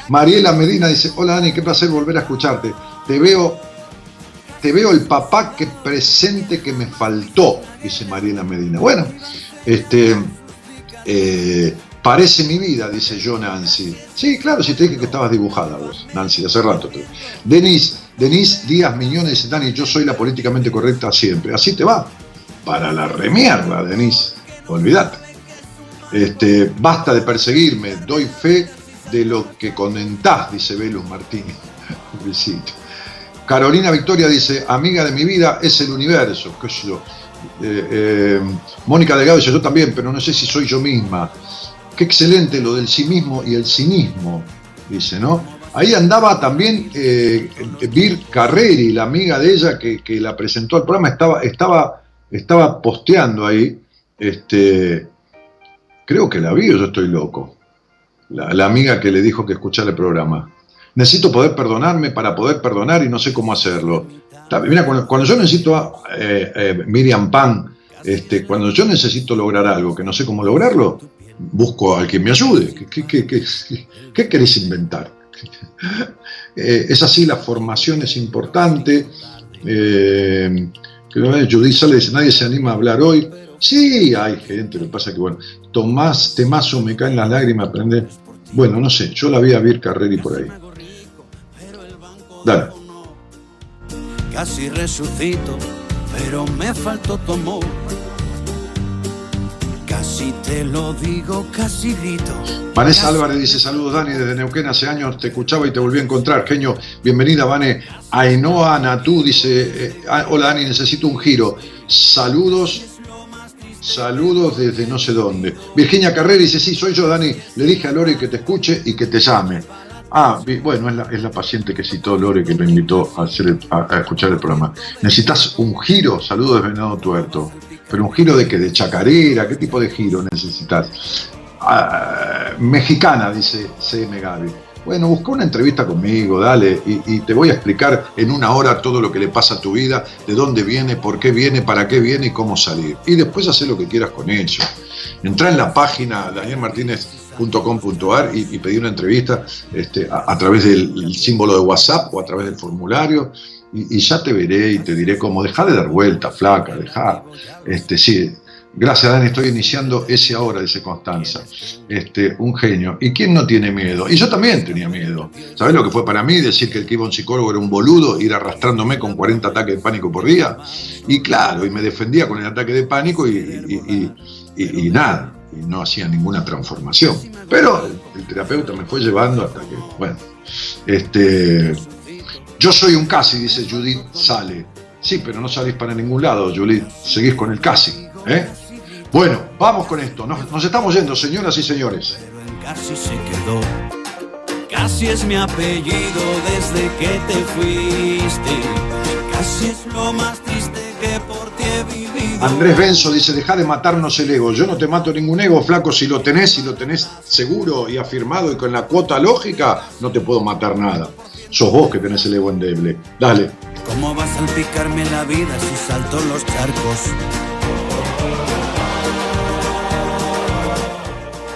Mariela Medina dice, hola Dani, qué placer volver a escucharte. Te veo, te veo el papá que presente que me faltó, dice Mariela Medina. Bueno, este, eh, parece mi vida, dice yo Nancy. Sí, claro, si te dije que estabas dibujada vos, Nancy, hace rato. Denis, Denis Díaz Miñones dice, Dani, yo soy la políticamente correcta siempre. Así te va. Para la remierda, Denis. Olvídate. Este, basta de perseguirme, doy fe de lo que comentás, dice Velus Martínez. Carolina Victoria dice, amiga de mi vida es el universo. Eh, eh, Mónica Delgado dice, yo también, pero no sé si soy yo misma. Qué excelente lo del sí mismo y el cinismo, dice, ¿no? Ahí andaba también eh, Carreri, la amiga de ella que, que, la presentó al programa, estaba, estaba, estaba posteando ahí, este, creo que la vi yo estoy loco, la, amiga que le dijo que escuchara el programa. Necesito poder perdonarme para poder perdonar y no sé cómo hacerlo. Mira, cuando, yo necesito a eh, eh, Miriam Pan, este, cuando yo necesito lograr algo que no sé cómo lograrlo, busco a quien me ayude. ¿Qué, qué, qué, qué querés inventar? eh, es así, la formación es importante. Eh, Judith Sale dice, nadie se anima a hablar hoy. Sí, hay gente, lo que pasa que, bueno, Tomás Temazo me caen las lágrimas, aprende. Bueno, no sé, yo la vi a Vir Carreri por ahí. Dale. Casi resucito, pero me faltó tu amor. Casi te lo digo, casi grito. Vanessa Álvarez dice, saludos Dani, desde Neuquén hace años te escuchaba y te volví a encontrar. Genio, bienvenida Vane. Ainhoa Natú dice, eh, hola Dani, necesito un giro. Saludos, saludos desde no sé dónde. Virginia Carrera dice, sí, soy yo Dani, le dije a Lore que te escuche y que te llame. Ah, bueno, es la, paciente que citó Lore que me invitó a, a, escuchar el programa. ¿Necesitas un giro? Saludos Venado Tuerto. ¿Pero un giro de qué? ¿De chacarera? ¿Qué tipo de giro necesitas? Ah, mexicana, dice CM Gaby. Bueno, busca una entrevista conmigo, dale, y, te voy a explicar en una hora todo lo que le pasa a tu vida, de dónde viene, por qué viene, para qué viene y cómo salir. Y después hacer lo que quieras con ello. Entra en la página danielmartinez.com.ar y, y pedí una entrevista este, a, través del símbolo de WhatsApp o a través del formulario y, ya te veré y te diré cómo, deja de dar vuelta, flaca, deja. Este, sí, gracias Dani, estoy iniciando ese ahora, dice Constanza. Este, un genio. ¿Y quién no tiene miedo? Y yo también tenía miedo. ¿Sabes lo que fue para mí decir que el que iba un psicólogo era un boludo, ir arrastrándome con 40 ataques de pánico por día? Y claro, y me defendía con el ataque de pánico y, y, y nada, y no hacía ninguna transformación. Pero el terapeuta me fue llevando hasta que, bueno, este yo soy un casi, dice Judith Sale. Sí, pero no salís para ningún lado, Judith. Seguís con el casi. ¿eh? Bueno, vamos con esto. Nos, nos, estamos yendo, señoras y señores. Pero en casi se quedó. Casi es mi apellido desde que te fuiste. Casi es lo más Andrés Benzo dice, deja de matarnos el ego. Yo no te mato ningún ego, flaco. Si lo tenés, si lo tenés seguro y afirmado y con la cuota lógica, no te puedo matar nada sos vos que tenés el ego endeble. Dale. ¿Cómo vas a salpicarme la vida si salto los charcos?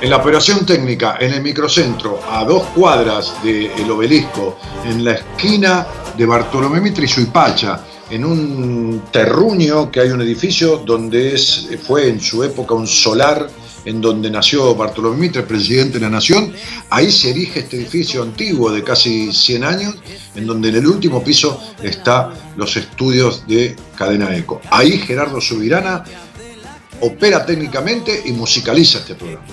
En la operación técnica, en el microcentro, a dos cuadras del obelisco, en la esquina de Bartolomé Mitre y Suipacha, en un terruño que hay un edificio donde es, fue en su época un solar en donde nació Bartolomé Mitre, presidente de la Nación, ahí se erige este edificio antiguo de casi 100 años, en donde en el último piso está los estudios de Cadena Eco. Ahí Gerardo Subirana opera técnicamente y musicaliza este programa.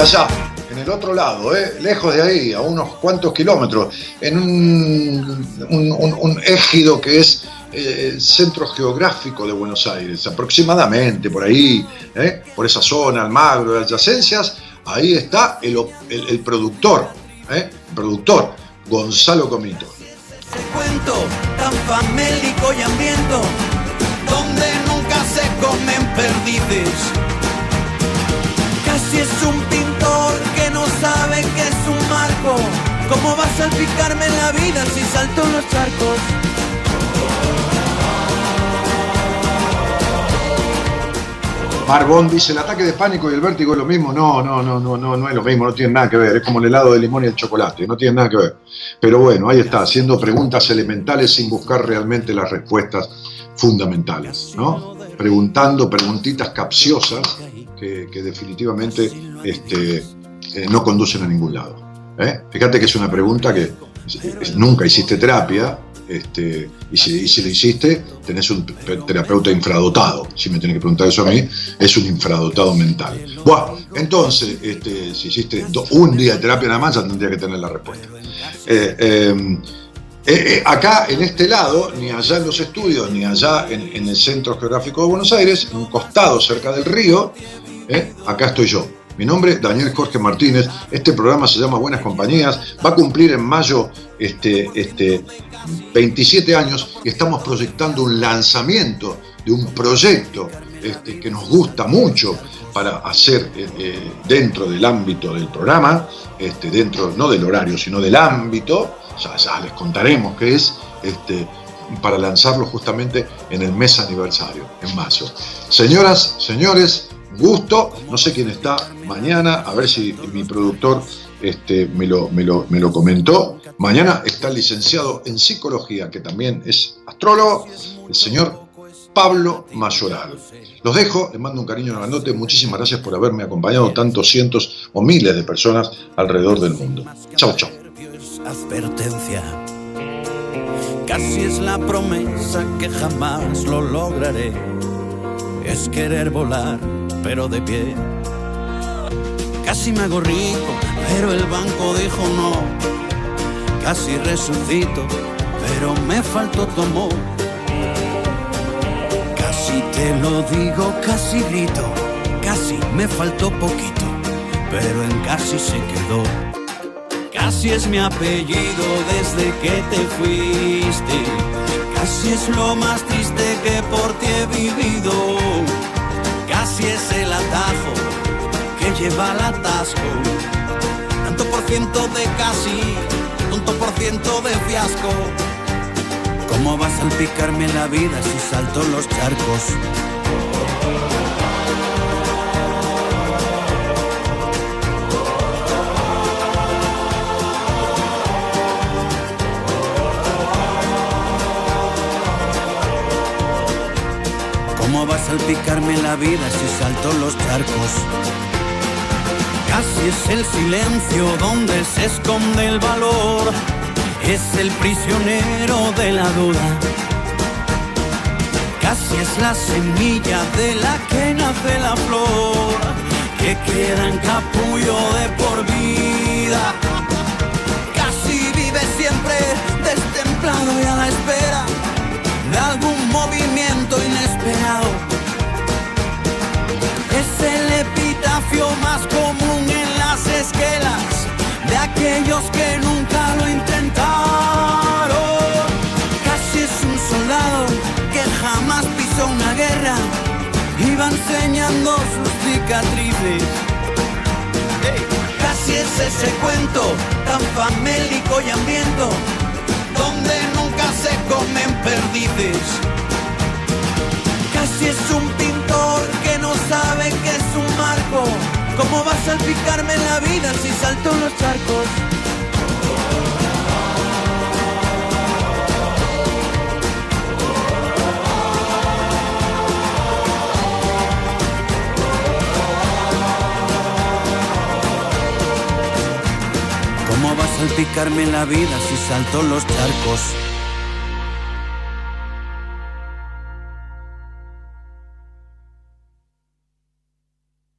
Allá, en el otro lado, ¿eh? lejos de ahí, a unos cuantos kilómetros, en un, un, égido que es eh, el centro geográfico de Buenos Aires, aproximadamente por ahí, ¿eh? por esa zona, Almagro, de adyacencias, ahí está el, productor, ¿eh? productor, Gonzalo Comito. Es un pintor que no sabe que es un marco. ¿Cómo va a salpicarme la vida si salto los charcos? Marbón dice, el ataque de pánico y el vértigo es lo mismo. No, no, no, no, no, no es lo mismo, no tiene nada que ver. Es como el helado de limón y el chocolate, no tiene nada que ver. Pero bueno, ahí está, haciendo preguntas elementales sin buscar realmente las respuestas fundamentales, ¿no? Preguntando preguntitas capciosas que, definitivamente este, eh, no conducen a ningún lado. ¿eh? Fíjate que es una pregunta que es- nunca hiciste terapia, este, y, si, y si lo hiciste, tenés un pe- terapeuta infradotado. Si me tenés que preguntar eso a mí, es un infradotado mental. Bueno, entonces, este, si hiciste un día de terapia nada más, ya tendría que tener la respuesta. Eh, eh, eh, eh, acá, en este lado, ni allá en los estudios, ni allá en, el Centro Geográfico de Buenos Aires, en un costado cerca del río, eh, acá estoy yo. Mi nombre es Daniel Jorge Martínez. Este programa se llama Buenas Compañías. Va a cumplir en mayo este, este, 27 años y estamos proyectando un lanzamiento de un proyecto este, que nos gusta mucho para hacer eh, eh, dentro del ámbito del programa, este, dentro no del horario, sino del ámbito, ya, les contaremos qué es, este, para lanzarlo justamente en el mes aniversario, en mayo. Señoras, señores, gusto, no sé quién está mañana, a ver si mi productor este, me, lo, me, lo, me lo comentó. Mañana está el licenciado en psicología, que también es astrólogo, el señor Pablo Mayoral. Los dejo, les mando un cariño grandote, muchísimas gracias por haberme acompañado tantos cientos o miles de personas alrededor del mundo. Chau. advertencia. Casi es la promesa que jamás lo lograré. Es querer volar, pero de pie. Casi me hago rico, pero el banco dijo no. Casi resucito, pero me faltó tu amor. Casi te lo digo, casi grito, casi me faltó poquito, pero en casi se quedó. Casi es mi apellido desde que te fuiste. Casi es lo más triste que por ti he vivido. Casi es el atajo que lleva al atasco. Tanto por ciento de casi, tanto por ciento de fiasco. ¿Cómo vas a salpicarme la vida si salto los charcos? ¿Cómo va a salpicarme la vida si salto los charcos? Casi es el silencio donde se esconde el valor. Es el prisionero de la duda. Casi es la semilla de la que nace la flor. Que queda en capullo de por vida. Casi vive siempre destemplado y a la espera de algún movimiento inesperado. Es el epitafio más común en las esquelas de aquellos que nunca lo intentaron. Enseñando sus cicatrices. Casi es ese cuento tan famélico y hambriento donde nunca se comen perdices. Casi es un pintor que no sabe que es un marco. ¿Cómo va a salpicarme la vida si salto los charcos? ¿Cómo va a salpicarme la vida si salto los charcos?